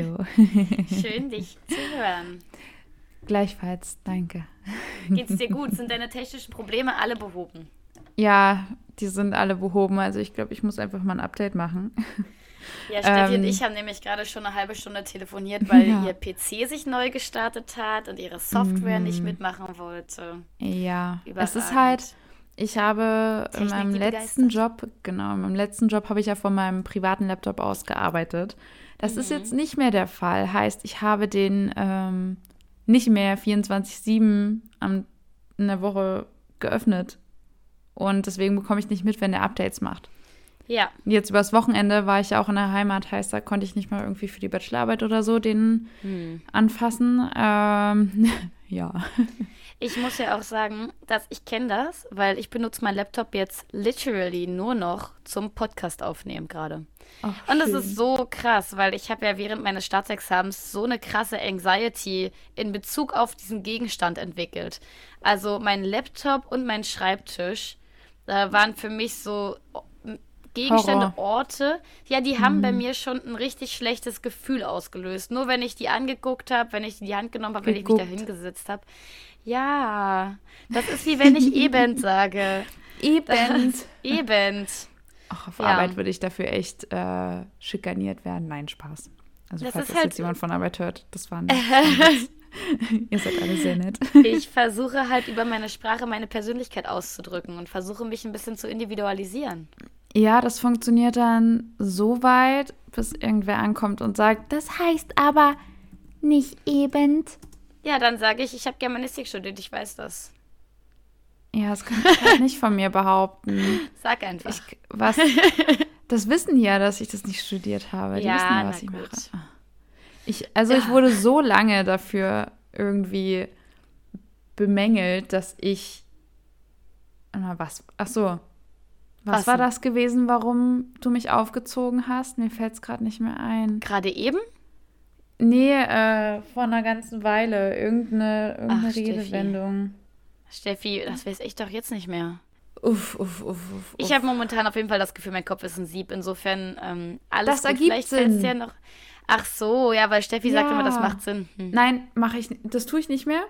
Hallo. Schön, dich zu hören. Gleichfalls, danke. Geht's dir gut? Sind deine technischen Probleme alle behoben? Ja, die sind alle behoben. Also ich glaube, ich muss einfach mal ein Update machen. Ja, Steffi ähm, und ich haben nämlich gerade schon eine halbe Stunde telefoniert, weil ja. ihr PC sich neu gestartet hat und ihre Software mhm. nicht mitmachen wollte. Ja, Überragend. es ist halt, ich habe Technik, in meinem letzten Job, genau, in meinem letzten Job habe ich ja von meinem privaten Laptop aus gearbeitet. Das mhm. ist jetzt nicht mehr der Fall. Heißt, ich habe den ähm, nicht mehr 24-7 in der Woche geöffnet. Und deswegen bekomme ich nicht mit, wenn der Updates macht. Ja. Jetzt übers Wochenende war ich ja auch in der Heimat, heißt, da konnte ich nicht mal irgendwie für die Bachelorarbeit oder so den hm. anfassen. Ähm, ja. Ich muss ja auch sagen, dass ich kenne das, weil ich benutze meinen Laptop jetzt literally nur noch zum Podcast aufnehmen gerade. Und das ist so krass, weil ich habe ja während meines Staatsexamens so eine krasse Anxiety in Bezug auf diesen Gegenstand entwickelt. Also mein Laptop und mein Schreibtisch äh, waren für mich so Gegenstände, Horror. Orte, ja, die haben mhm. bei mir schon ein richtig schlechtes Gefühl ausgelöst. Nur wenn ich die angeguckt habe, wenn ich die Hand genommen habe, wenn ich mich da hingesetzt habe. Ja, das ist wie wenn ich Ebend sage. Ebend. Ebend. Ach, auf ja. Arbeit würde ich dafür echt äh, schikaniert werden. Nein, Spaß. Also das falls das halt jetzt jemand von Arbeit hört, das war nicht. Ihr seid alle sehr nett. ich versuche halt über meine Sprache meine Persönlichkeit auszudrücken und versuche mich ein bisschen zu individualisieren. Ja, das funktioniert dann so weit, bis irgendwer ankommt und sagt, das heißt aber nicht eben. Ja, dann sage ich, ich habe Germanistik studiert, ich weiß das. Ja, das kann ich halt nicht von mir behaupten. Sag einfach. Ich, was? Das wissen die ja, dass ich das nicht studiert habe. Die ja, wissen ja, was ich gut. mache. Ich, also ja. ich wurde so lange dafür irgendwie bemängelt, dass ich. Was? Ach so. Was, war das gewesen, warum du mich aufgezogen hast? Mir fällt es gerade nicht mehr ein. Gerade eben? Nee, äh, vor einer ganzen Weile. Irgendeine, irgendeine Ach, Redewendung. Steffi. Steffi, das weiß ich doch jetzt nicht mehr. Uff, uff, uff, uff. Ich habe momentan auf jeden Fall das Gefühl, mein Kopf ist ein Sieb. Insofern, ähm, alles das gut. ergibt Vielleicht Sinn. Ja noch. Ach so, ja, weil Steffi ja. sagt immer, das macht Sinn. Hm. Nein, mache ich. Das tue ich nicht mehr.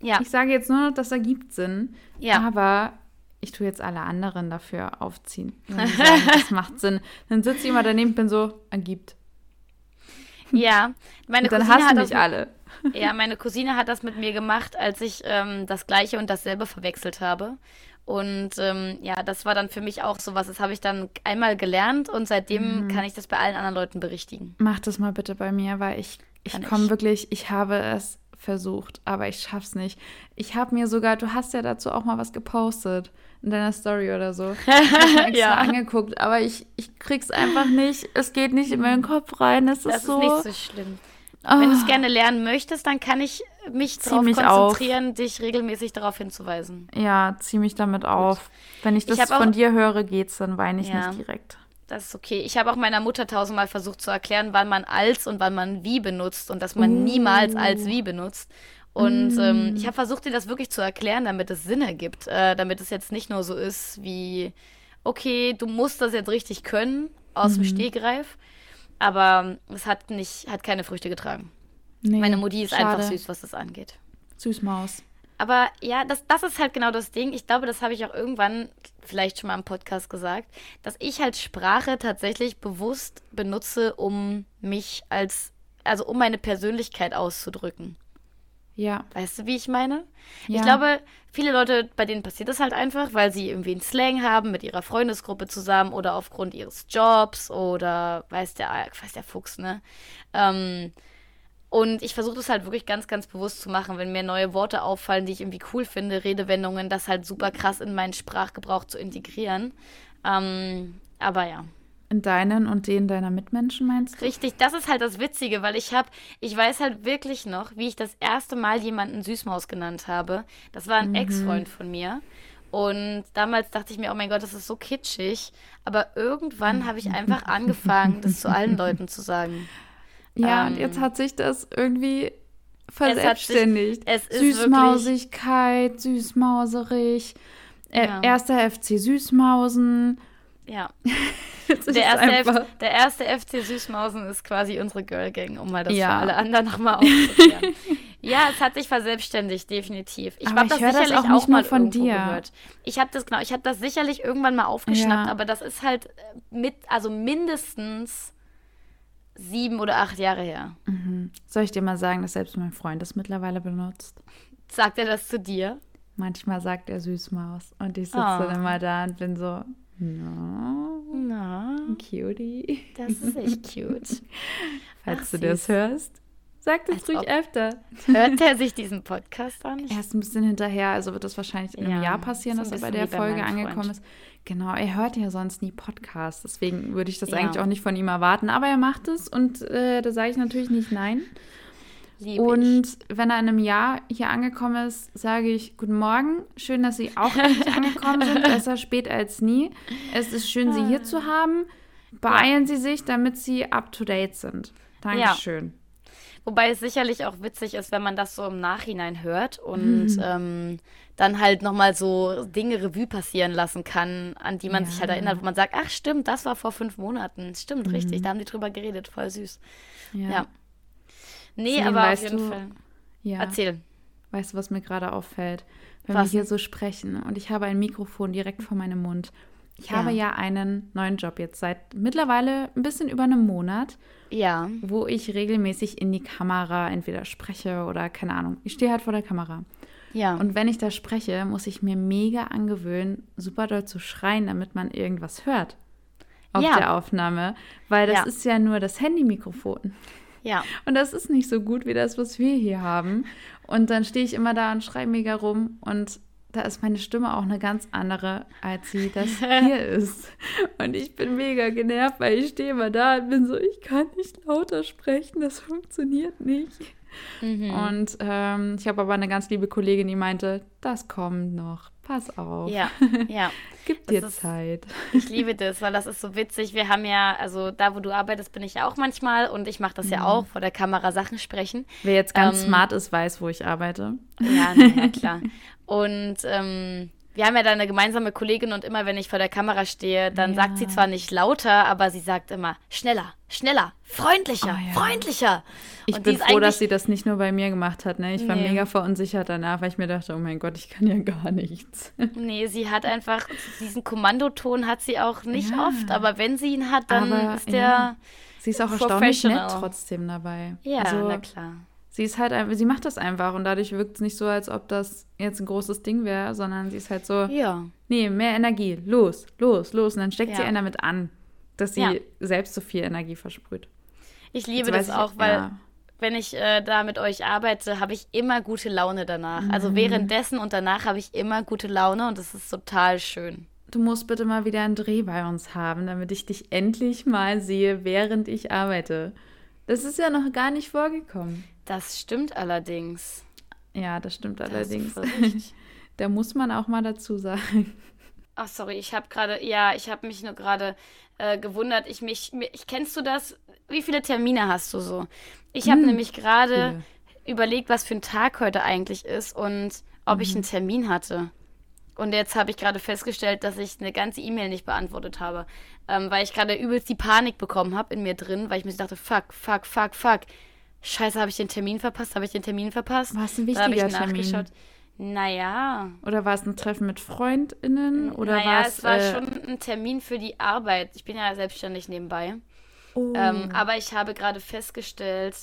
Ja. Ich sage jetzt nur noch, das ergibt Sinn. Ja. Aber ich tue jetzt alle anderen dafür aufziehen. Sagen, das macht Sinn. Dann sitze ich immer daneben und bin so, ergibt. Ja, meine und dann Cousine hassen mich alle. Ja, meine Cousine hat das mit mir gemacht, als ich ähm, das Gleiche und dasselbe verwechselt habe. Und ähm, ja, das war dann für mich auch sowas. Das habe ich dann einmal gelernt und seitdem mhm. kann ich das bei allen anderen Leuten berichtigen. Mach das mal bitte bei mir, weil ich, ich komme wirklich, ich habe es versucht, aber ich schaff's nicht. Ich habe mir sogar, du hast ja dazu auch mal was gepostet in deiner Story oder so. Ich ja. angeguckt, aber ich, ich krieg's einfach nicht. Es geht nicht in meinen Kopf rein. Es das ist so. ist nicht so schlimm. Oh. Wenn du es gerne lernen möchtest, dann kann ich mich darauf konzentrieren, auf. dich regelmäßig darauf hinzuweisen. Ja, zieh mich damit Gut. auf. Wenn ich das ich von auch, dir höre, geht's, dann weine ich ja, nicht direkt. Das ist okay. Ich habe auch meiner Mutter tausendmal versucht zu erklären, wann man als und wann man wie benutzt und dass man uh. niemals als wie benutzt. Und mm. ähm, ich habe versucht, dir das wirklich zu erklären, damit es Sinn ergibt. Äh, damit es jetzt nicht nur so ist wie, okay, du musst das jetzt richtig können aus mm. dem. Stegreif. Aber es hat nicht, hat keine Früchte getragen. Nee, Meine Mutti ist schade. einfach süß, was das angeht. Süßmaus. Aber ja, das, das ist halt genau das Ding. Ich glaube, das habe ich auch irgendwann vielleicht schon mal im Podcast gesagt, dass ich halt Sprache tatsächlich bewusst benutze, um mich als, also um meine Persönlichkeit auszudrücken. Ja. Weißt du, wie ich meine? Ja. Ich glaube, viele Leute, bei denen passiert das halt einfach, weil sie irgendwie einen Slang haben mit ihrer Freundesgruppe zusammen oder aufgrund ihres Jobs oder weiß der, weiß der Fuchs, ne? Ähm, und ich versuche das halt wirklich ganz, ganz bewusst zu machen, wenn mir neue Worte auffallen, die ich irgendwie cool finde, Redewendungen, das halt super krass in meinen Sprachgebrauch zu integrieren. Ähm, aber ja. In deinen und den deiner Mitmenschen meinst du? Richtig, das ist halt das Witzige, weil ich habe, ich weiß halt wirklich noch, wie ich das erste Mal jemanden Süßmaus genannt habe. Das war ein mhm. Ex-Freund von mir. Und damals dachte ich mir, oh mein Gott, das ist so kitschig. Aber irgendwann habe ich einfach angefangen, das zu allen Leuten zu sagen. Ja, ähm, und jetzt hat sich das irgendwie verselbstständigt. Es, sich, es Süßmausigkeit, süßmauserig. Äh, ja. Erster FC Süßmausen Ja. der, erste F, der erste FC Süßmausen ist quasi unsere Girl Gang, um mal das ja. für alle anderen nochmal aufzuklären. ja, es hat sich verselbständigt, definitiv. Ich habe das sicherlich das auch, auch mal von dir gehört. Ich habe das genau, ich habe das sicherlich irgendwann mal aufgeschnappt, ja. aber das ist halt äh, mit, also mindestens sieben oder acht Jahre her. Mhm. Soll ich dir mal sagen, dass selbst mein Freund das mittlerweile benutzt? Sagt er das zu dir? Manchmal sagt er Süßmaus und ich sitze oh. dann immer da und bin so, no, no, cutie. Das ist echt cute. Falls Ach, du süß. das hörst, sag das Als ruhig öfter. Hört er sich diesen Podcast an? Er ist ein bisschen hinterher, also wird das wahrscheinlich in einem ja, Jahr passieren, dass er bei der Folge angekommen ist. Genau, er hört ja sonst nie Podcasts, deswegen würde ich das ja. eigentlich auch nicht von ihm erwarten. Aber er macht es und äh, da sage ich natürlich nicht nein. Lieb und ich. wenn er in einem Jahr hier angekommen ist, sage ich Guten Morgen. Schön, dass Sie auch endlich angekommen sind. Besser spät als nie. Es ist schön, Sie hier zu haben. Beeilen. Sie sich, damit Sie up to date sind. Dankeschön. Ja. Wobei es sicherlich auch witzig ist, wenn man das so im Nachhinein hört und mhm. ähm, dann halt nochmal so Dinge Revue passieren lassen kann, an die man ja. sich halt erinnert, wo man sagt, ach stimmt, das war vor fünf Monaten. Stimmt, mhm. richtig, da haben die drüber geredet, voll süß. Ja. ja. Nee, aber auf jeden du, Fall. Ja. Erzähl. Weißt du, was mir gerade auffällt? Wenn was? wir hier so sprechen und ich habe ein Mikrofon direkt vor meinem Mund. Ich ja. habe ja einen neuen Job jetzt seit mittlerweile ein bisschen über einem Monat. Ja. Wo ich regelmäßig in die Kamera entweder spreche oder keine Ahnung. Ich stehe halt vor der Kamera. Ja. Und wenn ich da spreche, muss ich mir mega angewöhnen, super doll zu schreien, damit man irgendwas hört auf ja. der Aufnahme. Weil das ja. ist ja nur das Handymikrofon. Ja. Und das ist nicht so gut wie das, was wir hier haben. Und dann stehe ich immer da und schreie mega rum und da ist meine Stimme auch eine ganz andere, als sie das hier ist. Und ich bin mega genervt, weil ich stehe immer da und bin so, ich kann nicht lauter sprechen, das funktioniert nicht. Mhm. Und ähm, ich habe aber eine ganz liebe Kollegin, die meinte, das kommt noch, pass auf. Ja, ja. Gib dir ist, Zeit. Ich liebe das, weil das ist so witzig. Wir haben ja, also da, wo du arbeitest, bin ich ja auch manchmal und ich mache das mhm. ja auch, vor der Kamera Sachen sprechen. Wer jetzt ganz ähm, smart ist, weiß, wo ich arbeite. Ja, na, ja klar. Und ähm, wir haben ja da eine gemeinsame Kollegin und immer wenn ich vor der Kamera stehe, dann ja. sagt sie zwar nicht lauter, aber sie sagt immer schneller, schneller, freundlicher, oh, ja. freundlicher. Ich und bin froh, dass sie das nicht nur bei mir gemacht hat. Ne? Ich war nee. mega verunsichert danach, weil ich mir dachte, oh mein Gott, ich kann ja gar nichts. Nee, sie hat einfach, diesen Kommandoton hat sie auch nicht ja. oft, aber wenn sie ihn hat, dann aber, ist der Sie ist auch erstaunlich nett trotzdem dabei. Ja, also, na klar sie ist halt, sie macht das einfach und dadurch wirkt es nicht so, als ob das jetzt ein großes Ding wäre, sondern sie ist halt so, ja. nee, mehr Energie, los, los, los. Und dann steckt ja. sie einen damit an, dass sie ja. selbst so viel Energie versprüht. Ich liebe das auch, ich, weil ja. wenn ich äh, da mit euch arbeite, habe ich immer gute Laune danach. Also mhm. Also währenddessen und danach habe ich immer gute Laune und das ist total schön. Du musst bitte mal wieder einen Dreh bei uns haben, damit ich dich endlich mal sehe, während ich arbeite. Das ist ja noch gar nicht vorgekommen. Das stimmt allerdings. Ja, das stimmt das allerdings. da muss man auch mal dazu sagen. Ach, sorry, ich habe gerade, ja, ich habe mich nur gerade äh, gewundert. Ich mich, ich, kennst du das? Wie viele Termine hast du so? Ich habe hm, nämlich gerade überlegt, was für ein Tag heute eigentlich ist und ob mhm. ich einen Termin hatte. Und jetzt habe ich gerade festgestellt, dass ich eine ganze E-Mail nicht beantwortet habe, ähm, weil ich gerade übelst die Panik bekommen habe in mir drin, weil ich mir dachte, fuck, fuck, fuck, fuck. Scheiße, habe ich den Termin verpasst? Habe ich den Termin verpasst? War es ein wichtiger da Termin? Naja. Oder war es ein Treffen mit FreundInnen? Oder naja, es war äh, schon ein Termin für die Arbeit. Ich bin ja selbstständig nebenbei. Oh. Ähm, aber ich habe gerade festgestellt,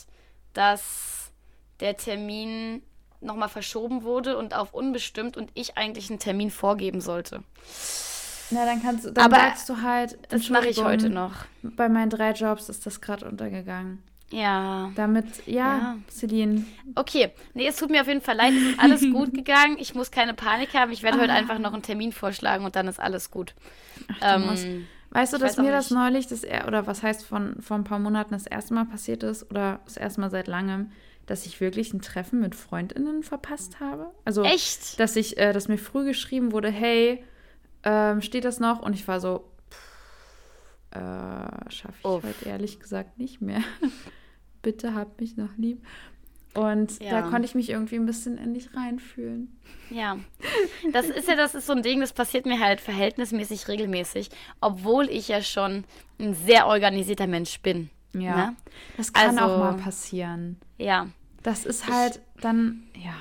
dass der Termin nochmal verschoben wurde und auf unbestimmt und ich eigentlich einen Termin vorgeben sollte. Na, dann kannst du, dann aber sagst du halt. Das mache ich heute noch. Bei meinen drei Jobs ist das gerade untergegangen. Ja. Damit, ja, ja, Celine. Okay, nee, es tut mir auf jeden Fall leid, es ist alles gut gegangen. Ich muss keine Panik haben. Ich werde ah. heute einfach noch einen Termin vorschlagen und dann ist alles gut. Ach, du ähm, weißt du, dass mir das neulich, das, oder was heißt von vor ein paar Monaten das erste Mal passiert ist, oder das erste Mal seit langem, dass ich wirklich ein Treffen mit FreundInnen verpasst habe? Also, Echt? Dass ich, äh, dass mir früh geschrieben wurde, hey, ähm, steht das noch? Und ich war so, äh, schaffe ich Uff. heute ehrlich gesagt nicht mehr. Bitte habt mich noch lieb. Und ja. da konnte ich mich irgendwie ein bisschen in dich reinfühlen. Ja, das ist ja, das ist so ein Ding, das passiert mir halt verhältnismäßig regelmäßig, obwohl ich ja schon ein sehr organisierter Mensch bin. Ja, ne? das kann also, auch mal passieren. Ja. Das ist halt ich, dann, ja.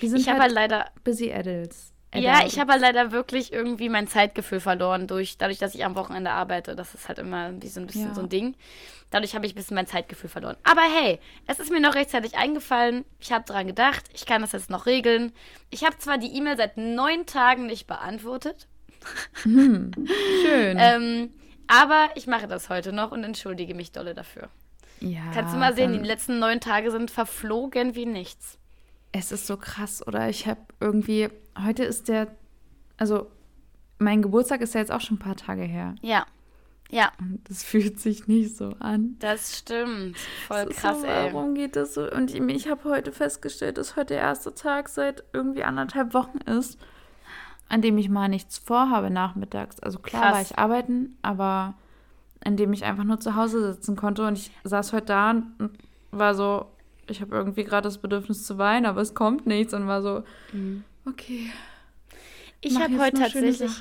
Wir sind ich halt, halt leider busy adults. Ja, ich habe halt leider wirklich irgendwie mein Zeitgefühl verloren, durch, dadurch, dass ich am Wochenende arbeite. Das ist halt immer ein bisschen, ein bisschen ja. so ein Ding. Dadurch habe ich ein bisschen mein Zeitgefühl verloren. Aber hey, es ist mir noch rechtzeitig eingefallen. Ich habe daran gedacht, ich kann das jetzt noch regeln. Ich habe zwar die E-Mail seit neun Tagen nicht beantwortet. Hm, schön. ähm, aber ich mache das heute noch und entschuldige mich dolle dafür. Ja, Kannst du mal sehen, die letzten neun Tage sind verflogen wie nichts. Es ist so krass, oder? Ich habe irgendwie, heute ist der, also mein Geburtstag ist ja jetzt auch schon ein paar Tage her. Ja. Ja. Und das fühlt sich nicht so an. Das stimmt. Voll das krass, so, ey. Warum geht das so? Und ich, ich habe heute festgestellt, dass heute der erste Tag seit irgendwie anderthalb Wochen ist, an dem ich mal nichts vorhabe nachmittags. Also klar krass. war ich arbeiten, aber an dem ich einfach nur zu Hause sitzen konnte. Und ich saß heute da und war so, ich habe irgendwie gerade das Bedürfnis zu weinen, aber es kommt nichts und war so, mhm. okay. Ich habe heute tatsächlich.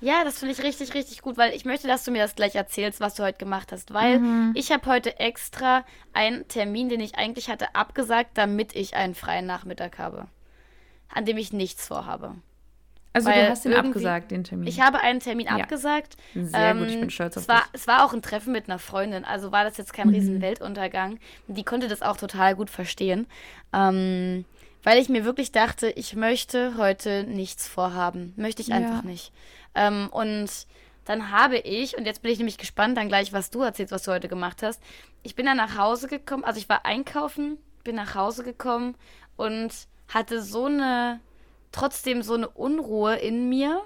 Ja, das finde ich richtig, richtig gut, weil ich möchte, dass du mir das gleich erzählst, was du heute gemacht hast, weil mhm. ich habe heute extra einen Termin, den ich eigentlich hatte, abgesagt, damit ich einen freien Nachmittag habe, an dem ich nichts vorhabe. Also du hast den abgesagt, den Termin. Ich habe einen Termin ja. abgesagt. Sehr ähm, gut, ich bin stolz auf es war, dich. Es war auch ein Treffen mit einer Freundin, also war das jetzt kein mhm. riesen Weltuntergang. Die konnte das auch total gut verstehen. Ähm, weil ich mir wirklich dachte, ich möchte heute nichts vorhaben. Möchte ich einfach ja. nicht. Ähm, und dann habe ich, und jetzt bin ich nämlich gespannt dann gleich, was du erzählst, was du heute gemacht hast. Ich bin dann nach Hause gekommen, also ich war einkaufen, bin nach Hause gekommen und hatte so eine, trotzdem so eine Unruhe in mir,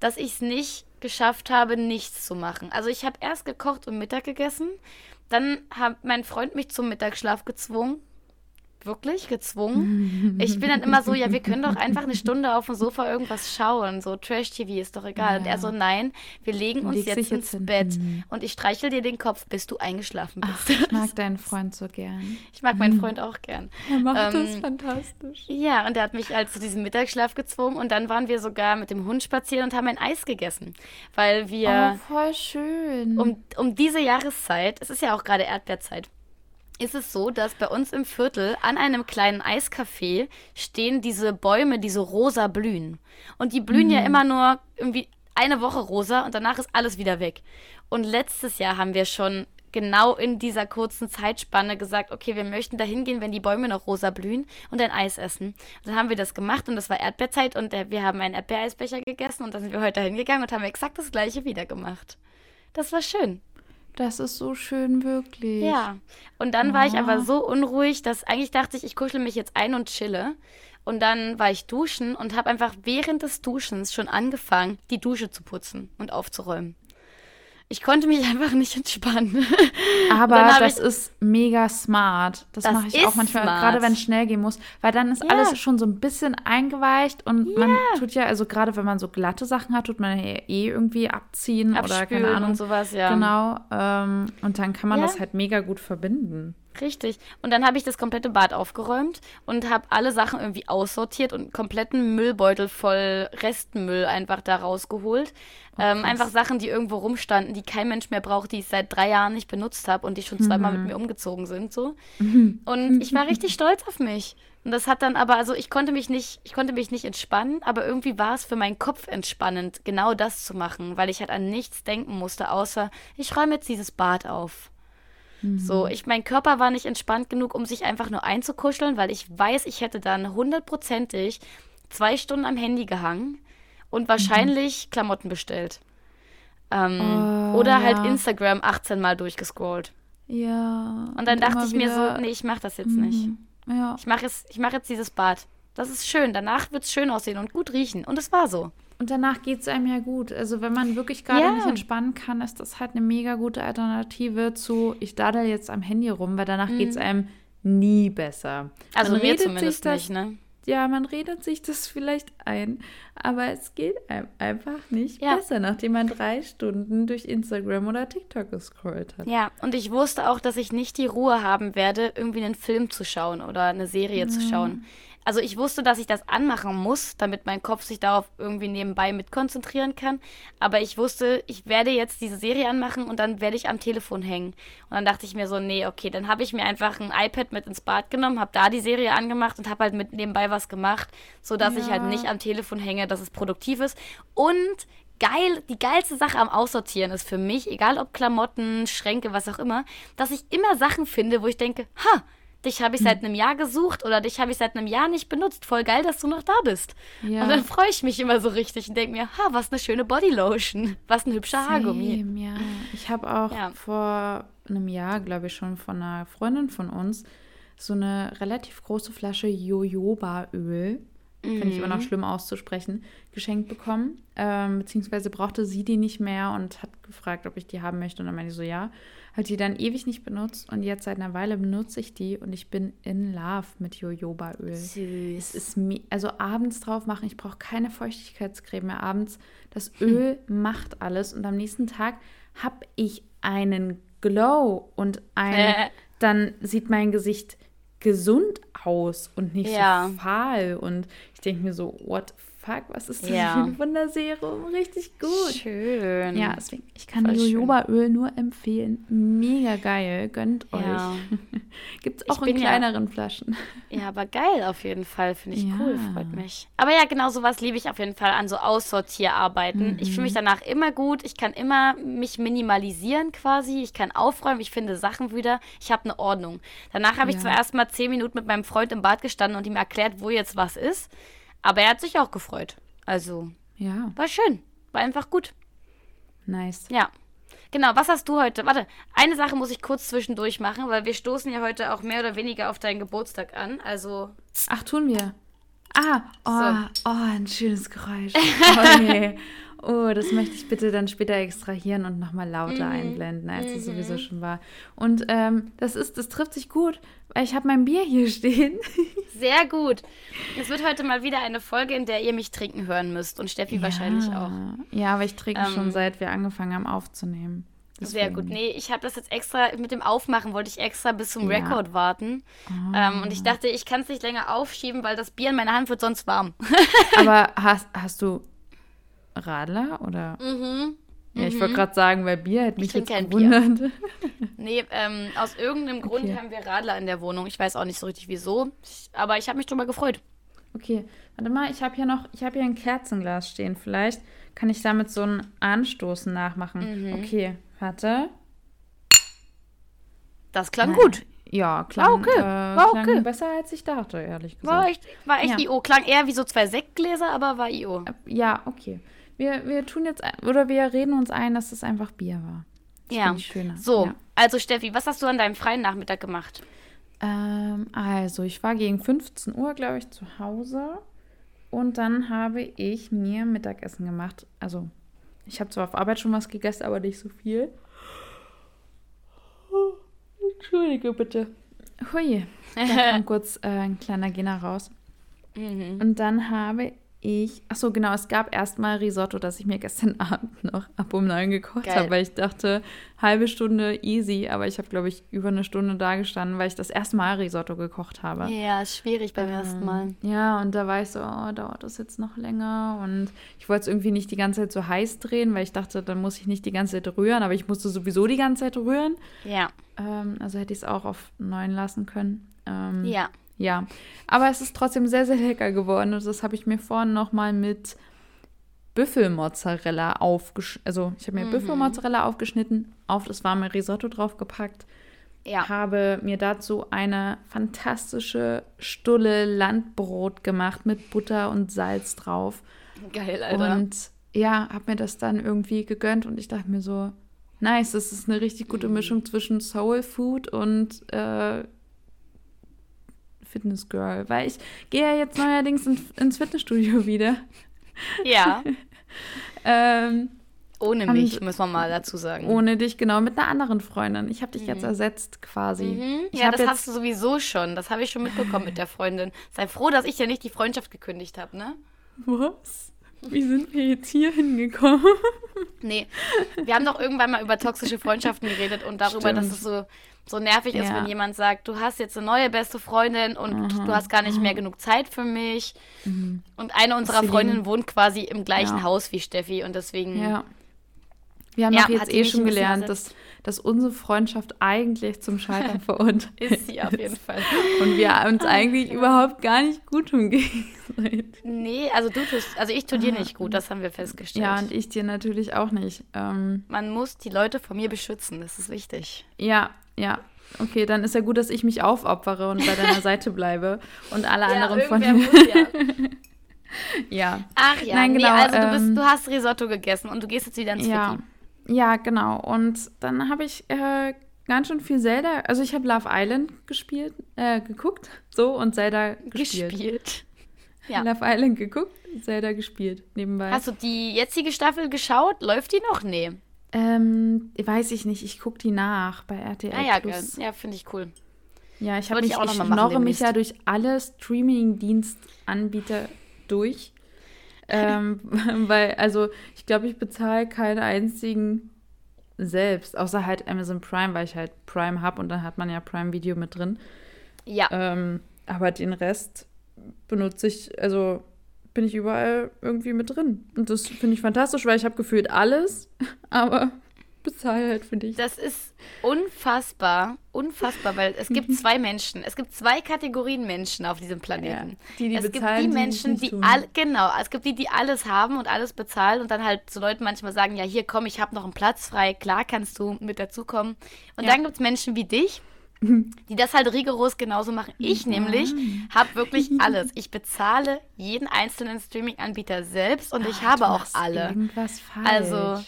dass ich es nicht geschafft habe, nichts zu machen. Also ich habe erst gekocht und Mittag gegessen, dann hat mein Freund mich zum Mittagsschlaf gezwungen wirklich gezwungen. Ich bin dann immer so, ja, wir können doch einfach eine Stunde auf dem Sofa irgendwas schauen. So Trash-TV ist doch egal. Ja. Und er so, nein, wir legen uns jetzt ins jetzt Bett mhm. und ich streichel dir den Kopf, bis du eingeschlafen bist. Ach, ich mag deinen Freund so gern. Ich mag meinen Freund auch gern. Er macht ähm, das fantastisch. Ja, und er hat mich halt zu diesem Mittagsschlaf gezwungen und dann waren wir sogar mit dem Hund spazieren und haben ein Eis gegessen. Weil wir. Oh, voll schön. Um, um diese Jahreszeit, es ist ja auch gerade Erdbeerzeit, ist es so, dass bei uns im Viertel an einem kleinen Eiscafé stehen diese Bäume, die so rosa blühen. Und die blühen mhm. ja immer nur irgendwie eine Woche rosa und danach ist alles wieder weg. Und letztes Jahr haben wir schon genau in dieser kurzen Zeitspanne gesagt, okay, wir möchten da hingehen, wenn die Bäume noch rosa blühen und ein Eis essen. Und dann haben wir das gemacht und das war Erdbeerzeit und wir haben einen Erdbeereisbecher gegessen und dann sind wir heute hingegangen und haben exakt das gleiche wieder gemacht. Das war schön. Das ist so schön, wirklich. Ja. Und dann oh. war ich aber so unruhig, dass eigentlich dachte ich, ich kuschel mich jetzt ein und chille. Und dann war ich duschen und habe einfach während des Duschens schon angefangen, die Dusche zu putzen und aufzuräumen ich konnte mich einfach nicht entspannen. Aber das ist mega smart. Das, das mache ich auch manchmal, smart. gerade wenn es schnell gehen muss, weil dann ist ja. alles schon so ein bisschen eingeweicht und ja. man tut ja, also gerade wenn man so glatte Sachen hat, tut man ja eh irgendwie abziehen Abspülen oder keine Ahnung. Und sowas, ja. Genau. Ähm, und dann kann man das halt mega gut verbinden. Richtig. Und dann habe ich das komplette Bad aufgeräumt und habe alle Sachen irgendwie aussortiert und einen kompletten Müllbeutel voll Restmüll einfach da rausgeholt. Oh, ähm, einfach Sachen, die irgendwo rumstanden, die kein Mensch mehr braucht, die ich seit drei Jahren nicht benutzt habe und die schon zweimal mhm. mit mir umgezogen sind. So. Mhm. Und ich war richtig stolz auf mich. Und das hat dann aber, also ich konnte mich nicht, ich konnte mich nicht entspannen, aber irgendwie war es für meinen Kopf entspannend, genau das zu machen, weil ich halt an nichts denken musste, außer ich räume jetzt dieses Bad auf. So, mhm. ich, mein Körper war nicht entspannt genug, um sich einfach nur einzukuscheln, weil ich weiß, ich hätte dann hundertprozentig zwei Stunden am Handy gehangen und wahrscheinlich mhm. Klamotten bestellt. Ähm, oh, oder halt ja. Instagram 18 Mal durchgescrollt. Ja. Und dann und dachte ich mir so, nee, ich mach das jetzt mhm. nicht. Ja. Ich mache jetzt, mach jetzt dieses Bad. Das ist schön. Danach wird es schön aussehen und gut riechen. Und es war so. Und danach geht es einem ja gut. Also wenn man wirklich gerade ja. nicht entspannen kann, ist das halt eine mega gute Alternative zu, ich dadel jetzt am Handy rum, weil danach mhm. geht es einem nie besser. Also Dann mir zumindest das, nicht, ne? ja, man redet sich das vielleicht ein, aber es geht einem einfach nicht ja. besser, nachdem man drei Stunden durch Instagram oder TikTok gescrollt hat. Ja, und ich wusste auch, dass ich nicht die Ruhe haben werde, irgendwie einen Film zu schauen oder eine Serie mhm. zu schauen. Also ich wusste, dass ich das anmachen muss, damit mein Kopf sich darauf irgendwie nebenbei mit konzentrieren kann. Aber ich wusste, ich werde jetzt diese Serie anmachen und dann werde ich am Telefon hängen. Und dann dachte ich mir so, nee, okay, dann habe ich mir einfach ein iPad mit ins Bad genommen, habe da die Serie angemacht und habe halt mit nebenbei was gemacht, sodass ja. ich halt nicht am Telefon hänge, dass es produktiv ist. Und geil, die geilste Sache am Aussortieren ist für mich, egal ob Klamotten, Schränke, was auch immer, dass ich immer Sachen finde, wo ich denke, ha, dich habe ich seit hm. einem Jahr gesucht oder dich habe ich seit einem Jahr nicht benutzt. Voll geil, dass du noch da bist. Ja. Und dann freue ich mich immer so richtig und denke mir, ha, was eine schöne Bodylotion. Was ein hübscher Same, Haargummi. Ja. Ich habe auch ja. vor einem Jahr, glaube ich, schon von einer Freundin von uns so eine relativ große Flasche Jojoba-Öl mhm. finde ich immer noch mhm. schlimm auszusprechen, geschenkt bekommen. Ähm, beziehungsweise brauchte sie die nicht mehr und hat gefragt, ob ich die haben möchte. Und dann meinte ich so, ja. Hat die dann ewig nicht benutzt und jetzt seit einer Weile benutze ich die und ich bin in love mit Jojobaöl. Süß. Es ist also abends drauf machen, ich brauche keine Feuchtigkeitscreme mehr abends. Das hm. Öl hm. macht alles und am nächsten Tag habe ich einen Glow und ein, äh. dann sieht mein Gesicht gesund aus und nicht ja. so fahl. Und ich denke mir so, what fuck, was ist das ja. für ein Wunderserum? Richtig gut. Schön. Ja, deswegen, ich kann Jojobaöl nur empfehlen. Mega geil. Gönnt ja. euch. Gibt es auch in kleineren ja, Flaschen. Ja, aber geil auf jeden Fall. Finde ich cool. Freut mich. Aber ja, genau sowas liebe ich auf jeden Fall an so Aussortierarbeiten. Mhm. Ich fühle mich danach immer gut. Ich kann immer mich minimalisieren quasi. Ich kann aufräumen. Ich finde Sachen wieder. Ich habe eine Ordnung. Danach habe ich zuerst mal zehn Minuten mit meinem Freund im Bad gestanden und ihm erklärt, wo jetzt was ist. Aber er hat sich auch gefreut. Also, ja. War schön. War einfach gut. Nice. Ja. Genau, was hast du heute? Warte, eine Sache muss ich kurz zwischendurch machen, weil wir stoßen ja heute auch mehr oder weniger auf deinen Geburtstag an. Also. Ach, tun wir. Ah, oh, so. oh ein schönes Geräusch. Okay. Oh, das möchte ich bitte dann später extrahieren und nochmal lauter mhm. einblenden, als es sowieso mhm. schon war. Und ähm, das ist, das trifft sich gut, weil ich habe mein Bier hier stehen. Sehr gut. Es wird heute mal wieder eine Folge, in der ihr mich trinken hören müsst und Steffi ja. wahrscheinlich auch. Ja, aber ich trinke ähm, schon seit wir angefangen haben aufzunehmen. Deswegen. Sehr gut. Nee, ich habe das jetzt extra, mit dem Aufmachen wollte ich extra bis zum ja. Rekord warten. Oh. Ähm, und ich dachte, ich kann es nicht länger aufschieben, weil das Bier in meiner Hand wird sonst warm. aber hast, hast du Radler oder? Mhm. Ja, ich wollte mhm. gerade sagen, weil Bier hätte mich jetzt gewundert. Bier. nee, ähm, aus irgendeinem Grund okay. haben wir Radler in der Wohnung. Ich weiß auch nicht so richtig wieso, aber ich habe mich drüber gefreut. Okay, warte mal, ich habe hier noch, ich habe hier ein Kerzenglas stehen. Vielleicht kann ich damit so ein Anstoßen nachmachen. Mhm. Okay, warte. Das klang Nein. gut. Ja, klang, war okay. Äh, war okay. besser als ich dachte, ehrlich gesagt. War echt, war echt ja. IO. Klang eher wie so zwei Sektgläser, aber war IO. Ja, okay. Wir, wir tun jetzt, oder wir reden uns ein, dass es einfach Bier war. Das ja. schöner. So, ja. also Steffi, was hast du an deinem freien Nachmittag gemacht? Ähm, also, ich war gegen 15 Uhr, glaube ich, zu Hause. Und dann habe ich mir Mittagessen gemacht. Also, ich habe zwar auf Arbeit schon was gegessen, aber nicht so viel. Entschuldige bitte. Hui, da kam kurz äh, ein kleiner Gena raus. Mhm. Und dann habe ich, ach so genau, es gab erstmal Risotto, das ich mir gestern Abend noch ab um neun gekocht habe, weil ich dachte, halbe Stunde easy, aber ich habe, glaube ich, über eine Stunde da gestanden, weil ich das erste Mal Risotto gekocht habe. Ja, ist schwierig beim ähm, ersten Mal. Ja, und da war ich so, oh, dauert das jetzt noch länger und ich wollte es irgendwie nicht die ganze Zeit so heiß drehen, weil ich dachte, dann muss ich nicht die ganze Zeit rühren, aber ich musste sowieso die ganze Zeit rühren. Ja. Ähm, also hätte ich es auch auf neun lassen können. Ähm, ja. Ja, aber es ist trotzdem sehr, sehr lecker geworden. Und das habe ich mir vorhin nochmal mit Büffelmozzarella aufgeschnitten. Also ich habe mir mhm. Büffelmozzarella aufgeschnitten, auf das warme Risotto draufgepackt. Ja. Habe mir dazu eine fantastische Stulle Landbrot gemacht mit Butter und Salz drauf. Geil, Alter. Und ja, habe mir das dann irgendwie gegönnt und ich dachte mir so, nice, das ist eine richtig gute mhm. Mischung zwischen Soul Food und äh, Fitnessgirl, weil ich gehe ja jetzt neuerdings in, ins Fitnessstudio wieder. Ja. ähm, Ohne mich, muss man mal dazu sagen. Ohne dich, genau, mit einer anderen Freundin. Ich habe dich mhm. jetzt ersetzt quasi. Mhm. Ja, das hast du sowieso schon. Das habe ich schon mitbekommen mit der Freundin. Sei froh, dass ich dir nicht die Freundschaft gekündigt habe, ne? Was? Wie sind wir jetzt hier hingekommen? Nee, wir haben doch irgendwann mal über toxische Freundschaften geredet und darüber, Stimmt. dass es so, so nervig ja. ist, wenn jemand sagt, du hast jetzt eine neue beste Freundin und aha, du hast gar nicht aha. mehr genug Zeit für mich. Mhm. Und eine unserer Freundinnen wohnt quasi im gleichen ja. Haus wie Steffi und deswegen ja. Wir haben ja, doch jetzt eh schon gelernt, dass, dass unsere Freundschaft eigentlich zum Scheitern verurteilt ist. sie auf jeden Fall. Und wir uns eigentlich überhaupt gar nicht gut umgehen. Nee, also du tust, also ich tue dir nicht gut, das haben wir festgestellt. Ja, und ich dir natürlich auch nicht. Ähm, Man muss die Leute vor mir beschützen, das ist wichtig. Ja, ja. Okay, dann ist ja gut, dass ich mich aufopfere und bei deiner Seite bleibe und alle ja, anderen von dir. Ja. ja. Ach ja, Nein, genau, nee, also du, bist, ähm, du hast Risotto gegessen und du gehst jetzt wieder ins ja. Wiki. Ja, genau. Und dann habe ich äh, ganz schön viel Zelda. Also ich habe Love Island gespielt, äh, geguckt, so und Zelda gespielt. Gespielt. Ja. Love Island geguckt, Zelda gespielt nebenbei. Hast du die jetzige Staffel geschaut? Läuft die noch? Nee. Ähm, weiß ich nicht. Ich gucke die nach bei RTL. Ah, ja, Plus. ja, finde ich cool. Ja, ich habe mich, ich, ich schnorre mich ja durch alle Streaming-Dienstanbieter durch. ähm, weil, also, ich glaube, ich bezahle keinen einzigen selbst, außer halt Amazon Prime, weil ich halt Prime habe und dann hat man ja Prime Video mit drin. Ja. Ähm, aber den Rest benutze ich, also bin ich überall irgendwie mit drin. Und das finde ich fantastisch, weil ich habe gefühlt alles, aber bezahle halt für dich. Das ist unfassbar, unfassbar, weil es gibt zwei Menschen, es gibt zwei Kategorien Menschen auf diesem Planeten. Ja, die, die es bezahlen, gibt die Menschen, die, die all, genau, es gibt die, die alles haben und alles bezahlen und dann halt so Leute manchmal sagen, ja hier komm, ich habe noch einen Platz frei, klar kannst du mit dazukommen. Und ja. dann gibt es Menschen wie dich, die das halt rigoros genauso machen. Ich nämlich habe wirklich alles. Ich bezahle jeden einzelnen Streaming-Anbieter selbst und ich habe auch alle. Irgendwas falsch. Also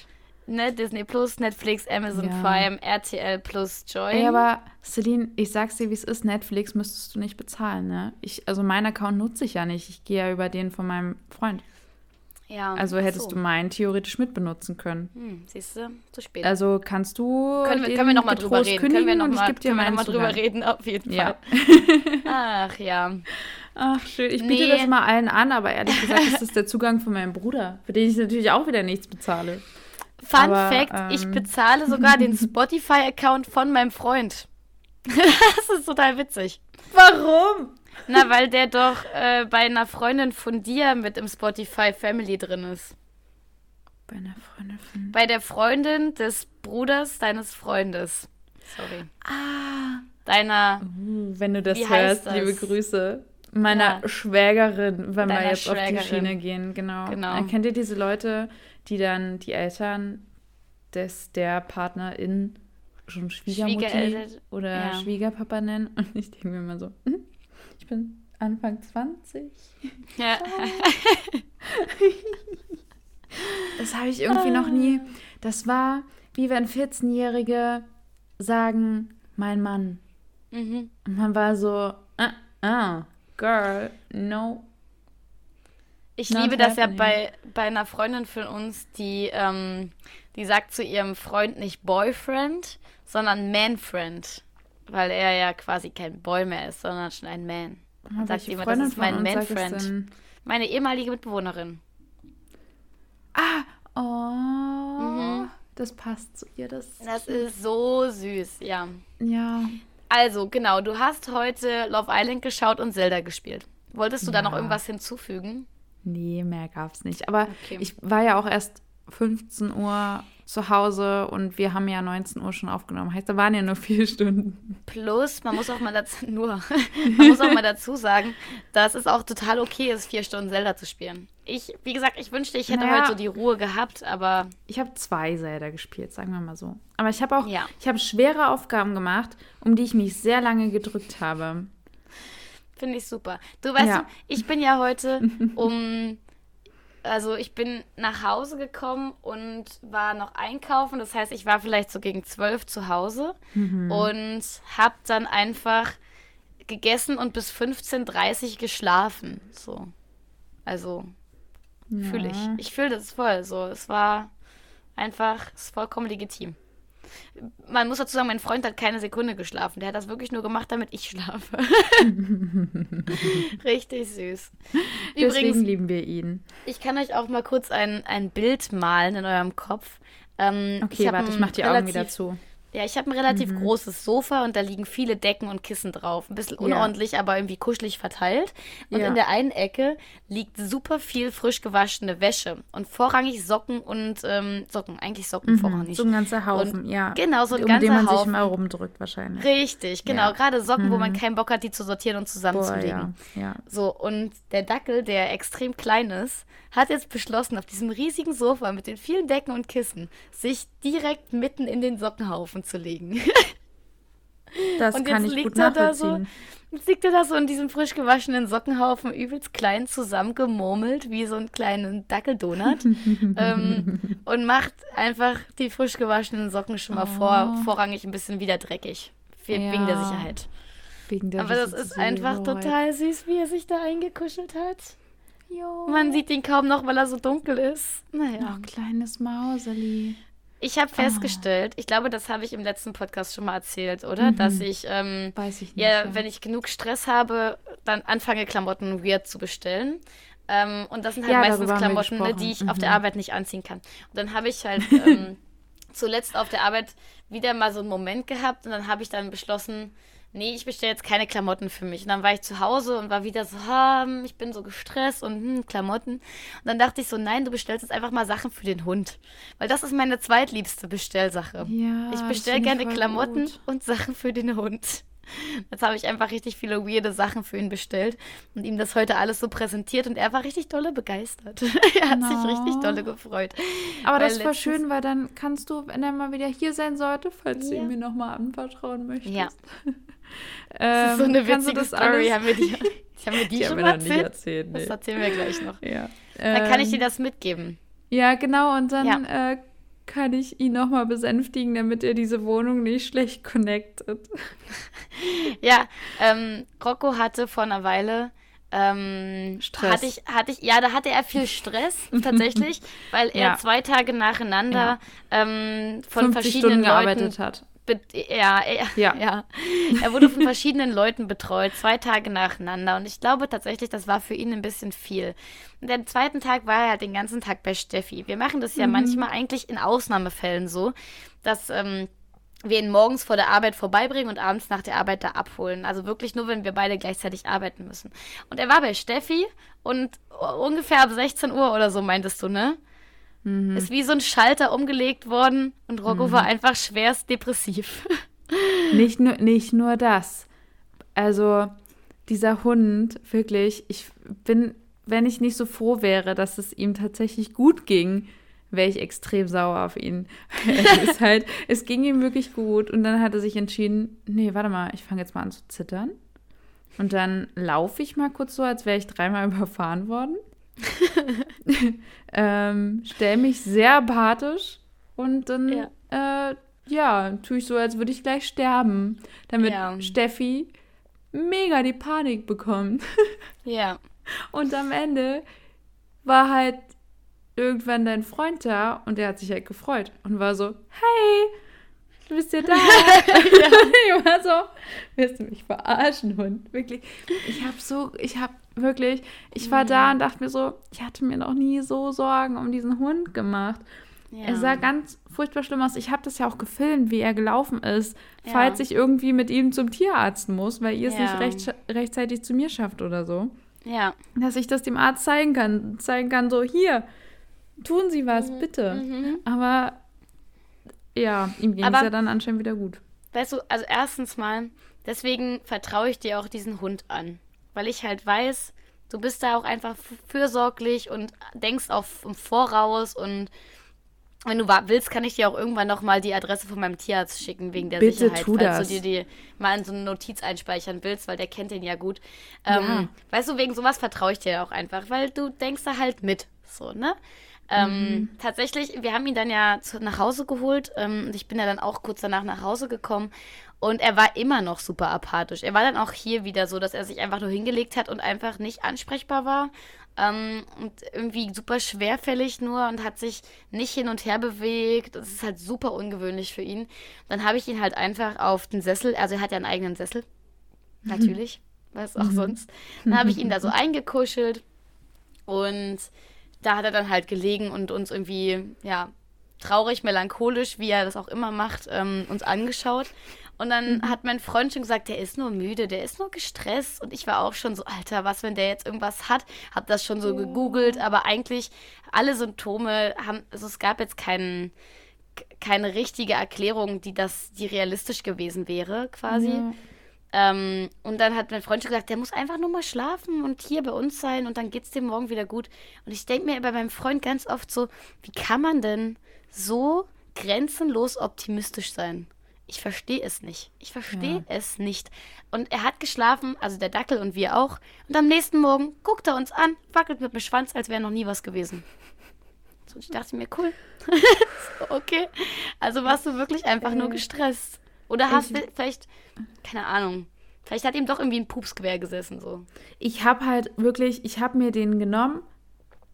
ne, Disney Plus, Netflix, Amazon ja. Prime, RTL Plus, Joy. Ey, aber Celine, ich sag's dir, wie es ist, Netflix müsstest du nicht bezahlen, ne? Ich, also meinen Account nutze ich ja nicht. Ich gehe ja über den von meinem Freund. Ja. Also hättest so. du meinen theoretisch mitbenutzen können. Hm, siehst du, zu spät. Also kannst du. Können wir, können wir nochmal drüber reden? Können wir nochmal noch drüber reden? Auf jeden Fall. Ja. Ach ja. Ach, schön. Ich biete nee. das mal allen an, aber ehrlich gesagt ist das der Zugang von meinem Bruder, für den ich natürlich auch wieder nichts bezahle. Fun aber, Fact: ähm, Ich bezahle sogar den Spotify-Account von meinem Freund. das ist total witzig. Warum? Na, weil der doch äh, bei einer Freundin von dir mit im Spotify Family drin ist. Bei einer Freundin von. Bei der Freundin des Bruders deines Freundes. Sorry. Ah. Deiner. Uh, wenn du das hörst, das? liebe Grüße. Meiner ja. Schwägerin, wenn wir jetzt auf die Schiene gehen, genau. genau. Kennt ihr diese Leute, die dann die Eltern des der Partnerin schon Schwiegermutter oder ja. Schwiegerpapa nennen? Und ich denke mir immer so, hm? Ich bin Anfang 20. Ja. das habe ich irgendwie noch nie. Das war wie wenn 14-Jährige sagen, mein Mann. Mhm. Und man war so, ah, ah, girl, no. Ich liebe das ja bei, bei einer Freundin von uns, die, ähm, die sagt zu ihrem Freund nicht Boyfriend, sondern Manfriend weil er ja quasi kein Boy mehr ist, sondern schon ein Man. Und sagt immer, das ist mein Man-Friend. Meine ehemalige Mitbewohnerin. Ah, oh. Mhm. Das passt zu ihr. Das, das ist so süß, ja. Ja. Also, genau, du hast heute Love Island geschaut und Zelda gespielt. Wolltest du ja. da noch irgendwas hinzufügen? Nee, mehr gab's nicht. Aber okay. ich war ja auch erst 15 Uhr zu Hause und wir haben ja 19 Uhr schon aufgenommen. Heißt, da waren ja nur vier Stunden. Plus, man muss auch mal dazu, nur, man muss auch mal dazu sagen, dass es auch total okay ist, vier Stunden Zelda zu spielen. Ich, wie gesagt, ich wünschte, ich hätte naja, heute so die Ruhe gehabt, aber. Ich habe zwei Zelda gespielt, sagen wir mal so. Aber ich habe auch, ja. ich habe schwere Aufgaben gemacht, um die ich mich sehr lange gedrückt habe. Finde ich super. Du weißt, ja. ich bin ja heute um also ich bin nach Hause gekommen und war noch einkaufen. Das heißt, ich war vielleicht so gegen zwölf zu Hause mhm. und habe dann einfach gegessen und bis 15.30 Uhr geschlafen. So. Also ja. fühle ich. Ich fühle das voll. So, es war einfach, ist vollkommen legitim. Man muss dazu sagen, mein Freund hat keine Sekunde geschlafen. Der hat das wirklich nur gemacht, damit ich schlafe. Richtig süß. Übrigens, Deswegen lieben wir ihn. Ich kann euch auch mal kurz ein, ein Bild malen in eurem Kopf. Ähm, okay, ich warte, ich mach die Augen wieder zu. Ja, ich habe ein relativ mhm. großes Sofa und da liegen viele Decken und Kissen drauf. Ein bisschen unordentlich, ja. aber irgendwie kuschelig verteilt. Und ja. in der einen Ecke liegt super viel frisch gewaschene Wäsche und vorrangig Socken und ähm, Socken, eigentlich Socken mhm. vorrangig. So ein ganzer Haufen, und, ja. Genau, so ein um ganzer den man Haufen. sich mal rumdrückt wahrscheinlich. Richtig, genau. Ja. Gerade Socken, mhm. wo man mhm. keinen Bock hat, die zu sortieren und zusammenzulegen. Boah, ja. So, und der Dackel, der extrem klein ist, hat jetzt beschlossen, auf diesem riesigen Sofa mit den vielen Decken und Kissen sich direkt mitten in den Sockenhaufen zu legen. Das und kann ich gut nachvollziehen. So, jetzt liegt er da so in diesem frisch gewaschenen Sockenhaufen übelst klein zusammengemurmelt, wie so einen kleinen Dackeldonut. ähm, und macht einfach die frisch gewaschenen Socken schon mal oh. vor, vorrangig ein bisschen wieder dreckig. Ja. Wegen der Sicherheit. Wegen der Aber das ist einfach total süß, wie er sich da eingekuschelt hat. Jo. Man sieht ihn kaum noch, weil er so dunkel ist. Naja. Noch kleines Mauseli. Ich habe festgestellt, oh. ich glaube, das habe ich im letzten Podcast schon mal erzählt, oder? Mhm. Dass ich, ähm, Weiß ich nicht, ja, ja, wenn ich genug Stress habe, dann anfange, Klamotten weird zu bestellen. Ähm, und das sind halt ja, meistens Klamotten, ne, die ich mhm. auf der mhm. Arbeit nicht anziehen kann. Und dann habe ich halt ähm, zuletzt auf der Arbeit wieder mal so einen Moment gehabt und dann habe ich dann beschlossen, nee, ich bestelle jetzt keine Klamotten für mich. Und dann war ich zu Hause und war wieder so, ha, ich bin so gestresst und hm, Klamotten. Und dann dachte ich so, nein, du bestellst jetzt einfach mal Sachen für den Hund. Weil das ist meine zweitliebste Bestellsache. Ja, ich bestelle gerne Klamotten gut. und Sachen für den Hund. Jetzt habe ich einfach richtig viele weirde Sachen für ihn bestellt und ihm das heute alles so präsentiert und er war richtig dolle begeistert. er hat no. sich richtig dolle gefreut. Aber das war schön, weil dann kannst du, wenn er mal wieder hier sein sollte, falls ja. du ihm nochmal anvertrauen möchtest. Ja. das ist so ähm, eine witzige Story. Haben wir die, haben wir die, die schon wir erzählt? erzählt nee. Das erzählen wir gleich noch. Ja. Dann kann ich dir ähm, das mitgeben. Ja, genau. Und dann ja. äh, kann ich ihn nochmal besänftigen, damit er diese Wohnung nicht schlecht connectet. ja, ähm, Rocco hatte vor einer Weile ähm, Stress. Hatte ich, hatte ich, ja, da hatte er viel Stress tatsächlich, weil er ja. zwei Tage nacheinander ja. ähm, von verschiedenen Stunden Leuten gearbeitet hat ja, er, ja. ja. Er wurde von verschiedenen Leuten betreut, zwei Tage nacheinander. Und ich glaube tatsächlich, das war für ihn ein bisschen viel. Und den zweiten Tag war er halt den ganzen Tag bei Steffi. Wir machen das ja mhm. manchmal eigentlich in Ausnahmefällen so, dass ähm, wir ihn morgens vor der Arbeit vorbeibringen und abends nach der Arbeit da abholen. Also wirklich nur, wenn wir beide gleichzeitig arbeiten müssen. Und er war bei Steffi und ungefähr ab 16 Uhr oder so, meintest du, ne? Mhm. Ist wie so ein Schalter umgelegt worden und Rocco mhm. war einfach schwerst depressiv. nicht, nur, nicht nur das. Also, dieser Hund, wirklich, ich bin, wenn ich nicht so froh wäre, dass es ihm tatsächlich gut ging, wäre ich extrem sauer auf ihn. es halt, es ging ihm wirklich gut und dann hat er sich entschieden, nee, warte mal, ich fange jetzt mal an zu zittern. Und dann laufe ich mal kurz so, als wäre ich dreimal überfahren worden. ähm, stell mich sehr apathisch und dann, ja, äh, ja tue ich so, als würde ich gleich sterben, damit ja. Steffi mega die Panik bekommt. ja. Und am Ende war halt irgendwann dein Freund da und der hat sich halt gefreut und war so, hey, du bist ja da. ja. Ich war so, wirst du mich verarschen, Hund? Wirklich. Ich habe so, ich habe wirklich, ich war mhm. da und dachte mir so, ich hatte mir noch nie so Sorgen um diesen Hund gemacht. Ja. Er sah ganz furchtbar schlimm aus. Ich habe das ja auch gefilmt, wie er gelaufen ist, ja. falls ich irgendwie mit ihm zum Tierarzt muss, weil ihr es ja. nicht recht, rechtzeitig zu mir schafft oder so. Ja. Dass ich das dem Arzt zeigen kann, zeigen kann, so hier, tun Sie was, mhm. bitte. Mhm. Aber ja, ihm ging es ja dann anscheinend wieder gut. Weißt du, also erstens mal, deswegen vertraue ich dir auch diesen Hund an. Weil ich halt weiß, du bist da auch einfach fürsorglich und denkst auch im Voraus und wenn du willst, kann ich dir auch irgendwann noch mal die Adresse von meinem Tierarzt schicken, wegen der Bitte Sicherheit, tu falls das. du dir die mal in so eine Notiz einspeichern willst, weil der kennt den ja gut. Ähm, ja. Weißt du, wegen sowas vertraue ich dir auch einfach, weil du denkst da halt mit, so, ne? Ähm, mhm. Tatsächlich, wir haben ihn dann ja zu, nach Hause geholt ähm, und ich bin ja dann auch kurz danach nach Hause gekommen und er war immer noch super apathisch. Er war dann auch hier wieder so, dass er sich einfach nur hingelegt hat und einfach nicht ansprechbar war. Ähm, und irgendwie super schwerfällig nur und hat sich nicht hin und her bewegt. Das ist halt super ungewöhnlich für ihn. Dann habe ich ihn halt einfach auf den Sessel, also er hat ja einen eigenen Sessel. Mhm. Natürlich. Was auch mhm. sonst. Dann habe ich ihn da so eingekuschelt und da hat er dann halt gelegen und uns irgendwie, ja, traurig, melancholisch, wie er das auch immer macht, ähm, uns angeschaut. Und dann mhm. hat mein Freund schon gesagt, der ist nur müde, der ist nur gestresst. Und ich war auch schon so, Alter, was, wenn der jetzt irgendwas hat? Hab das schon so gegoogelt, aber eigentlich alle Symptome haben, also es gab jetzt keinen, keine richtige Erklärung, die das, die realistisch gewesen wäre, quasi. Mhm. Ähm, und dann hat mein Freund schon gesagt, der muss einfach nur mal schlafen und hier bei uns sein und dann geht's dem morgen wieder gut. Und ich denke mir bei meinem Freund ganz oft so, wie kann man denn so grenzenlos optimistisch sein? Ich verstehe es nicht. Ich verstehe ja. es nicht. Und er hat geschlafen, also der Dackel und wir auch. Und am nächsten Morgen guckt er uns an, wackelt mit dem Schwanz, als wäre noch nie was gewesen. So, ich dachte mir, cool. okay. Also warst du wirklich einfach nur gestresst. Oder hast du vielleicht, keine Ahnung, vielleicht hat ihm doch irgendwie ein Pups quer gesessen so. Ich habe halt wirklich, ich habe mir den genommen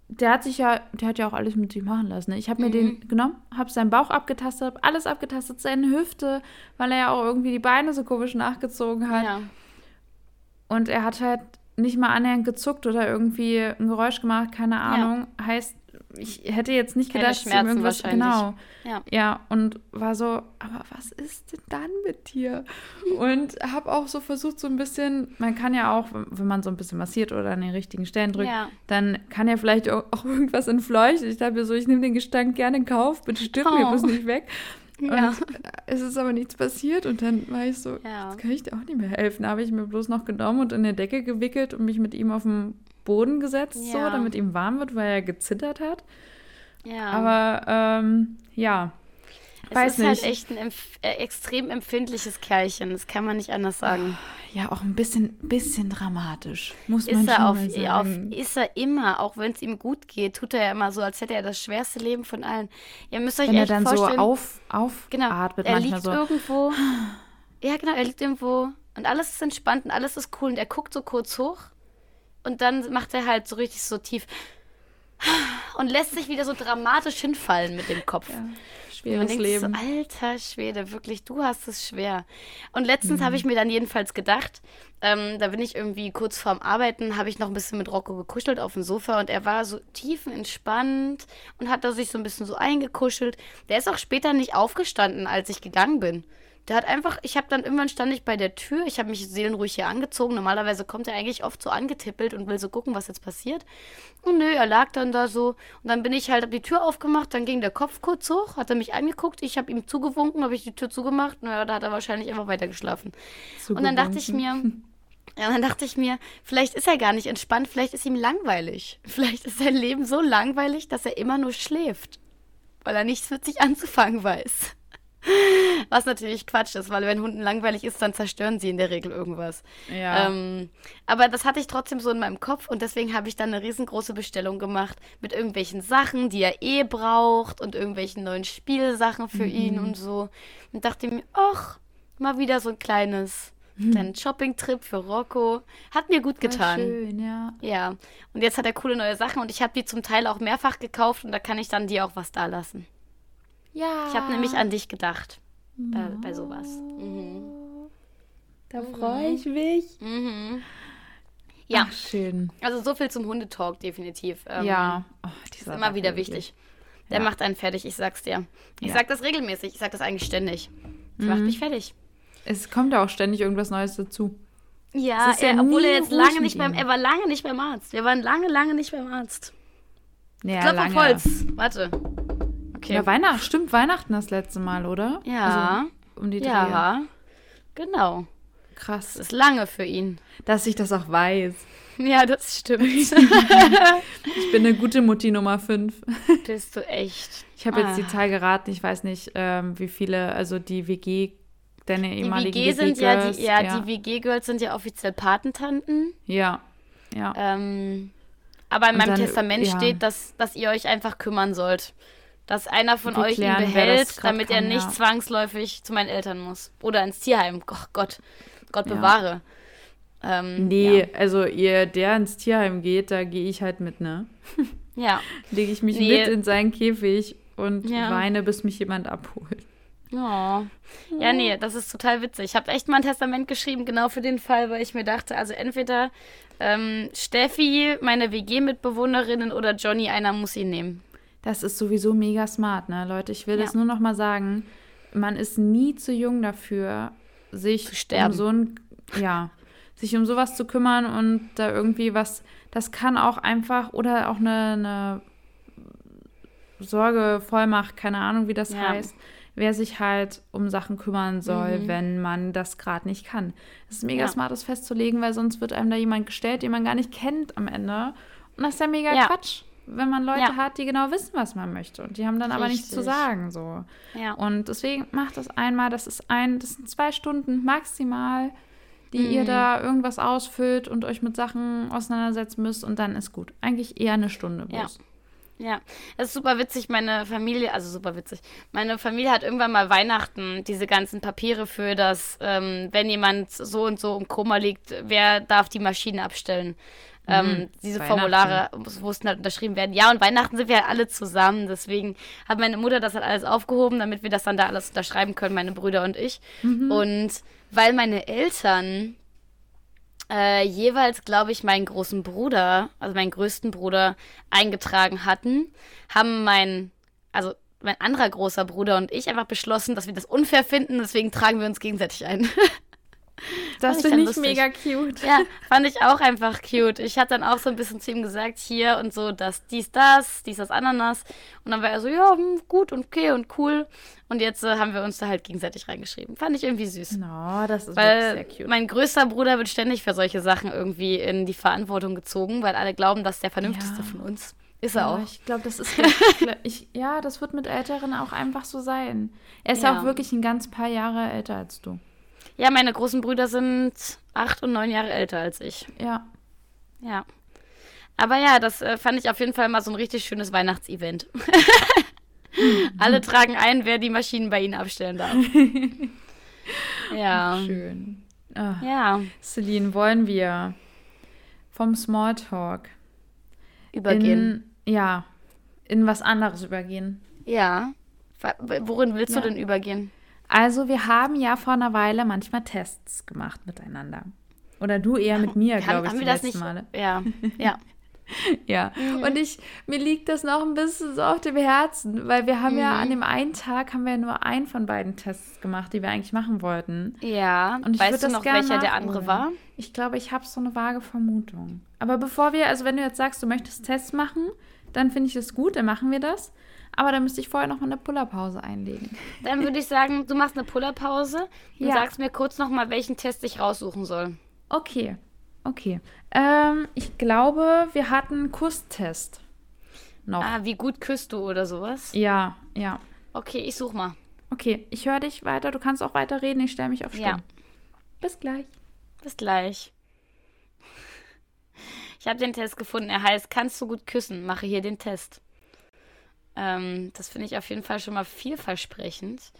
der hat sich ja, der hat ja auch alles mit sich machen lassen. Ne? Ich habe mir mhm. den genommen, habe seinen Bauch abgetastet, habe alles abgetastet, seine Hüfte, weil er ja auch irgendwie die Beine so komisch nachgezogen hat. Ja. Und er hat halt nicht mal annähernd gezuckt oder irgendwie ein Geräusch gemacht, keine Ahnung. Ja. Heißt, ich hätte jetzt nicht gedacht, dass ihm irgendwas genau. Ja. ja, und war so, aber was ist denn dann mit dir? Und habe auch so versucht, so ein bisschen, man kann ja auch, wenn man so ein bisschen massiert oder an den richtigen Stellen drückt, ja. dann kann ja vielleicht auch irgendwas entfleuchten. Ich dachte mir so, ich nehme den Gestank gerne in Kauf, bitte stirb oh. mir bloß nicht weg. Ja. Und es ist aber nichts passiert und dann war ich so, ja. jetzt kann ich dir auch nicht mehr helfen. Da habe ich mir bloß noch genommen und in eine Decke gewickelt und mich mit ihm auf den Boden gesetzt, ja. so, damit ihm warm wird, weil er gezittert hat. Ja. Aber ähm, ja. Es Weiß ist halt nicht. halt echt ein empf äh, extrem empfindliches Kerlchen, das kann man nicht anders sagen. Ja, auch ein bisschen, bisschen dramatisch, muss ist man er auf, sagen. Auf, ist er immer, auch wenn es ihm gut geht, tut er ja immer so, als hätte er das schwerste Leben von allen. Ihr müsst euch wenn echt er dann vorstellen, so auf, auf genau, atmet er liegt so. irgendwo, ja genau, er liegt irgendwo und alles ist entspannt und alles ist cool und er guckt so kurz hoch und dann macht er halt so richtig so tief und lässt sich wieder so dramatisch hinfallen mit dem Kopf. Ja, schweres denkt, Leben. So, alter Schwede, wirklich, du hast es schwer. Und letztens mhm. habe ich mir dann jedenfalls gedacht, ähm, da bin ich irgendwie kurz vorm Arbeiten, habe ich noch ein bisschen mit Rocco gekuschelt auf dem Sofa und er war so tiefenentspannt und hat da sich so ein bisschen so eingekuschelt. Der ist auch später nicht aufgestanden, als ich gegangen bin. Der hat einfach, ich habe dann irgendwann stand ich bei der Tür, ich habe mich seelenruhig hier angezogen. Normalerweise kommt er eigentlich oft so angetippelt und will so gucken, was jetzt passiert. Und nö, er lag dann da so. Und dann bin ich halt, hab die Tür aufgemacht, dann ging der Kopf kurz hoch, hat er mich angeguckt, ich habe ihm zugewunken, habe ich die Tür zugemacht. Naja, da hat er wahrscheinlich einfach weiter geschlafen. Und dann dachte ich mir, ja, dann dachte ich mir, vielleicht ist er gar nicht entspannt, vielleicht ist ihm langweilig. Vielleicht ist sein Leben so langweilig, dass er immer nur schläft, weil er nichts mit sich anzufangen weiß. Was natürlich Quatsch ist, weil wenn Hunden langweilig ist, dann zerstören sie in der Regel irgendwas. Ja. Ähm, aber das hatte ich trotzdem so in meinem Kopf und deswegen habe ich dann eine riesengroße Bestellung gemacht mit irgendwelchen Sachen, die er eh braucht und irgendwelchen neuen Spielsachen für mhm. ihn und so. Und dachte mir, ach, mal wieder so ein kleines mhm. Shopping-Trip für Rocco. Hat mir gut getan. schön, ja. Ja. Und jetzt hat er coole neue Sachen und ich habe die zum Teil auch mehrfach gekauft und da kann ich dann dir auch was da lassen. Ja. Ich habe nämlich an dich gedacht bei, oh. bei sowas. Mhm. Da freue ich mich. Mhm. Ja, Ach, schön. Also so viel zum Hundetalk definitiv. Ähm, ja, oh, ist immer wieder wichtig. Der ja. macht einen fertig, ich sag's dir. Ich ja. sag das regelmäßig, ich sag das eigentlich ständig. Das mhm. macht mich fertig. Es kommt ja auch ständig irgendwas Neues dazu. Ja, ja er, obwohl er jetzt lange nicht beim, er war lange nicht beim Arzt. Wir waren lange, lange nicht beim Arzt. Ja, glaube auf Holz. Warte. Okay. Ja, Weihnachten, stimmt, Weihnachten das letzte Mal, oder? Ja. Also, um die Dreh. Ja, genau. Krass. Das ist lange für ihn. Dass ich das auch weiß. Ja, das stimmt. ich bin eine gute Mutti Nummer 5. Bist du echt. Ich habe jetzt ah. die Zahl geraten, ich weiß nicht, ähm, wie viele, also die WG, deine ehemaligen WG sind ja, die, ja, ja, die WG-Girls sind ja offiziell Patentanten. Ja, ja. Ähm, Aber in meinem dann, Testament ja. steht, dass, dass ihr euch einfach kümmern sollt. Dass einer von euch ihn behält, damit kann, er nicht ja. zwangsläufig zu meinen Eltern muss. Oder ins Tierheim. Oh Gott, Gott bewahre. Ähm, nee, also ihr, der ins Tierheim geht, da gehe ich halt mit, ne? Ja. Lege ich mich nee. mit in seinen Käfig und weine, bis mich jemand abholt. Oh. Ja, nee, das ist total witzig. Ich habe echt mal ein Testament geschrieben, genau für den Fall, weil ich mir dachte, also entweder ähm, Steffi, meine WG-Mitbewohnerinnen oder Johnny, einer muss ihn nehmen. Das ist sowieso mega smart, ne, Leute. Ich will ja. das nur noch mal sagen. Man ist nie zu jung dafür, sich um so ein, ja, sich um sowas zu kümmern und da irgendwie was, das kann auch einfach, oder auch eine, eine Sorge, Vollmacht, keine Ahnung, wie das ja. heißt wer sich halt um Sachen kümmern soll, mhm. wenn man das gerade nicht kann. Es ist mega ja. smart, das festzulegen, weil sonst wird einem da jemand gestellt, den man gar nicht kennt am Ende. Und das ist ja mega ja. Quatsch, wenn man Leute ja. hat, die genau wissen, was man möchte. Und die haben dann Richtig. aber nichts zu sagen. So. Ja. Und deswegen macht das einmal, das ist ein, das sind zwei Stunden maximal, die mhm. ihr da irgendwas ausfüllt und euch mit Sachen auseinandersetzen müsst und dann ist gut. Eigentlich eher eine Stunde bloß. Ja. Ja, es ist super witzig. Meine Familie, also super witzig. Meine Familie hat irgendwann mal Weihnachten diese ganzen Papiere für das, ähm, wenn jemand so und so im Koma liegt, wer darf die Maschine abstellen. Ähm, mhm, diese Formulare mussten halt unterschrieben werden. Ja, und Weihnachten sind wir halt alle zusammen. Deswegen hat meine Mutter das halt alles aufgehoben, damit wir das dann da alles unterschreiben können, meine Brüder und ich. Mhm. Und weil meine Eltern äh, jeweils, glaube ich, meinen großen Bruder, also meinen größten Bruder, eingetragen hatten, haben mein, also mein anderer großer Bruder und ich einfach beschlossen, dass wir das unfair finden, deswegen tragen wir uns gegenseitig ein. Das finde ich, ich mega cute. Ja, fand ich auch einfach cute. Ich hatte dann auch so ein bisschen zu ihm gesagt, hier und so, dass dies, das, dies, das, Ananas. Und dann war er so, ja, hm, gut und okay und cool. Und jetzt äh, haben wir uns da halt gegenseitig reingeschrieben. Fand ich irgendwie süß. No, das ist weil sehr cute. Mein größter Bruder wird ständig für solche Sachen irgendwie in die Verantwortung gezogen, weil alle glauben, dass der vernünftigste ja. von uns ist er ja, auch. Ich glaube, das ist. ich, ja, das wird mit Älteren auch einfach so sein. Er ist ja. auch wirklich ein ganz paar Jahre älter als du. Ja, meine großen Brüder sind acht und neun Jahre älter als ich. Ja. Ja. Aber ja, das äh, fand ich auf jeden Fall mal so ein richtig schönes Weihnachtsevent. Alle tragen ein, wer die Maschinen bei ihnen abstellen darf. ja. Schön. Ach, ja. Celine, wollen wir vom Smalltalk übergehen? In, ja, in was anderes übergehen. Ja. Worin willst ja. du denn übergehen? Also, wir haben ja vor einer Weile manchmal Tests gemacht miteinander. Oder du eher mit mir, glaube ich, haben die wir das nicht? Male. Ja, ja. ja, mhm. und ich, mir liegt das noch ein bisschen so auf dem Herzen, weil wir haben mhm. ja an dem einen Tag haben wir nur einen von beiden Tests gemacht, die wir eigentlich machen wollten. Ja, und ich weißt du noch, welcher der andere war? Ich glaube, ich habe so eine vage Vermutung. Aber bevor wir, also wenn du jetzt sagst, du möchtest Tests machen, dann finde ich das gut, dann machen wir das. Aber dann müsste ich vorher noch mal eine Pullerpause einlegen. Dann würde ich sagen, du machst eine Pullerpause und ja. sagst mir kurz noch mal, welchen Test ich raussuchen soll. Okay, okay. Ähm, ich glaube, wir hatten Kusstest noch. Ah, wie gut küsst du oder sowas? Ja, ja. Okay, ich such mal. Okay, ich höre dich weiter. Du kannst auch weiter reden. Ich stelle mich auf Stumm. Ja. Bis gleich. Bis gleich. Ich habe den Test gefunden. Er heißt, kannst du gut küssen? Mache hier den Test. Ähm, das finde ich auf jeden Fall schon mal vielversprechend.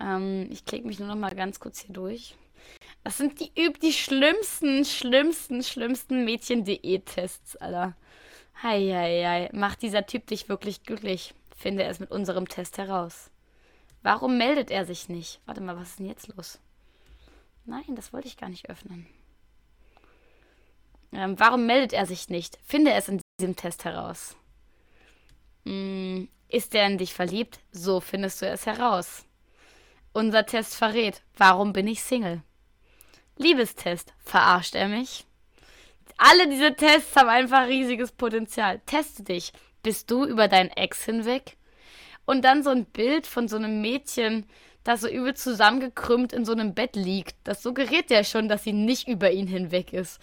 Ähm, ich klicke mich nur noch mal ganz kurz hier durch. Das sind die, die schlimmsten, schlimmsten, schlimmsten Mädchen-DE-Tests, Alter. Heieiei. Macht dieser Typ dich wirklich glücklich? Finde es mit unserem Test heraus. Warum meldet er sich nicht? Warte mal, was ist denn jetzt los? Nein, das wollte ich gar nicht öffnen. Ähm, warum meldet er sich nicht? Finde es in diesem Test heraus. Hm, ist er in dich verliebt? So findest du es heraus. Unser Test verrät, warum bin ich Single? Liebestest, verarscht er mich? Alle diese Tests haben einfach riesiges Potenzial. Teste dich. Bist du über deinen Ex hinweg? Und dann so ein Bild von so einem Mädchen, das so übel zusammengekrümmt in so einem Bett liegt. Das suggeriert ja schon, dass sie nicht über ihn hinweg ist.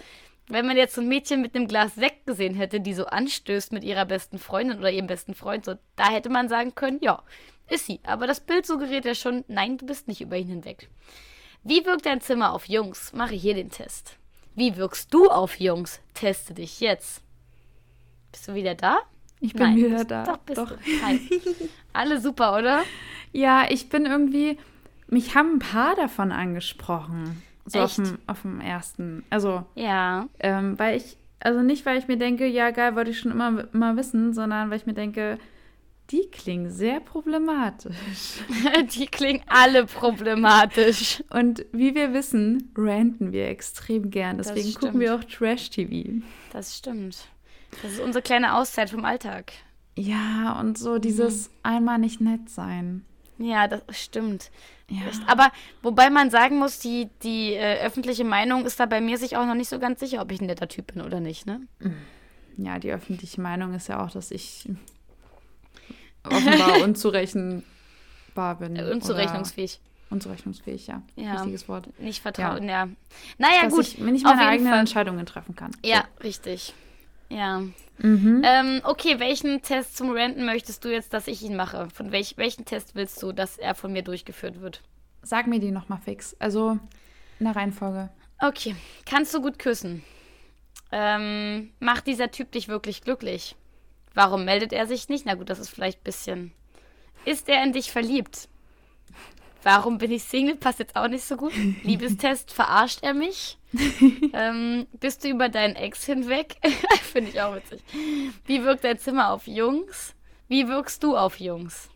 Wenn man jetzt so ein Mädchen mit einem Glas Sekt gesehen hätte, die so anstößt mit ihrer besten Freundin oder ihrem besten Freund, so, da hätte man sagen können, ja, ist sie. Aber das Bild suggeriert ja schon, nein, du bist nicht über ihn hinweg. Wie wirkt dein Zimmer auf Jungs? Mache hier den Test. Wie wirkst du auf Jungs? Teste dich jetzt. Bist du wieder da? Ich bin Nein, wieder da. Doch, bist doch. Alle super, oder? Ja, ich bin irgendwie. Mich haben ein paar davon angesprochen. So Echt? Auf, dem, auf dem ersten. Also. Ja. Ähm, weil ich. Also nicht, weil ich mir denke, ja, geil, wollte ich schon immer, immer wissen, sondern weil ich mir denke, die klingen sehr problematisch. die klingen alle problematisch. Und wie wir wissen, ranten wir extrem gern. Deswegen gucken wir auch Trash-TV. Das stimmt. Das ist unsere kleine Auszeit vom Alltag. Ja, und so dieses mhm. einmal nicht nett sein. Ja, das stimmt. Ja. Aber wobei man sagen muss, die, die äh, öffentliche Meinung ist da bei mir sich auch noch nicht so ganz sicher, ob ich ein netter Typ bin oder nicht, ne? Ja, die öffentliche Meinung ist ja auch, dass ich offenbar unzurechenbar bin. Äh, unzurechnungsfähig. Unzurechnungsfähig, ja. ja. Richtiges Wort. Nicht vertrauen, ja. ja. Naja, Dass gut. Ich, wenn ich meine eigenen Fall. Entscheidungen treffen kann. Ja, so. richtig. Ja. Mhm. Ähm, okay, welchen Test zum Ranten möchtest du jetzt, dass ich ihn mache? Von welch, welchen Test willst du, dass er von mir durchgeführt wird? Sag mir die nochmal fix. Also in der Reihenfolge. Okay. Kannst du gut küssen? Ähm, macht dieser Typ dich wirklich glücklich? Warum meldet er sich nicht? Na gut, das ist vielleicht ein bisschen. Ist er in dich verliebt? Warum bin ich Single? Passt jetzt auch nicht so gut. Liebestest, verarscht er mich? ähm, bist du über deinen Ex hinweg? Finde ich auch witzig. Wie wirkt dein Zimmer auf Jungs? Wie wirkst du auf Jungs?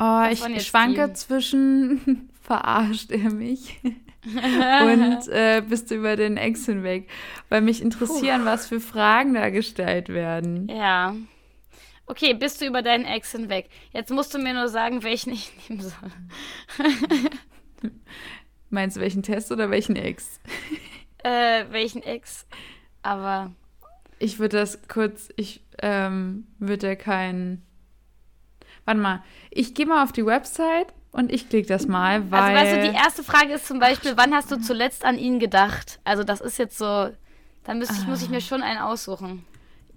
Oh, ich schwanke die? zwischen verarscht er mich und äh, bist du über den Ex hinweg. Weil mich interessieren, Puh. was für Fragen da gestellt werden. Ja. Okay, bist du über deinen Ex hinweg? Jetzt musst du mir nur sagen, welchen ich nehmen soll. Meinst du welchen Test oder welchen Ex? äh, welchen Ex? Aber. Ich würde das kurz, ich ähm, würde keinen. Warte mal, ich gehe mal auf die Website und ich klicke das mal, weil. Also, weißt du, die erste Frage ist zum Beispiel, wann hast du zuletzt an ihn gedacht? Also, das ist jetzt so. Dann müsste ich, muss ich mir ah. schon einen aussuchen.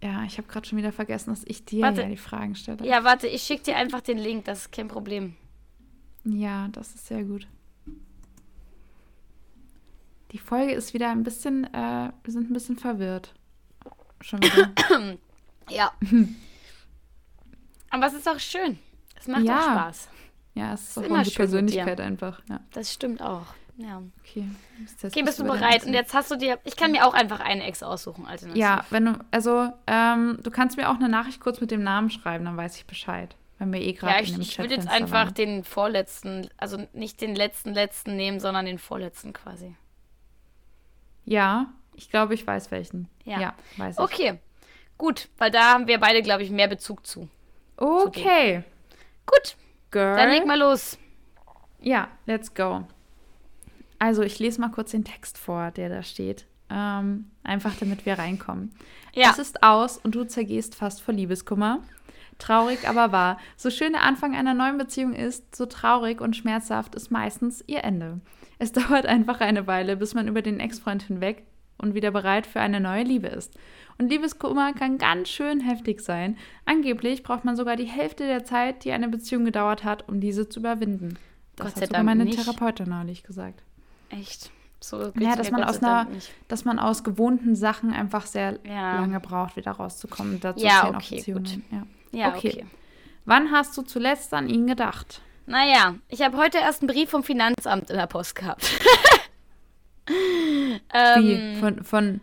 Ja, ich habe gerade schon wieder vergessen, dass ich dir warte. ja die Fragen stelle. Ja, warte, ich schicke dir einfach den Link, das ist kein Problem. Ja, das ist sehr gut. Die Folge ist wieder ein bisschen, äh, wir sind ein bisschen verwirrt. Schon wieder. ja. Aber es ist auch schön. Es macht ja. auch Spaß. Ja, es ist, ist auch unsere Persönlichkeit einfach. Ja. Das stimmt auch. Ja. Okay. Okay, bist du bereit? Und jetzt hast du dir, ich kann mir auch einfach eine Ex aussuchen. Alternativ. Ja, wenn du, also, ähm, du kannst mir auch eine Nachricht kurz mit dem Namen schreiben, dann weiß ich Bescheid. Wenn wir eh gerade ja, ich, in dem ich würde jetzt einfach waren. den vorletzten, also nicht den letzten letzten nehmen, sondern den vorletzten quasi. Ja, ich glaube, ich weiß welchen. Ja, ja weiß ich. Okay, gut, weil da haben wir beide, glaube ich, mehr Bezug zu. Okay. Zu gut, Girl. dann leg mal los. Ja, let's go. Also, ich lese mal kurz den Text vor, der da steht. Ähm, einfach damit wir reinkommen. Ja. Es ist aus und du zergehst fast vor Liebeskummer. Traurig, aber wahr. So schön der Anfang einer neuen Beziehung ist, so traurig und schmerzhaft ist meistens ihr Ende. Es dauert einfach eine Weile, bis man über den Ex-Freund hinweg und wieder bereit für eine neue Liebe ist. Und Liebeskummer kann ganz schön heftig sein. Angeblich braucht man sogar die Hälfte der Zeit, die eine Beziehung gedauert hat, um diese zu überwinden. Das Gott hat sogar meine nicht. Therapeutin neulich gesagt. Echt? So ja, dass man aus einer, dass man aus gewohnten Sachen einfach sehr ja. lange braucht, wieder rauszukommen. Dazu ja, okay, gut. Ja, ja okay. okay. Wann hast du zuletzt an ihn gedacht? Naja, ich habe heute erst einen Brief vom Finanzamt in der Post gehabt. Wie? Ähm, von, von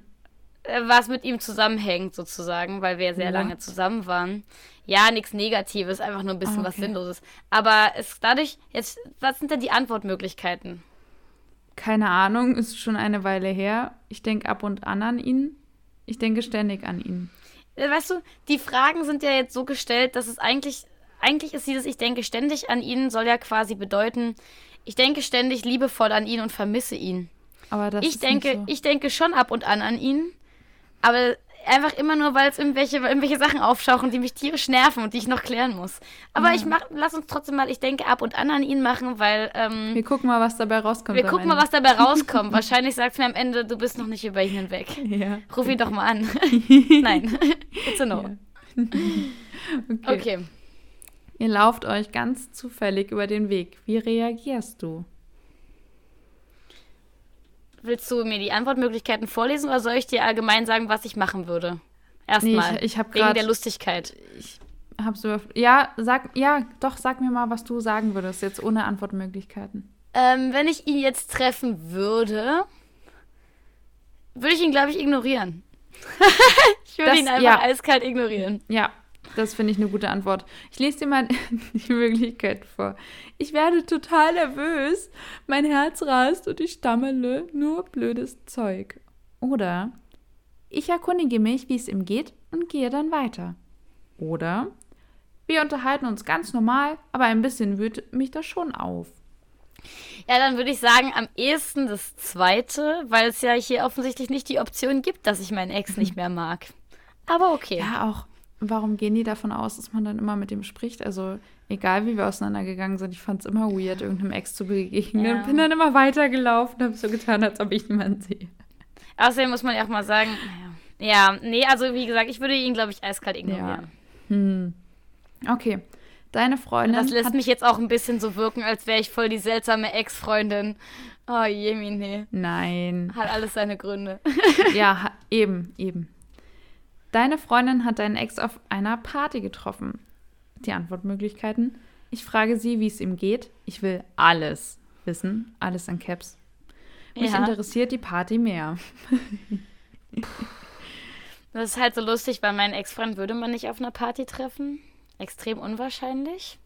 äh, was mit ihm zusammenhängt, sozusagen, weil wir sehr What? lange zusammen waren. Ja, nichts Negatives, einfach nur ein bisschen ah, okay. was Sinnloses. Aber es dadurch, jetzt, was sind denn die Antwortmöglichkeiten? Keine Ahnung, ist schon eine Weile her. Ich denke ab und an an ihn. Ich denke ständig an ihn. Äh, weißt du, die Fragen sind ja jetzt so gestellt, dass es eigentlich, eigentlich ist dieses Ich denke ständig an ihn, soll ja quasi bedeuten, ich denke ständig liebevoll an ihn und vermisse ihn. Aber das ich ist denke, nicht so. ich denke schon ab und an an ihn, aber einfach immer nur, weil es irgendwelche, irgendwelche Sachen aufschauchen, die mich tierisch nerven und die ich noch klären muss. Aber ja. ich mach, lass uns trotzdem mal, ich denke, ab und an an ihn machen, weil. Ähm, wir gucken mal, was dabei rauskommt. Wir gucken Ende. mal, was dabei rauskommt. Wahrscheinlich sagt es mir am Ende, du bist noch nicht über ihn hinweg. Ja. Ruf ihn doch mal an. Nein. It's a no. Ja. okay. okay. Ihr lauft euch ganz zufällig über den Weg. Wie reagierst du? Willst du mir die Antwortmöglichkeiten vorlesen oder soll ich dir allgemein sagen, was ich machen würde? Erstmal. Nee, ich, ich habe Wegen der Lustigkeit. Ich habe so. Ja, sag, ja, doch, sag mir mal, was du sagen würdest, jetzt ohne Antwortmöglichkeiten. Ähm, wenn ich ihn jetzt treffen würde, würde ich ihn, glaube ich, ignorieren. ich würde das, ihn einfach ja. eiskalt ignorieren. Ja, das finde ich eine gute Antwort. Ich lese dir mal die Möglichkeit vor. Ich werde total nervös, mein Herz rast und ich stammele nur blödes Zeug. Oder ich erkundige mich, wie es ihm geht und gehe dann weiter. Oder wir unterhalten uns ganz normal, aber ein bisschen wühlt mich das schon auf. Ja, dann würde ich sagen, am ehesten das zweite, weil es ja hier offensichtlich nicht die Option gibt, dass ich meinen Ex nicht mehr mag. Aber okay. Ja, auch. Warum gehen die davon aus, dass man dann immer mit ihm spricht? Also, egal wie wir auseinandergegangen sind, ich fand es immer weird, irgendeinem Ex zu begegnen. Ja. Bin dann immer weitergelaufen, habe so getan, als ob ich niemanden sehe. Außerdem muss man ja auch mal sagen, ja, ja nee, also wie gesagt, ich würde ihn, glaube ich, eiskalt ignorieren. Ja. Hm. Okay. Deine Freundin. Das lässt mich jetzt auch ein bisschen so wirken, als wäre ich voll die seltsame Ex-Freundin. Oh, Jemine. Nein. Hat alles seine Gründe. ja, eben, eben. Deine Freundin hat deinen Ex auf einer Party getroffen. Die Antwortmöglichkeiten. Ich frage sie, wie es ihm geht. Ich will alles wissen. Alles in Caps. Mich ja. interessiert die Party mehr. das ist halt so lustig, weil meinen Ex-Freund würde man nicht auf einer Party treffen extrem unwahrscheinlich.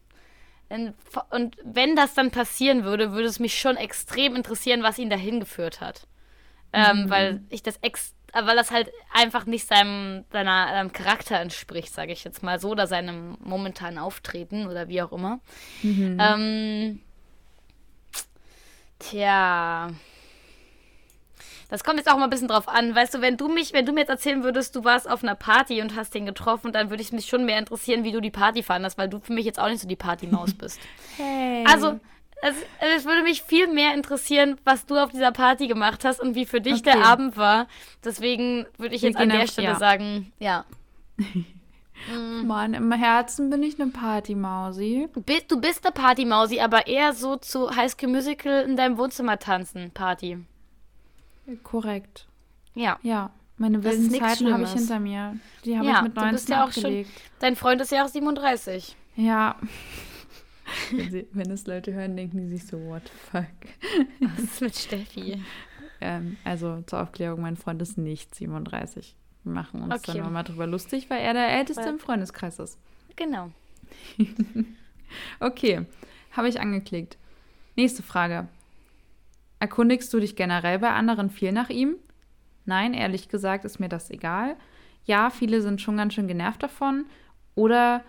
Und wenn das dann passieren würde, würde es mich schon extrem interessieren, was ihn dahin geführt hat. Ähm, mhm. Weil ich das ex weil das halt einfach nicht seinem seiner ähm, Charakter entspricht, sage ich jetzt mal so, oder seinem momentanen Auftreten oder wie auch immer. Mhm. Ähm, tja. Das kommt jetzt auch mal ein bisschen drauf an. Weißt du, wenn du mich, wenn du mir jetzt erzählen würdest, du warst auf einer Party und hast den getroffen, dann würde ich mich schon mehr interessieren, wie du die Party fandest, weil du für mich jetzt auch nicht so die Partymaus bist. Hey. Also, es, es, würde mich viel mehr interessieren, was du auf dieser Party gemacht hast und wie für dich okay. der Abend war. Deswegen würde ich jetzt an der Stelle ja. sagen, ja. Mann, im Herzen bin ich eine Partymausi. Du bist eine Partymausi, aber eher so zu High School Musical in deinem Wohnzimmer tanzen, Party. Korrekt. Ja. Ja. Meine wilden Zeiten habe ich hinter mir. Die habe ja, ich mit 19 du bist ja auch abgelegt. Schon, dein Freund ist ja auch 37. Ja. Wenn, sie, wenn es Leute hören, denken die sich so, what the fuck. Was ist mit Steffi? ähm, also zur Aufklärung, mein Freund ist nicht 37. Wir machen uns okay. dann mal drüber lustig, weil er der Älteste weil, im Freundeskreis ist. Genau. okay, habe ich angeklickt. Nächste Frage. Erkundigst du dich generell bei anderen viel nach ihm? Nein, ehrlich gesagt ist mir das egal. Ja, viele sind schon ganz schön genervt davon. Oder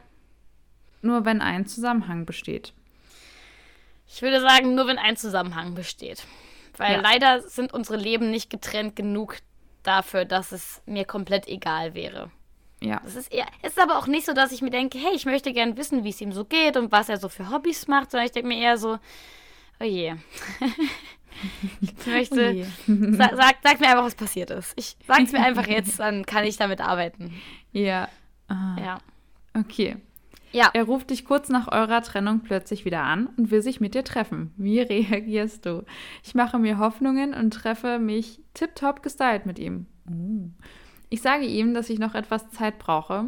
nur wenn ein Zusammenhang besteht. Ich würde sagen, nur wenn ein Zusammenhang besteht. Weil ja. leider sind unsere Leben nicht getrennt genug dafür, dass es mir komplett egal wäre. Ja. Es ist, eher, es ist aber auch nicht so, dass ich mir denke, hey, ich möchte gerne wissen, wie es ihm so geht und was er so für Hobbys macht, sondern ich denke mir eher so, oh je. Ich möchte. Oh sag, sag, sag, mir einfach, was passiert ist. Ich sag's mir einfach jetzt, dann kann ich damit arbeiten. Ja. Ah. Ja. Okay. Ja. Er ruft dich kurz nach eurer Trennung plötzlich wieder an und will sich mit dir treffen. Wie reagierst du? Ich mache mir Hoffnungen und treffe mich tiptop gestylt mit ihm. Oh. Ich sage ihm, dass ich noch etwas Zeit brauche.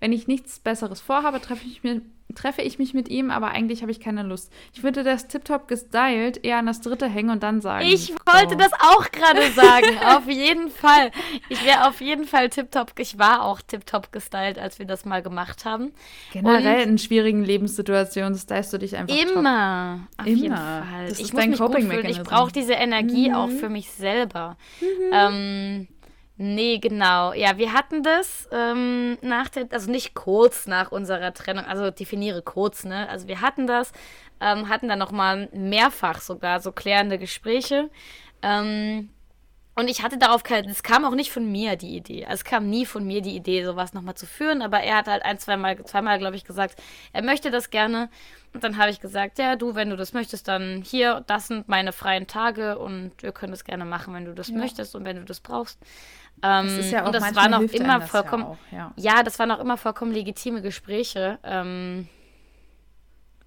Wenn ich nichts Besseres vorhabe, treffe ich, mir, treffe ich mich mit ihm, aber eigentlich habe ich keine Lust. Ich würde das tiptop gestylt eher an das dritte hängen und dann sagen. Ich wollte oh. das auch gerade sagen. auf jeden Fall. Ich wäre auf jeden Fall tiptop. Ich war auch tiptop gestylt, als wir das mal gemacht haben. Generell und in schwierigen Lebenssituationen stylst du dich einfach. Immer. Top. Auf immer. jeden Fall. Das ich ist muss dein mich gut fühlen. Ich brauche diese Energie mhm. auch für mich selber. Mhm. Ähm, Nee, genau. Ja, wir hatten das ähm, nach der, also nicht kurz nach unserer Trennung, also definiere kurz, ne? Also wir hatten das, ähm, hatten dann nochmal mehrfach sogar so klärende Gespräche. Ähm, und ich hatte darauf keine, es kam auch nicht von mir die Idee. Also es kam nie von mir die Idee, sowas nochmal zu führen, aber er hat halt ein, zweimal, zweimal, glaube ich, gesagt, er möchte das gerne. Und dann habe ich gesagt, ja, du, wenn du das möchtest, dann hier, das sind meine freien Tage und wir können das gerne machen, wenn du das ja. möchtest und wenn du das brauchst. Ähm, das ist ja auch und das waren noch immer vollkommen, ja, auch, ja. ja, das waren auch immer vollkommen legitime Gespräche. Ähm,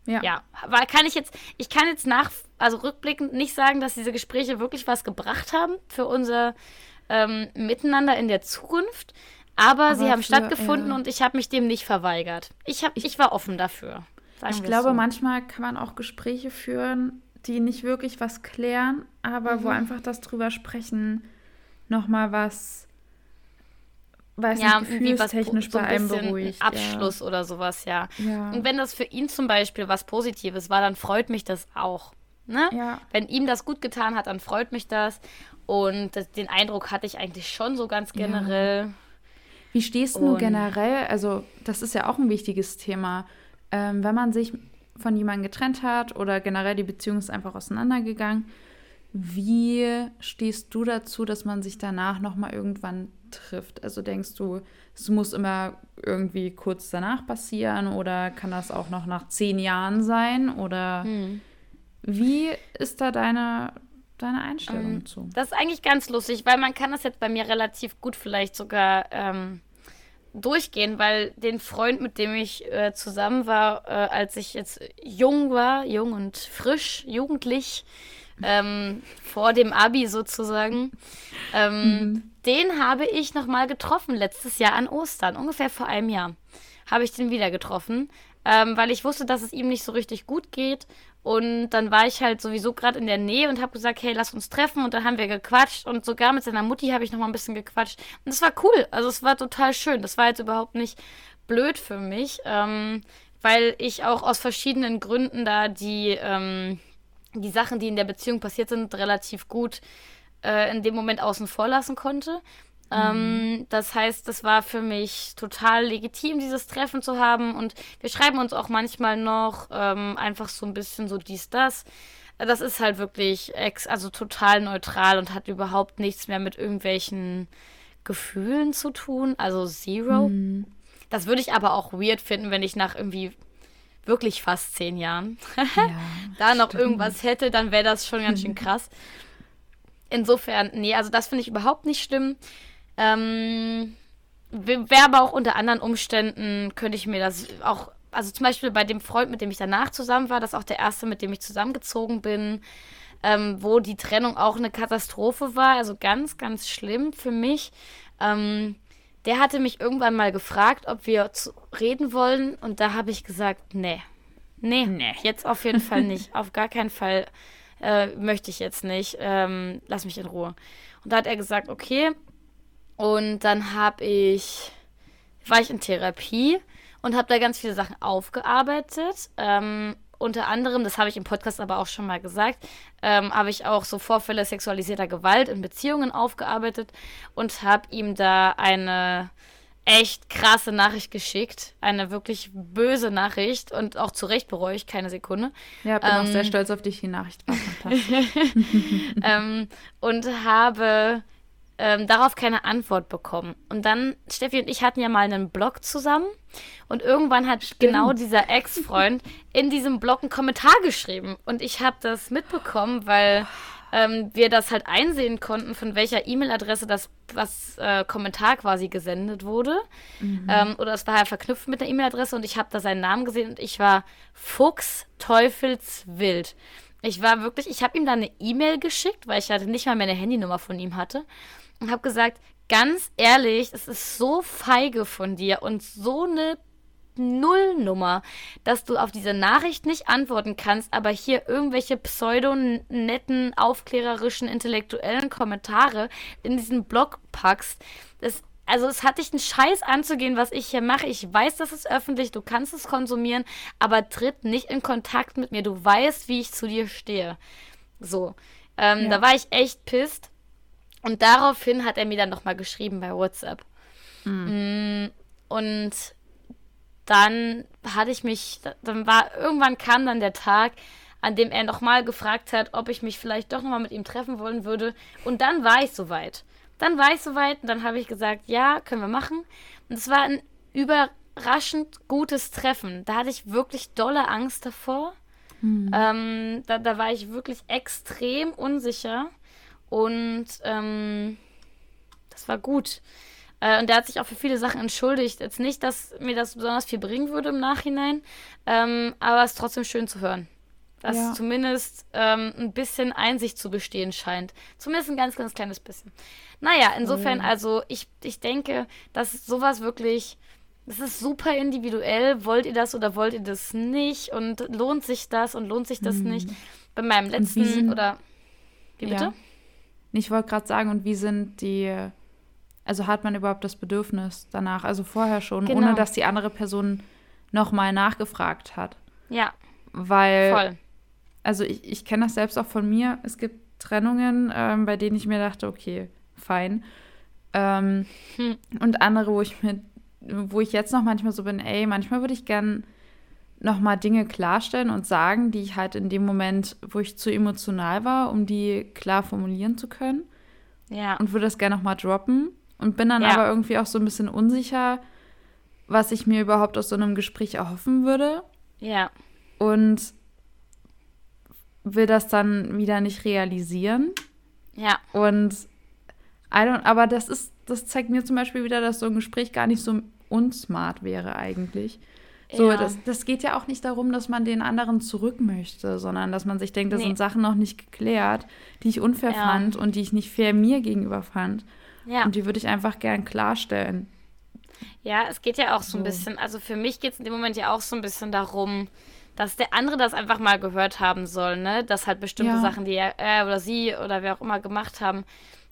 ja. ja, aber kann ich jetzt, ich kann jetzt nach, also rückblickend nicht sagen, dass diese Gespräche wirklich was gebracht haben für unser ähm, Miteinander in der Zukunft. Aber, aber sie haben für, stattgefunden ja. und ich habe mich dem nicht verweigert. Ich, hab, ich, ich war offen dafür. Ich glaube, so. manchmal kann man auch Gespräche führen, die nicht wirklich was klären, aber mhm. wo einfach das drüber sprechen nochmal was, weiß ja, nicht, gefühlstechnisch so bei einem beruhigt. Abschluss ja. oder sowas, ja. ja. Und wenn das für ihn zum Beispiel was Positives war, dann freut mich das auch. Ne? Ja. Wenn ihm das gut getan hat, dann freut mich das. Und das, den Eindruck hatte ich eigentlich schon so ganz generell. Ja. Wie stehst du generell? Also, das ist ja auch ein wichtiges Thema. Ähm, wenn man sich von jemandem getrennt hat oder generell die Beziehung ist einfach auseinandergegangen, wie stehst du dazu, dass man sich danach nochmal irgendwann trifft? Also denkst du, es muss immer irgendwie kurz danach passieren oder kann das auch noch nach zehn Jahren sein? Oder hm. Wie ist da deine, deine Einstellung ähm, zu? Das ist eigentlich ganz lustig, weil man kann das jetzt bei mir relativ gut vielleicht sogar ähm, durchgehen, weil den Freund, mit dem ich äh, zusammen war, äh, als ich jetzt jung war, jung und frisch, jugendlich, ähm, vor dem Abi sozusagen, ähm, mhm. den habe ich nochmal getroffen letztes Jahr an Ostern, ungefähr vor einem Jahr habe ich den wieder getroffen, ähm, weil ich wusste, dass es ihm nicht so richtig gut geht und dann war ich halt sowieso gerade in der Nähe und habe gesagt, hey, lass uns treffen. Und dann haben wir gequatscht. Und sogar mit seiner Mutti habe ich noch mal ein bisschen gequatscht. Und es war cool. Also es war total schön. Das war jetzt überhaupt nicht blöd für mich, ähm, weil ich auch aus verschiedenen Gründen da die, ähm, die Sachen, die in der Beziehung passiert sind, relativ gut äh, in dem Moment außen vor lassen konnte. Ähm, mhm. das heißt, das war für mich total legitim, dieses Treffen zu haben. Und wir schreiben uns auch manchmal noch ähm, einfach so ein bisschen so dies, das. Das ist halt wirklich ex also total neutral und hat überhaupt nichts mehr mit irgendwelchen Gefühlen zu tun. Also zero. Mhm. Das würde ich aber auch weird finden, wenn ich nach irgendwie wirklich fast zehn Jahren ja, da noch stimmt. irgendwas hätte, dann wäre das schon ganz schön krass. Insofern, nee, also das finde ich überhaupt nicht schlimm. Ähm, Wäre aber auch unter anderen Umständen, könnte ich mir das auch, also zum Beispiel bei dem Freund, mit dem ich danach zusammen war, das ist auch der erste, mit dem ich zusammengezogen bin, ähm, wo die Trennung auch eine Katastrophe war, also ganz, ganz schlimm für mich. Ähm, der hatte mich irgendwann mal gefragt, ob wir reden wollen und da habe ich gesagt, nee. Nee, nee, jetzt auf jeden Fall nicht. auf gar keinen Fall äh, möchte ich jetzt nicht. Ähm, lass mich in Ruhe. Und da hat er gesagt, okay, und dann habe ich, war ich in Therapie und habe da ganz viele Sachen aufgearbeitet. Ähm, unter anderem, das habe ich im Podcast aber auch schon mal gesagt, ähm, habe ich auch so Vorfälle sexualisierter Gewalt in Beziehungen aufgearbeitet und habe ihm da eine echt krasse Nachricht geschickt. Eine wirklich böse Nachricht und auch zu Recht bereue ich keine Sekunde. Ja, bin ähm, auch sehr stolz auf dich. Die Nachricht war fantastisch. ähm, und habe ähm, darauf keine Antwort bekommen. Und dann, Steffi und ich hatten ja mal einen Blog zusammen und irgendwann hat Stimmt. genau dieser Ex-Freund in diesem Blog einen Kommentar geschrieben. Und ich habe das mitbekommen, weil ähm, wir das halt einsehen konnten, von welcher E-Mail-Adresse das was äh, Kommentar quasi gesendet wurde. Mhm. Ähm, oder es war ja verknüpft mit der E-Mail-Adresse und ich habe da seinen Namen gesehen und ich war Fuchs Teufelswild. Ich war wirklich, ich habe ihm dann eine E-Mail geschickt, weil ich halt nicht mal meine Handynummer von ihm hatte und habe gesagt, ganz ehrlich, es ist so feige von dir und so eine Nullnummer, dass du auf diese Nachricht nicht antworten kannst, aber hier irgendwelche pseudo-netten, aufklärerischen, intellektuellen Kommentare in diesen Blog packst. Das, also es hat dich einen Scheiß anzugehen, was ich hier mache. Ich weiß, das ist öffentlich, du kannst es konsumieren, aber tritt nicht in Kontakt mit mir. Du weißt, wie ich zu dir stehe. So. Ähm, ja. Da war ich echt pisst. Und daraufhin hat er mir dann nochmal geschrieben bei WhatsApp. Mhm. Und dann hatte ich mich, dann war, irgendwann kam dann der Tag, an dem er nochmal gefragt hat, ob ich mich vielleicht doch nochmal mit ihm treffen wollen würde. Und dann war ich soweit. Dann war ich soweit und dann habe ich gesagt, ja, können wir machen. Und es war ein überraschend gutes Treffen. Da hatte ich wirklich dolle Angst davor. Mhm. Ähm, da, da war ich wirklich extrem unsicher. Und ähm, das war gut. Äh, und der hat sich auch für viele Sachen entschuldigt. Jetzt nicht, dass mir das besonders viel bringen würde im Nachhinein, ähm, aber es ist trotzdem schön zu hören. dass ja. zumindest ähm, ein bisschen Einsicht zu bestehen scheint. Zumindest ein ganz, ganz kleines bisschen. Naja, insofern, also ich, ich denke, dass sowas wirklich, das ist super individuell. Wollt ihr das oder wollt ihr das nicht? Und lohnt sich das und lohnt sich das mhm. nicht? Bei meinem letzten sind, oder wie bitte? Ja. Ich wollte gerade sagen, und wie sind die, also hat man überhaupt das Bedürfnis danach, also vorher schon, genau. ohne dass die andere Person nochmal nachgefragt hat. Ja. Weil, Voll. also ich, ich kenne das selbst auch von mir. Es gibt Trennungen, ähm, bei denen ich mir dachte, okay, fein. Ähm, hm. Und andere, wo ich mir, wo ich jetzt noch manchmal so bin, ey, manchmal würde ich gern nochmal Dinge klarstellen und sagen, die ich halt in dem Moment, wo ich zu emotional war, um die klar formulieren zu können. Ja. Und würde das gerne nochmal droppen. Und bin dann ja. aber irgendwie auch so ein bisschen unsicher, was ich mir überhaupt aus so einem Gespräch erhoffen würde. Ja. Und will das dann wieder nicht realisieren. Ja. Und I don't, aber das ist, das zeigt mir zum Beispiel wieder, dass so ein Gespräch gar nicht so unsmart wäre eigentlich. So, ja. das, das geht ja auch nicht darum, dass man den anderen zurück möchte, sondern dass man sich denkt, das nee. sind Sachen noch nicht geklärt, die ich unfair ja. fand und die ich nicht fair mir gegenüber fand. Ja. Und die würde ich einfach gern klarstellen. Ja, es geht ja auch so, so. ein bisschen, also für mich geht es in dem Moment ja auch so ein bisschen darum, dass der andere das einfach mal gehört haben soll, ne? Dass halt bestimmte ja. Sachen, die er oder sie oder wer auch immer gemacht haben,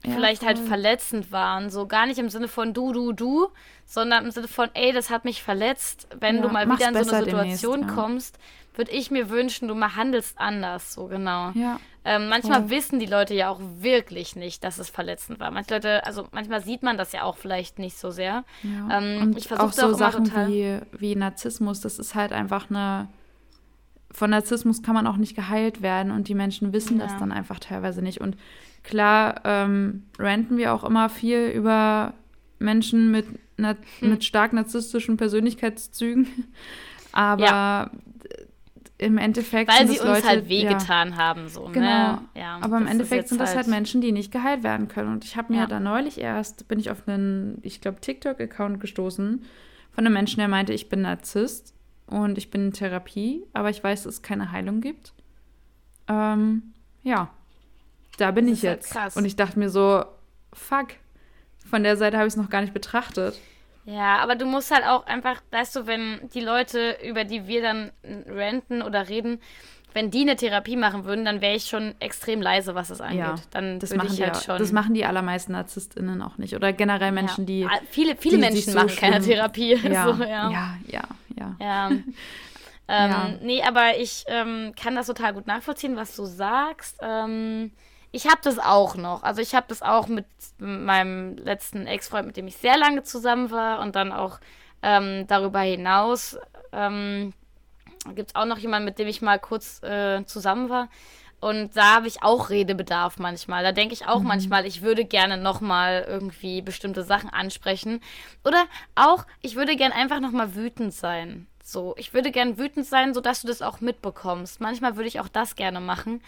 ja, vielleicht halt voll. halt verletzend waren. So gar nicht im Sinne von du, du, du, sondern im Sinne von, ey, das hat mich verletzt. Wenn ja, du mal wieder in so eine Situation demnächst, kommst, würde ich mir wünschen, du mal handelst anders. So genau. Ja. Ähm, manchmal voll. wissen die Leute ja auch wirklich nicht, dass es verletzend war. Manche Leute, also manchmal sieht man das ja auch vielleicht nicht so sehr. Ja. Ähm, ich auch so auch Sachen wie, wie Narzissmus, das ist halt einfach eine von Narzissmus kann man auch nicht geheilt werden und die Menschen wissen ja. das dann einfach teilweise nicht. Und Klar ähm, ranten wir auch immer viel über Menschen mit, hm. mit stark narzisstischen Persönlichkeitszügen. Aber ja. im Endeffekt. Weil sie uns Leute, halt wehgetan ja, haben, so. Ne? Genau. Ne? Ja, Aber im Endeffekt sind das halt, halt Menschen, die nicht geheilt werden können. Und ich habe mir ja. da neulich erst, bin ich auf einen, ich glaube, TikTok-Account gestoßen von einem Menschen, der meinte, ich bin Narzisst und ich bin in Therapie, aber ich weiß, dass es keine Heilung gibt. Ähm, ja da bin das ich jetzt. Halt und ich dachte mir so, fuck, von der Seite habe ich es noch gar nicht betrachtet. Ja, aber du musst halt auch einfach, weißt du, wenn die Leute, über die wir dann renten oder reden, wenn die eine Therapie machen würden, dann wäre ich schon extrem leise, was das angeht. Ja, dann das machen, ich halt schon das machen die allermeisten NarzisstInnen auch nicht. Oder generell Menschen, die. Ah, viele viele die Menschen so machen keine Therapie. Ja, so, ja. ja, ja, ja. ja. ähm, ja. Nee, aber ich ähm, kann das total gut nachvollziehen, was du sagst. Ähm, ich habe das auch noch. Also ich habe das auch mit meinem letzten Ex-Freund, mit dem ich sehr lange zusammen war und dann auch ähm, darüber hinaus ähm, gibt es auch noch jemanden, mit dem ich mal kurz äh, zusammen war. Und da habe ich auch Redebedarf manchmal. Da denke ich auch mhm. manchmal, ich würde gerne nochmal irgendwie bestimmte Sachen ansprechen. Oder auch, ich würde gerne einfach nochmal wütend sein. So, ich würde gerne wütend sein, sodass du das auch mitbekommst. Manchmal würde ich auch das gerne machen.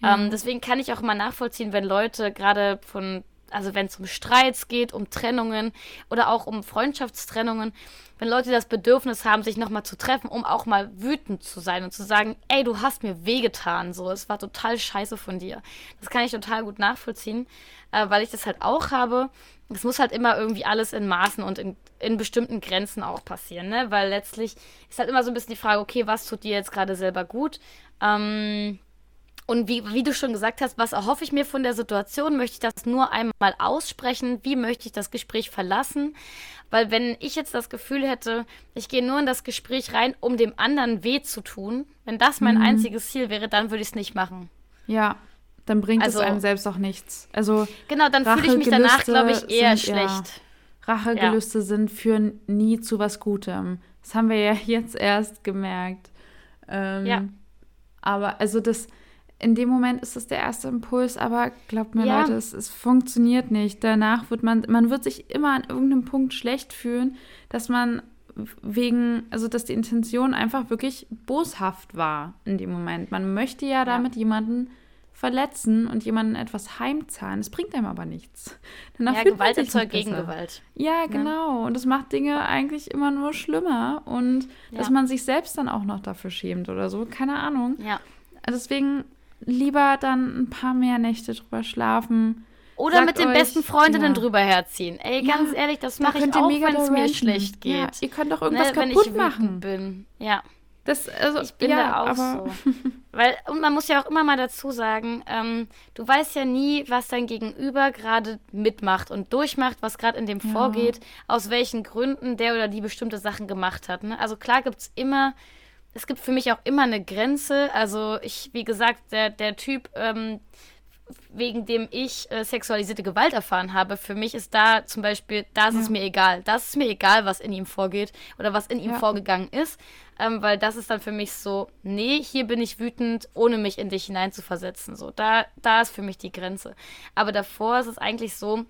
Ja. Ähm, deswegen kann ich auch mal nachvollziehen, wenn Leute gerade von, also wenn es um Streits geht, um Trennungen oder auch um Freundschaftstrennungen, wenn Leute das Bedürfnis haben, sich nochmal zu treffen, um auch mal wütend zu sein und zu sagen, ey, du hast mir wehgetan, so, es war total scheiße von dir. Das kann ich total gut nachvollziehen, äh, weil ich das halt auch habe. Es muss halt immer irgendwie alles in Maßen und in, in bestimmten Grenzen auch passieren, ne? Weil letztlich ist halt immer so ein bisschen die Frage, okay, was tut dir jetzt gerade selber gut? Ähm, und wie, wie du schon gesagt hast, was erhoffe ich mir von der Situation? Möchte ich das nur einmal aussprechen? Wie möchte ich das Gespräch verlassen? Weil wenn ich jetzt das Gefühl hätte, ich gehe nur in das Gespräch rein, um dem anderen weh zu tun, wenn das mein mhm. einziges Ziel wäre, dann würde ich es nicht machen. Ja, dann bringt also, es einem selbst auch nichts. Also genau, dann fühle ich mich danach, glaube ich, eher sind, schlecht. Ja, Rachegelüste ja. sind führen nie zu was Gutem. Das haben wir ja jetzt erst gemerkt. Ähm, ja. Aber also das in dem Moment ist es der erste Impuls, aber glaubt mir, ja. Leute, es, es, funktioniert nicht. Danach wird man, man wird sich immer an irgendeinem Punkt schlecht fühlen, dass man wegen, also dass die Intention einfach wirklich boshaft war in dem Moment. Man möchte ja damit jemanden verletzen und jemanden etwas heimzahlen. Das bringt einem aber nichts. Danach ja, Gewalt erzeugt Gegengewalt. Ja, genau. Ja. Und das macht Dinge eigentlich immer nur schlimmer und ja. dass man sich selbst dann auch noch dafür schämt oder so. Keine Ahnung. Ja. Also deswegen lieber dann ein paar mehr Nächte drüber schlafen. Oder Sagt mit den euch, besten Freundinnen ja. drüber herziehen. Ey, ganz ja, ehrlich, das mache ich auch, wenn es mir schlecht geht. Ja, ihr könnt doch irgendwas ne, kaputt machen. bin. Ja. Das, also, ich bin ja, da auch so. Weil, und man muss ja auch immer mal dazu sagen, ähm, du weißt ja nie, was dein Gegenüber gerade mitmacht und durchmacht, was gerade in dem ja. vorgeht, aus welchen Gründen der oder die bestimmte Sachen gemacht hat. Ne? Also klar gibt es immer, es gibt für mich auch immer eine Grenze. Also ich, wie gesagt, der, der Typ, ähm, wegen dem ich äh, sexualisierte Gewalt erfahren habe, für mich ist da zum Beispiel, da ist ja. es mir egal. Das ist mir egal, was in ihm vorgeht oder was in ihm ja. vorgegangen ist, ähm, weil das ist dann für mich so, nee, hier bin ich wütend, ohne mich in dich hineinzuversetzen. So, da, da ist für mich die Grenze. Aber davor ist es eigentlich so,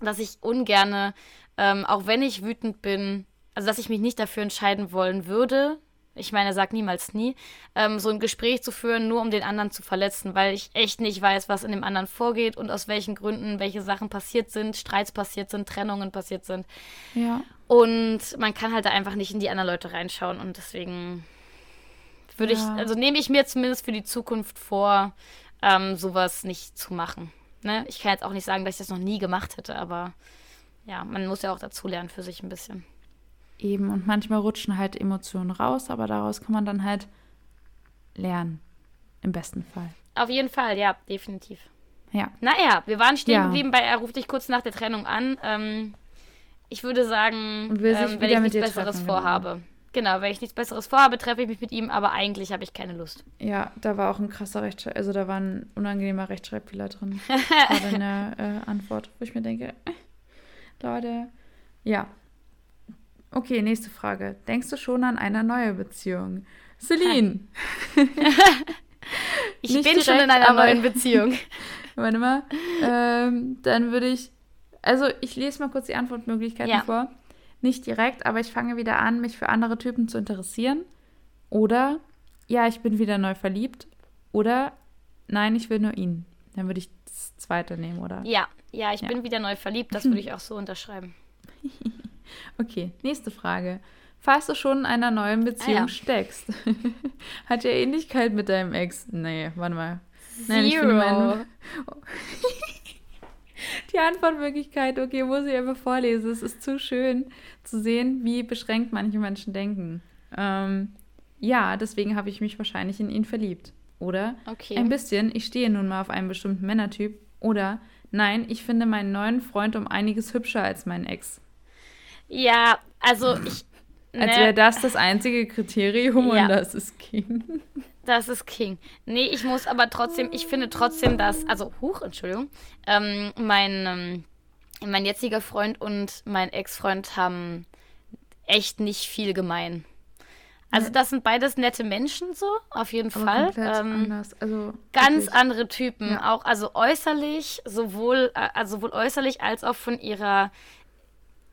dass ich ungerne, ähm, auch wenn ich wütend bin, also dass ich mich nicht dafür entscheiden wollen würde, ich meine, sag niemals nie, ähm, so ein Gespräch zu führen, nur um den anderen zu verletzen, weil ich echt nicht weiß, was in dem anderen vorgeht und aus welchen Gründen welche Sachen passiert sind, Streits passiert sind, Trennungen passiert sind. Ja. Und man kann halt da einfach nicht in die anderen Leute reinschauen und deswegen würde ja. ich, also nehme ich mir zumindest für die Zukunft vor, ähm, sowas nicht zu machen. Ne? Ich kann jetzt auch nicht sagen, dass ich das noch nie gemacht hätte, aber ja, man muss ja auch dazulernen für sich ein bisschen. Eben, und manchmal rutschen halt Emotionen raus, aber daraus kann man dann halt lernen. Im besten Fall. Auf jeden Fall, ja, definitiv. Ja. Naja, wir waren stehen ja. geblieben bei, er ruft dich kurz nach der Trennung an. Ähm, ich würde sagen, ähm, wenn ich nichts Besseres treffen, vorhabe. Genau. Genau, wenn ich nichts Besseres vorhabe, treffe ich mich mit ihm, aber eigentlich habe ich keine Lust. Ja, da war auch ein krasser Rechtschreib, also da war ein unangenehmer Rechtschreibfehler drin. Gerade in der äh, Antwort, wo ich mir denke, äh, Leute, ja, Okay, nächste Frage. Denkst du schon an eine neue Beziehung? Celine. ich bin direkt, schon in einer neuen Beziehung. Warte mal. Ähm, dann würde ich. Also, ich lese mal kurz die Antwortmöglichkeiten ja. vor. Nicht direkt, aber ich fange wieder an, mich für andere Typen zu interessieren. Oder, ja, ich bin wieder neu verliebt. Oder, nein, ich will nur ihn. Dann würde ich das zweite nehmen, oder? Ja, ja, ich ja. bin wieder neu verliebt. Das würde ich auch so unterschreiben. Okay, nächste Frage. Falls du schon in einer neuen Beziehung ah, ja. steckst, hat ja Ähnlichkeit mit deinem Ex. Nee, warte mal. Nein, Zero. Meine... Die Antwortmöglichkeit, okay, muss ich einfach vorlesen. Es ist zu schön zu sehen, wie beschränkt manche Menschen denken. Ähm, ja, deswegen habe ich mich wahrscheinlich in ihn verliebt. Oder okay. ein bisschen, ich stehe nun mal auf einen bestimmten Männertyp. Oder nein, ich finde meinen neuen Freund um einiges hübscher als mein Ex. Ja, also ich. Ne, Als wäre das das einzige Kriterium ja. und das ist King. Das ist King. Nee, ich muss aber trotzdem, ich finde trotzdem, dass, also, huch, Entschuldigung, ähm, mein, ähm, mein jetziger Freund und mein Ex-Freund haben echt nicht viel gemein. Also das sind beides nette Menschen so, auf jeden Aber Fall. Ähm, anders. Also, ganz wirklich. andere Typen, ja. auch also äußerlich, sowohl äh, also sowohl äußerlich als auch von ihrer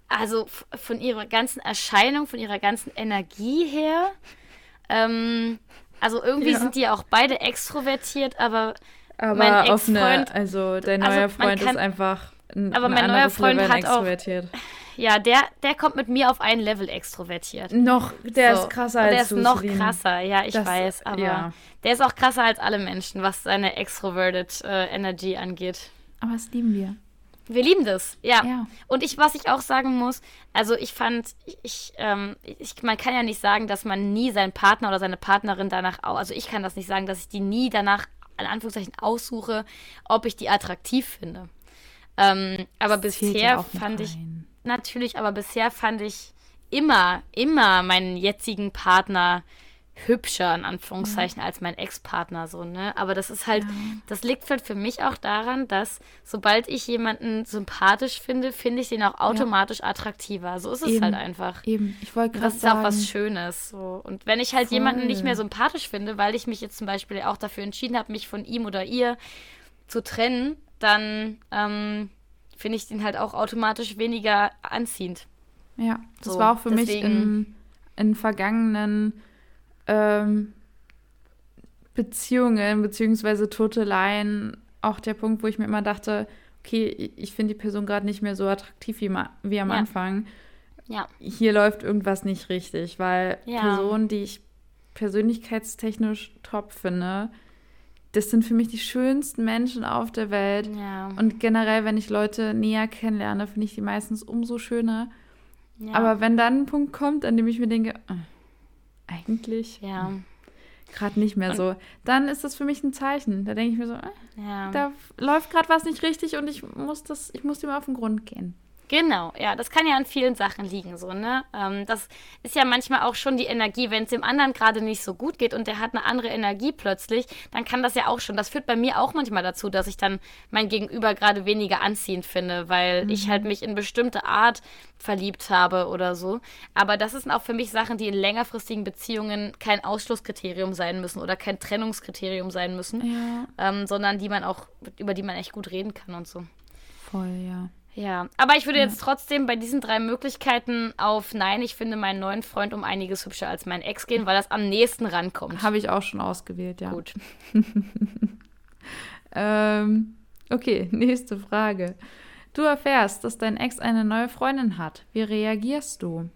also von ihrer ganzen Erscheinung, von ihrer ganzen Energie her. Ähm, also irgendwie ja. sind die auch beide extrovertiert, aber, aber mein Ex-Freund, also dein neuer also Freund kann, ist einfach ein, aber mein neuer Freund Level hat extrovertiert. Auch, ja, der, der kommt mit mir auf ein Level extrovertiert. Noch, der so. ist krasser als Der ist noch krasser, ja, ich das, weiß, aber ja. der ist auch krasser als alle Menschen, was seine extroverted äh, Energy angeht. Aber das lieben wir. Wir lieben das, ja. ja. Und ich, was ich auch sagen muss, also ich fand, ich, ähm, ich, man kann ja nicht sagen, dass man nie seinen Partner oder seine Partnerin danach, also ich kann das nicht sagen, dass ich die nie danach, in Anführungszeichen, aussuche, ob ich die attraktiv finde. Ähm, aber das bisher fand ich, natürlich, aber bisher fand ich immer, immer meinen jetzigen Partner hübscher, in Anführungszeichen, ja. als mein Ex-Partner, so, ne? Aber das ist halt, ja. das liegt halt für mich auch daran, dass sobald ich jemanden sympathisch finde, finde ich den auch automatisch ja. attraktiver. So ist es Eben. halt einfach. Eben, ich wollte gerade sagen. Das ist auch was Schönes, so. Und wenn ich halt Voll. jemanden nicht mehr sympathisch finde, weil ich mich jetzt zum Beispiel auch dafür entschieden habe, mich von ihm oder ihr zu trennen, dann ähm, finde ich den halt auch automatisch weniger anziehend. Ja, das so, war auch für deswegen, mich in, in vergangenen ähm, Beziehungen beziehungsweise Toteleien auch der Punkt, wo ich mir immer dachte, okay, ich finde die Person gerade nicht mehr so attraktiv wie, wie am ja. Anfang. Ja. Hier läuft irgendwas nicht richtig, weil ja. Personen, die ich persönlichkeitstechnisch top finde, das sind für mich die schönsten Menschen auf der Welt. Ja. Und generell, wenn ich Leute näher kennenlerne, finde ich die meistens umso schöner. Ja. Aber wenn dann ein Punkt kommt, an dem ich mir denke, oh, eigentlich ja. gerade nicht mehr so, dann ist das für mich ein Zeichen. Da denke ich mir so, äh, ja. da läuft gerade was nicht richtig und ich muss das, ich muss dem auf den Grund gehen. Genau, ja, das kann ja an vielen Sachen liegen, so, ne? Ähm, das ist ja manchmal auch schon die Energie, wenn es dem anderen gerade nicht so gut geht und der hat eine andere Energie plötzlich, dann kann das ja auch schon. Das führt bei mir auch manchmal dazu, dass ich dann mein Gegenüber gerade weniger anziehend finde, weil mhm. ich halt mich in bestimmte Art verliebt habe oder so. Aber das sind auch für mich Sachen, die in längerfristigen Beziehungen kein Ausschlusskriterium sein müssen oder kein Trennungskriterium sein müssen, ja. ähm, sondern die man auch, über die man echt gut reden kann und so. Voll, ja. Ja, aber ich würde jetzt trotzdem bei diesen drei Möglichkeiten auf Nein, ich finde meinen neuen Freund um einiges hübscher als mein Ex gehen, weil das am nächsten rankommt. Habe ich auch schon ausgewählt, ja. Gut. ähm, okay, nächste Frage. Du erfährst, dass dein Ex eine neue Freundin hat. Wie reagierst du?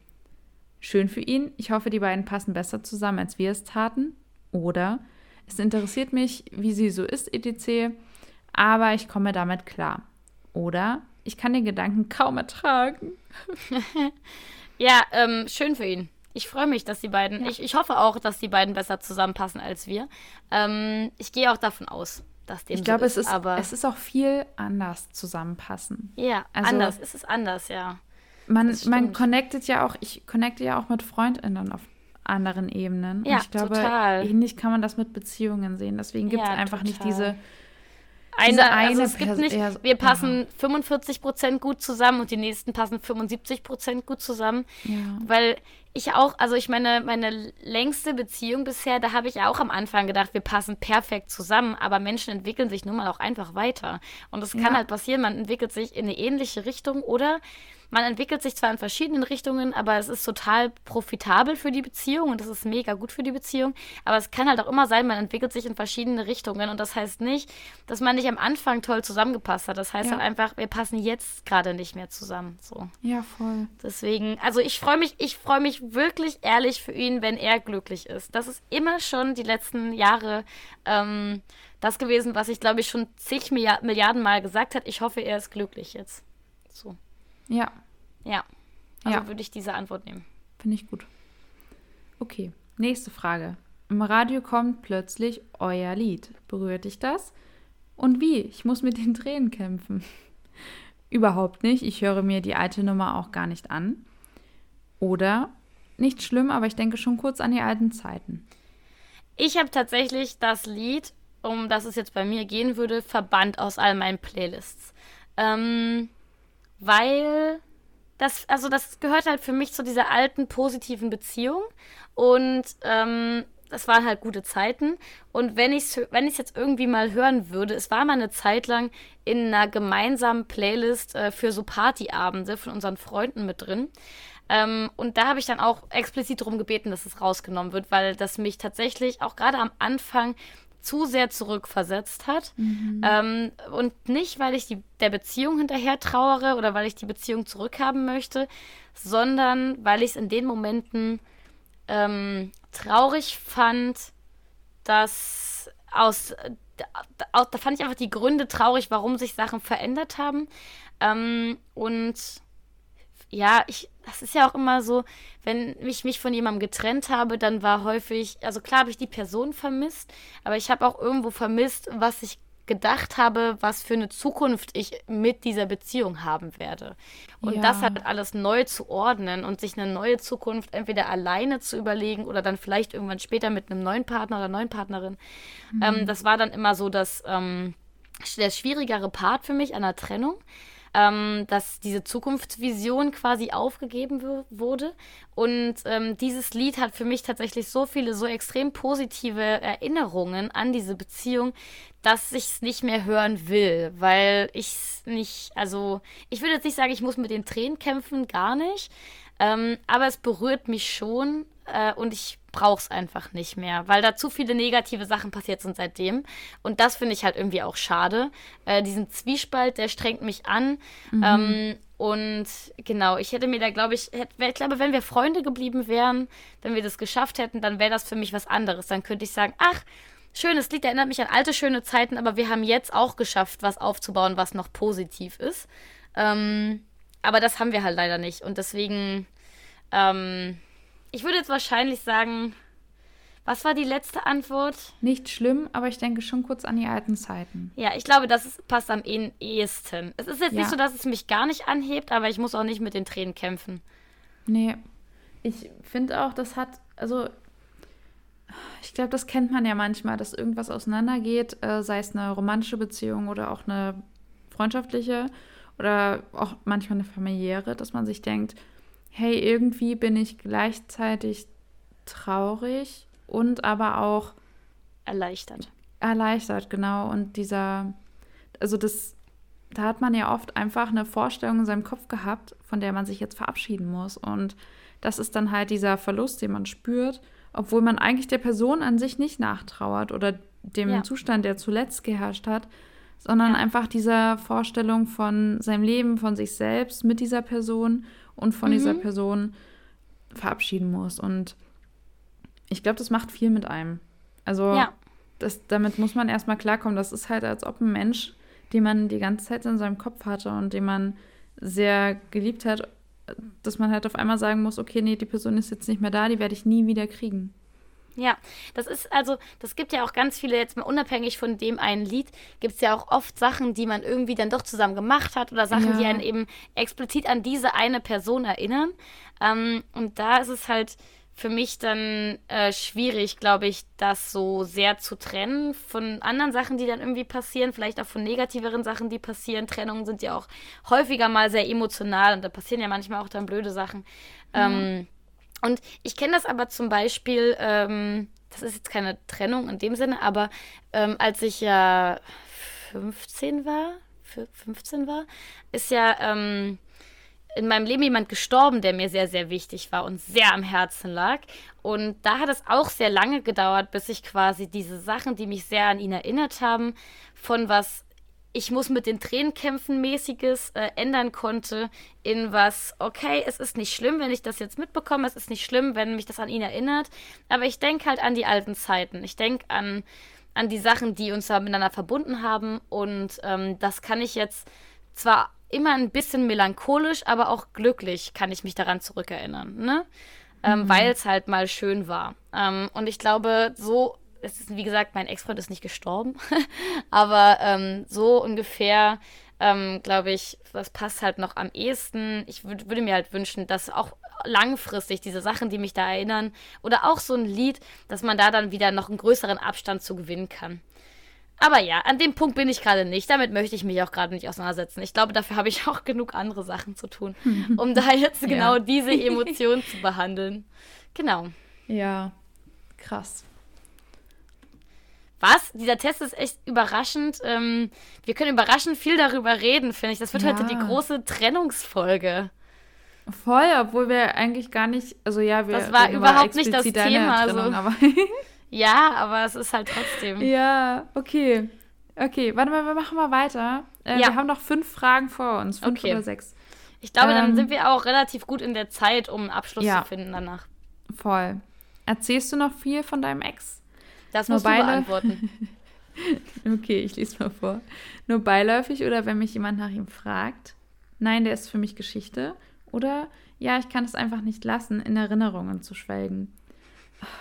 Schön für ihn. Ich hoffe, die beiden passen besser zusammen, als wir es taten. Oder es interessiert mich, wie sie so ist, etc. Aber ich komme damit klar. Oder ich kann den Gedanken kaum ertragen. ja, ähm, schön für ihn. Ich freue mich, dass die beiden, ja. ich, ich hoffe auch, dass die beiden besser zusammenpassen als wir. Ähm, ich gehe auch davon aus, dass dem Ich glaube, so es, ist, es ist auch viel anders zusammenpassen. Ja, also, anders, es ist anders, ja. Man, man connectet ja auch, ich connecte ja auch mit FreundInnen auf anderen Ebenen. Ja, Und ich glaube, total. ähnlich kann man das mit Beziehungen sehen. Deswegen gibt es ja, einfach total. nicht diese eine, eine also es gibt nicht, wir passen ja. 45 Prozent gut zusammen und die nächsten passen 75 Prozent gut zusammen. Ja. Weil ich auch, also ich meine, meine längste Beziehung bisher, da habe ich auch am Anfang gedacht, wir passen perfekt zusammen, aber Menschen entwickeln sich nun mal auch einfach weiter. Und es kann ja. halt passieren, man entwickelt sich in eine ähnliche Richtung oder man entwickelt sich zwar in verschiedenen Richtungen, aber es ist total profitabel für die Beziehung und es ist mega gut für die Beziehung. Aber es kann halt auch immer sein, man entwickelt sich in verschiedene Richtungen und das heißt nicht, dass man nicht am Anfang toll zusammengepasst hat. Das heißt ja. halt einfach, wir passen jetzt gerade nicht mehr zusammen. So. Ja, voll. Deswegen, also ich freue mich, ich freue mich wirklich ehrlich für ihn, wenn er glücklich ist. Das ist immer schon die letzten Jahre ähm, das gewesen, was ich glaube ich schon zig Milliarden Mal gesagt habe. Ich hoffe, er ist glücklich jetzt. So. Ja. Ja. Also ja. würde ich diese Antwort nehmen. Finde ich gut. Okay, nächste Frage. Im Radio kommt plötzlich euer Lied. Berührt dich das? Und wie? Ich muss mit den Tränen kämpfen. Überhaupt nicht. Ich höre mir die alte Nummer auch gar nicht an. Oder nicht schlimm, aber ich denke schon kurz an die alten Zeiten. Ich habe tatsächlich das Lied, um das es jetzt bei mir gehen würde, verbannt aus all meinen Playlists. Ähm, weil das, also das gehört halt für mich zu dieser alten positiven Beziehung und ähm, das waren halt gute Zeiten. Und wenn ich es wenn jetzt irgendwie mal hören würde, es war mal eine Zeit lang in einer gemeinsamen Playlist äh, für so Partyabende von unseren Freunden mit drin. Ähm, und da habe ich dann auch explizit darum gebeten, dass es rausgenommen wird, weil das mich tatsächlich auch gerade am Anfang zu sehr zurückversetzt hat. Mhm. Ähm, und nicht, weil ich die, der Beziehung hinterher trauere oder weil ich die Beziehung zurückhaben möchte, sondern weil ich es in den Momenten ähm, traurig fand, dass aus da, da, fand ich einfach die Gründe traurig, warum sich Sachen verändert haben. Ähm, und ja, ich, das ist ja auch immer so, wenn ich mich von jemandem getrennt habe, dann war häufig, also klar habe ich die Person vermisst, aber ich habe auch irgendwo vermisst, was ich gedacht habe, was für eine Zukunft ich mit dieser Beziehung haben werde. Und ja. das halt alles neu zu ordnen und sich eine neue Zukunft entweder alleine zu überlegen oder dann vielleicht irgendwann später mit einem neuen Partner oder neuen Partnerin. Mhm. Ähm, das war dann immer so das, ähm, der schwierigere Part für mich an der Trennung ähm, dass diese Zukunftsvision quasi aufgegeben wurde. Und ähm, dieses Lied hat für mich tatsächlich so viele, so extrem positive Erinnerungen an diese Beziehung, dass ich es nicht mehr hören will, weil ich es nicht, also ich würde jetzt nicht sagen, ich muss mit den Tränen kämpfen, gar nicht. Ähm, aber es berührt mich schon äh, und ich brauche es einfach nicht mehr, weil da zu viele negative Sachen passiert sind seitdem. Und das finde ich halt irgendwie auch schade. Äh, diesen Zwiespalt, der strengt mich an. Mhm. Ähm, und genau, ich hätte mir da, glaube ich, hätte, ich glaube, wenn wir Freunde geblieben wären, wenn wir das geschafft hätten, dann wäre das für mich was anderes. Dann könnte ich sagen, ach, schönes Lied, erinnert mich an alte schöne Zeiten, aber wir haben jetzt auch geschafft, was aufzubauen, was noch positiv ist. Ähm, aber das haben wir halt leider nicht. Und deswegen, ähm, ich würde jetzt wahrscheinlich sagen, was war die letzte Antwort? Nicht schlimm, aber ich denke schon kurz an die alten Zeiten. Ja, ich glaube, das ist, passt am ehesten. Es ist jetzt ja. nicht so, dass es mich gar nicht anhebt, aber ich muss auch nicht mit den Tränen kämpfen. Nee. Ich finde auch, das hat, also ich glaube, das kennt man ja manchmal, dass irgendwas auseinandergeht, äh, sei es eine romantische Beziehung oder auch eine freundschaftliche oder auch manchmal eine familiäre, dass man sich denkt, hey, irgendwie bin ich gleichzeitig traurig und aber auch erleichtert. Erleichtert, genau. Und dieser, also das, da hat man ja oft einfach eine Vorstellung in seinem Kopf gehabt, von der man sich jetzt verabschieden muss. Und das ist dann halt dieser Verlust, den man spürt, obwohl man eigentlich der Person an sich nicht nachtrauert oder dem ja. Zustand, der zuletzt geherrscht hat, sondern ja. einfach dieser Vorstellung von seinem Leben, von sich selbst mit dieser Person und von mhm. dieser Person verabschieden muss. Und ich glaube, das macht viel mit einem. Also ja. das, damit muss man erstmal klarkommen. Das ist halt, als ob ein Mensch, den man die ganze Zeit in seinem Kopf hatte und den man sehr geliebt hat, dass man halt auf einmal sagen muss, okay, nee, die Person ist jetzt nicht mehr da, die werde ich nie wieder kriegen. Ja, das ist also, das gibt ja auch ganz viele, jetzt mal unabhängig von dem einen Lied, gibt es ja auch oft Sachen, die man irgendwie dann doch zusammen gemacht hat oder Sachen, ja. die einen eben explizit an diese eine Person erinnern. Ähm, und da ist es halt, für mich dann äh, schwierig, glaube ich, das so sehr zu trennen von anderen Sachen, die dann irgendwie passieren, vielleicht auch von negativeren Sachen, die passieren. Trennungen sind ja auch häufiger mal sehr emotional und da passieren ja manchmal auch dann blöde Sachen. Mhm. Ähm, und ich kenne das aber zum Beispiel, ähm, das ist jetzt keine Trennung in dem Sinne, aber ähm, als ich ja 15 war, 15 war, ist ja ähm, in meinem Leben jemand gestorben, der mir sehr, sehr wichtig war und sehr am Herzen lag. Und da hat es auch sehr lange gedauert, bis ich quasi diese Sachen, die mich sehr an ihn erinnert haben, von was ich muss mit den Tränen kämpfen mäßiges äh, ändern konnte in was, okay, es ist nicht schlimm, wenn ich das jetzt mitbekomme, es ist nicht schlimm, wenn mich das an ihn erinnert, aber ich denke halt an die alten Zeiten. Ich denke an, an die Sachen, die uns da miteinander verbunden haben und ähm, das kann ich jetzt zwar immer ein bisschen melancholisch, aber auch glücklich kann ich mich daran zurückerinnern, ne? Ähm, mhm. Weil es halt mal schön war. Ähm, und ich glaube, so, es ist, wie gesagt, mein Ex-Freund ist nicht gestorben, aber ähm, so ungefähr, ähm, glaube ich, das passt halt noch am ehesten. Ich würd, würde mir halt wünschen, dass auch langfristig diese Sachen, die mich da erinnern, oder auch so ein Lied, dass man da dann wieder noch einen größeren Abstand zu gewinnen kann. Aber ja, an dem Punkt bin ich gerade nicht. Damit möchte ich mich auch gerade nicht auseinandersetzen. Ich glaube, dafür habe ich auch genug andere Sachen zu tun, um da jetzt genau diese Emotionen zu behandeln. Genau. Ja, krass. Was? Dieser Test ist echt überraschend. Ähm, wir können überraschend viel darüber reden, finde ich. Das wird ja. heute die große Trennungsfolge. Voll, obwohl wir eigentlich gar nicht, also ja, wir. Das war überhaupt nicht das Thema. Trennung, also. Ja, aber es ist halt trotzdem. Ja, okay. Okay, warte mal, wir machen mal weiter. Äh, ja. Wir haben noch fünf Fragen vor uns, fünf okay. oder sechs. Ich glaube, ähm, dann sind wir auch relativ gut in der Zeit, um einen Abschluss ja. zu finden danach. Voll. Erzählst du noch viel von deinem Ex? Das musst Nur du beantworten. okay, ich lese mal vor. Nur beiläufig oder wenn mich jemand nach ihm fragt? Nein, der ist für mich Geschichte. Oder ja, ich kann es einfach nicht lassen, in Erinnerungen zu schwelgen.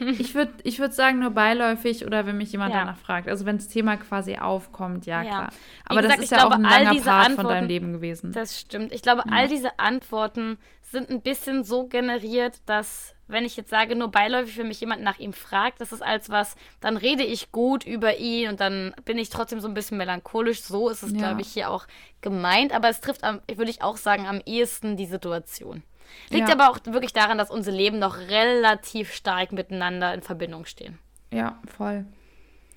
Ich würde ich würd sagen, nur beiläufig oder wenn mich jemand ja. danach fragt. Also wenn das Thema quasi aufkommt, ja, ja. klar. Aber gesagt, das ist ja glaube, auch ein langer Part Antworten, von deinem Leben gewesen. Das stimmt. Ich glaube, ja. all diese Antworten sind ein bisschen so generiert, dass wenn ich jetzt sage, nur beiläufig, wenn mich jemand nach ihm fragt, das ist als was, dann rede ich gut über ihn und dann bin ich trotzdem so ein bisschen melancholisch. So ist es, ja. glaube ich, hier auch gemeint. Aber es trifft, würde ich auch sagen, am ehesten die Situation. Liegt ja. aber auch wirklich daran, dass unsere Leben noch relativ stark miteinander in Verbindung stehen. Ja, voll.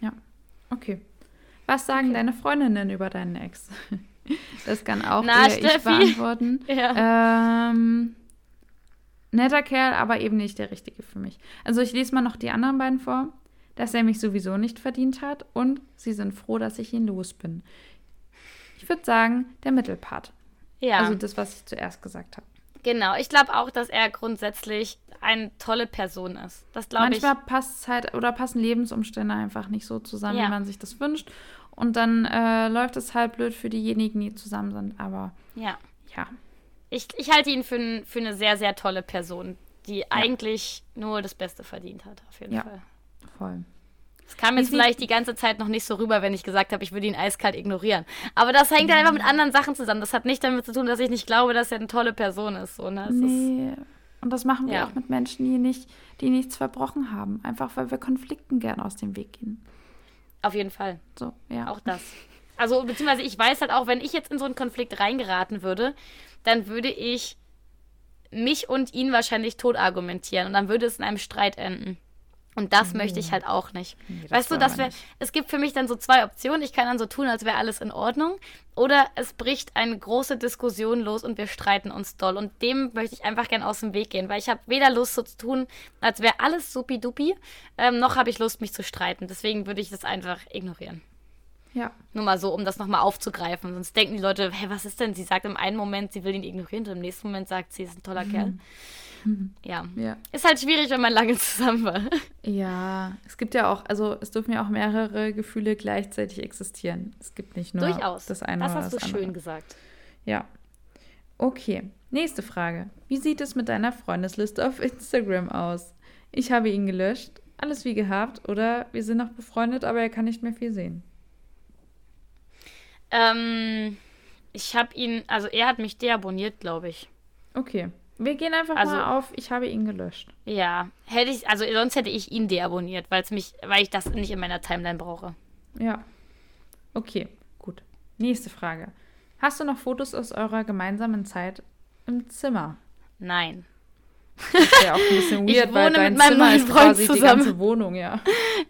Ja, okay. Was sagen okay. deine Freundinnen über deinen Ex? Das kann auch Na, ich beantworten. Ja. Ähm, netter Kerl, aber eben nicht der richtige für mich. Also ich lese mal noch die anderen beiden vor. Dass er mich sowieso nicht verdient hat und sie sind froh, dass ich ihn los bin. Ich würde sagen, der Mittelpart. Ja. Also das, was ich zuerst gesagt habe. Genau, ich glaube auch, dass er grundsätzlich eine tolle Person ist. Das glaube ich. Manchmal passt halt oder passen Lebensumstände einfach nicht so zusammen, ja. wie man sich das wünscht. Und dann äh, läuft es halt blöd für diejenigen, die zusammen sind. Aber ja. Ja. Ich, ich halte ihn für, für eine sehr, sehr tolle Person, die ja. eigentlich nur das Beste verdient hat, auf jeden ja. Fall. Voll. Es kam jetzt vielleicht die ganze Zeit noch nicht so rüber, wenn ich gesagt habe, ich würde ihn eiskalt ignorieren. Aber das hängt halt einfach mit anderen Sachen zusammen. Das hat nicht damit zu tun, dass ich nicht glaube, dass er eine tolle Person ist. So, ne? nee. Und das machen wir ja. auch mit Menschen, die, nicht, die nichts verbrochen haben. Einfach weil wir Konflikten gern aus dem Weg gehen. Auf jeden Fall. So, ja. Auch das. Also, beziehungsweise ich weiß halt auch, wenn ich jetzt in so einen Konflikt reingeraten würde, dann würde ich mich und ihn wahrscheinlich tot argumentieren und dann würde es in einem Streit enden. Und das mhm. möchte ich halt auch nicht. Nee, weißt du, dass wir, es gibt für mich dann so zwei Optionen. Ich kann dann so tun, als wäre alles in Ordnung. Oder es bricht eine große Diskussion los und wir streiten uns doll. Und dem möchte ich einfach gern aus dem Weg gehen, weil ich habe weder Lust so zu tun, als wäre alles supi-dupi, ähm, noch habe ich Lust, mich zu streiten. Deswegen würde ich das einfach ignorieren. Ja. Nur mal so, um das nochmal aufzugreifen. Sonst denken die Leute, hey, was ist denn? Sie sagt im einen Moment, sie will ihn ignorieren und im nächsten Moment sagt sie, ist ein toller mhm. Kerl. Ja. ja. Ist halt schwierig, wenn man lange zusammen war. Ja, es gibt ja auch, also es dürfen ja auch mehrere Gefühle gleichzeitig existieren. Es gibt nicht nur Durchaus. das eine das oder das andere. Das hast du schön gesagt. Ja. Okay, nächste Frage. Wie sieht es mit deiner Freundesliste auf Instagram aus? Ich habe ihn gelöscht, alles wie gehabt, oder wir sind noch befreundet, aber er kann nicht mehr viel sehen. Ähm, ich habe ihn, also er hat mich deabonniert, glaube ich. Okay. Wir gehen einfach also, mal auf, ich habe ihn gelöscht. Ja, hätte ich, also sonst hätte ich ihn deabonniert, weil es mich, weil ich das nicht in meiner Timeline brauche. Ja. Okay, gut. Nächste Frage. Hast du noch Fotos aus eurer gemeinsamen Zeit im Zimmer? Nein. Das ist ja auch ein bisschen weird, ich weil dein mit meinem Zimmer neuen ist Freund zusammen. die ganze Wohnung, ja.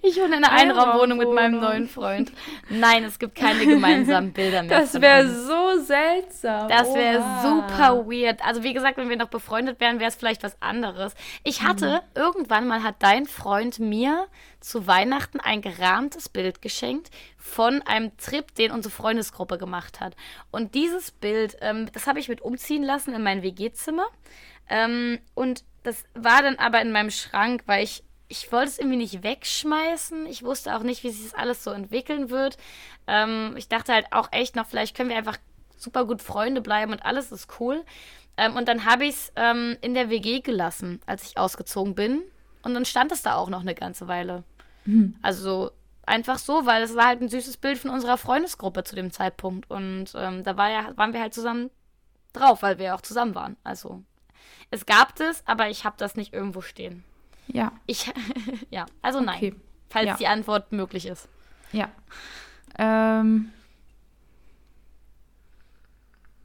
Ich wohne in einer Einraumwohnung mit meinem neuen Freund. Nein, es gibt keine gemeinsamen Bilder mehr. Das wäre so seltsam. Das wäre super weird. Also wie gesagt, wenn wir noch befreundet wären, wäre es vielleicht was anderes. Ich hatte, mhm. irgendwann mal hat dein Freund mir zu Weihnachten ein gerahmtes Bild geschenkt von einem Trip, den unsere Freundesgruppe gemacht hat. Und dieses Bild, ähm, das habe ich mit umziehen lassen in mein WG-Zimmer. Ähm, und das war dann aber in meinem Schrank, weil ich, ich wollte es irgendwie nicht wegschmeißen. Ich wusste auch nicht, wie sich das alles so entwickeln wird. Ähm, ich dachte halt auch echt noch, vielleicht können wir einfach super gut Freunde bleiben und alles ist cool. Ähm, und dann habe ich es ähm, in der WG gelassen, als ich ausgezogen bin. Und dann stand es da auch noch eine ganze Weile. Mhm. Also einfach so, weil es war halt ein süßes Bild von unserer Freundesgruppe zu dem Zeitpunkt. Und ähm, da war ja, waren wir halt zusammen drauf, weil wir ja auch zusammen waren. Also es gab das, aber ich habe das nicht irgendwo stehen. Ja. Ich, ja, also nein. Okay. Falls ja. die Antwort möglich ist. Ja. Ähm.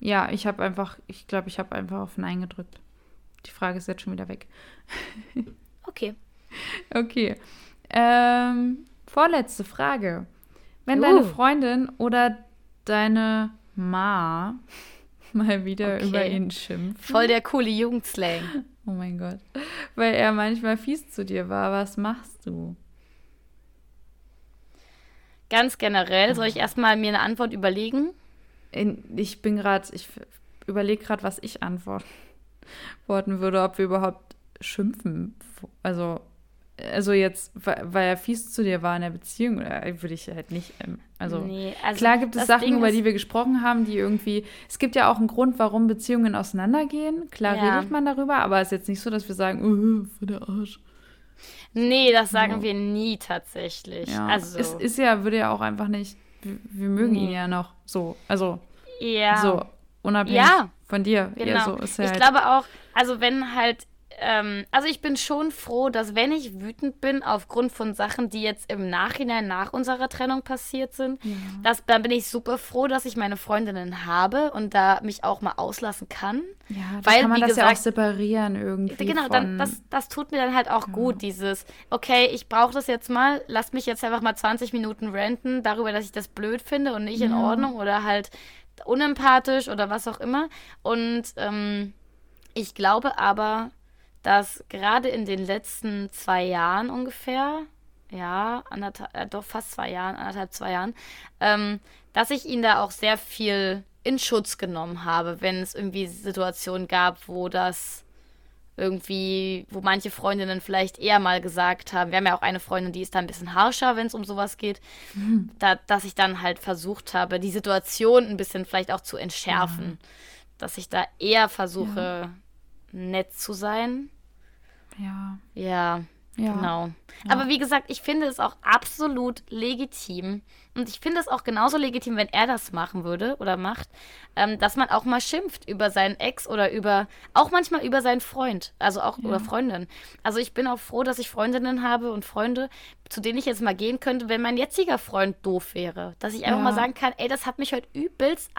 Ja, ich habe einfach, ich glaube, ich habe einfach auf Nein gedrückt. Die Frage ist jetzt schon wieder weg. okay. Okay. Ähm, vorletzte Frage. Wenn uh. deine Freundin oder deine Ma mal wieder okay. über ihn schimpft. Voll der coole Jugendslang. Oh mein Gott. Weil er manchmal fies zu dir war. Was machst du? Ganz generell, soll ich erstmal mir eine Antwort überlegen? Ich bin gerade, ich überlege gerade, was ich antworten würde, ob wir überhaupt schimpfen. Also also jetzt, weil er fies zu dir war in der Beziehung, würde ich halt nicht. Ähm, also, nee, also klar gibt es Sachen, Ding über die wir gesprochen haben, die irgendwie. Es gibt ja auch einen Grund, warum Beziehungen auseinandergehen. Klar ja. redet man darüber, aber es ist jetzt nicht so, dass wir sagen, oh, für der Arsch. Nee, das sagen ja. wir nie tatsächlich. Ja. Also. Es ist ja, würde ja auch einfach nicht. Wir, wir mögen nee. ihn ja noch so. Also. Ja. So, unabhängig von dir. Genau. Ja, so ist ich halt. glaube auch, also wenn halt ähm, also ich bin schon froh, dass wenn ich wütend bin aufgrund von Sachen, die jetzt im Nachhinein nach unserer Trennung passiert sind, ja. dass, dann bin ich super froh, dass ich meine Freundinnen habe und da mich auch mal auslassen kann. Ja, weil, kann man das gesagt, ja auch separieren irgendwie. Genau, dann, das, das tut mir dann halt auch ja. gut, dieses, okay, ich brauche das jetzt mal, lass mich jetzt einfach mal 20 Minuten ranten darüber, dass ich das blöd finde und nicht in Ordnung oder halt unempathisch oder was auch immer. Und ähm, ich glaube aber, dass gerade in den letzten zwei Jahren ungefähr, ja, anderthalb, äh, doch fast zwei Jahren, anderthalb, zwei Jahren, ähm, dass ich ihn da auch sehr viel in Schutz genommen habe, wenn es irgendwie Situationen gab, wo das irgendwie, wo manche Freundinnen vielleicht eher mal gesagt haben, wir haben ja auch eine Freundin, die ist da ein bisschen harscher, wenn es um sowas geht, mhm. da, dass ich dann halt versucht habe, die Situation ein bisschen vielleicht auch zu entschärfen, ja. dass ich da eher versuche, ja. nett zu sein. Ja. Ja, ja. genau. Ja. Aber wie gesagt, ich finde es auch absolut legitim, und ich finde es auch genauso legitim, wenn er das machen würde oder macht, ähm, dass man auch mal schimpft über seinen Ex oder über, auch manchmal über seinen Freund, also auch ja. oder Freundin. Also ich bin auch froh, dass ich Freundinnen habe und Freunde, zu denen ich jetzt mal gehen könnte, wenn mein jetziger Freund doof wäre. Dass ich einfach mal sagen kann, ey, das hat mich heute übelst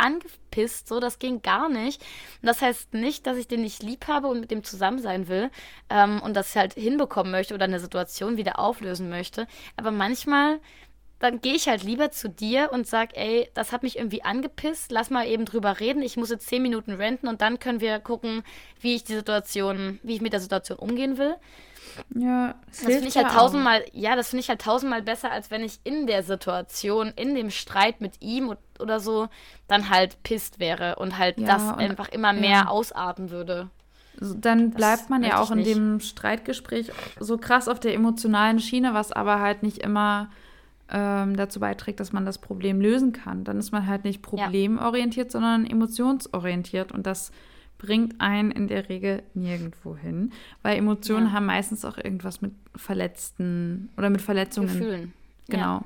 angepisst, so, das ging gar nicht. Und das heißt nicht, dass ich den nicht lieb habe und mit dem zusammen sein will ähm, und das halt hinbekommen möchte oder eine Situation wieder auflösen möchte. Aber manchmal dann gehe ich halt lieber zu dir und sag, ey, das hat mich irgendwie angepisst, lass mal eben drüber reden. Ich muss jetzt zehn Minuten renten und dann können wir gucken, wie ich die Situation, wie ich mit der Situation umgehen will. Ja, das finde ich halt tausendmal, ja, das finde ich halt tausendmal besser, als wenn ich in der Situation, in dem Streit mit ihm oder so, dann halt pisst wäre und halt ja, das und, einfach immer mehr ja. ausarten würde. Dann bleibt das man ja auch in nicht. dem Streitgespräch so krass auf der emotionalen Schiene, was aber halt nicht immer ähm, dazu beiträgt, dass man das Problem lösen kann. Dann ist man halt nicht problemorientiert, ja. sondern emotionsorientiert. Und das bringt einen in der Regel nirgendwo hin, weil Emotionen ja. haben meistens auch irgendwas mit Verletzten oder mit Verletzungen. Gefühlen. Genau.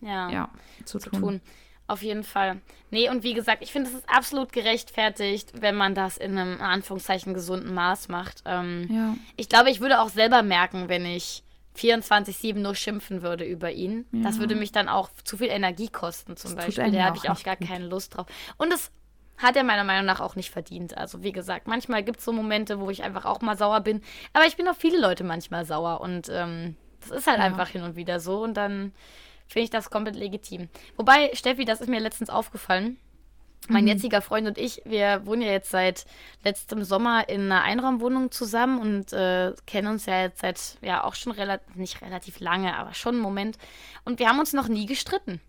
Ja. ja zu, zu tun. tun. Auf jeden Fall. Nee, und wie gesagt, ich finde, es ist absolut gerechtfertigt, wenn man das in einem, in Anführungszeichen, gesunden Maß macht. Ähm, ja. Ich glaube, ich würde auch selber merken, wenn ich 24-7 nur schimpfen würde über ihn. Ja. Das würde mich dann auch zu viel Energie kosten, zum das Beispiel. Da habe ich auch gar gut. keine Lust drauf. Und das hat er meiner Meinung nach auch nicht verdient. Also, wie gesagt, manchmal gibt es so Momente, wo ich einfach auch mal sauer bin. Aber ich bin auf viele Leute manchmal sauer. Und ähm, das ist halt ja. einfach hin und wieder so. Und dann finde ich das komplett legitim. Wobei, Steffi, das ist mir letztens aufgefallen. Mein mhm. jetziger Freund und ich, wir wohnen ja jetzt seit letztem Sommer in einer Einraumwohnung zusammen und äh, kennen uns ja jetzt seit, ja, auch schon relativ, nicht relativ lange, aber schon einen Moment. Und wir haben uns noch nie gestritten.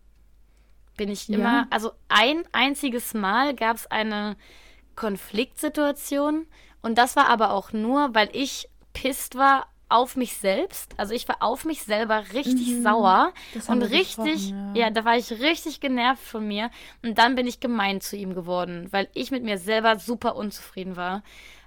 Bin ich ja. immer, also ein einziges Mal gab es eine Konfliktsituation und das war aber auch nur, weil ich pisst war auf mich selbst. Also ich war auf mich selber richtig mhm. sauer und richtig, ja. ja, da war ich richtig genervt von mir. Und dann bin ich gemein zu ihm geworden, weil ich mit mir selber super unzufrieden war.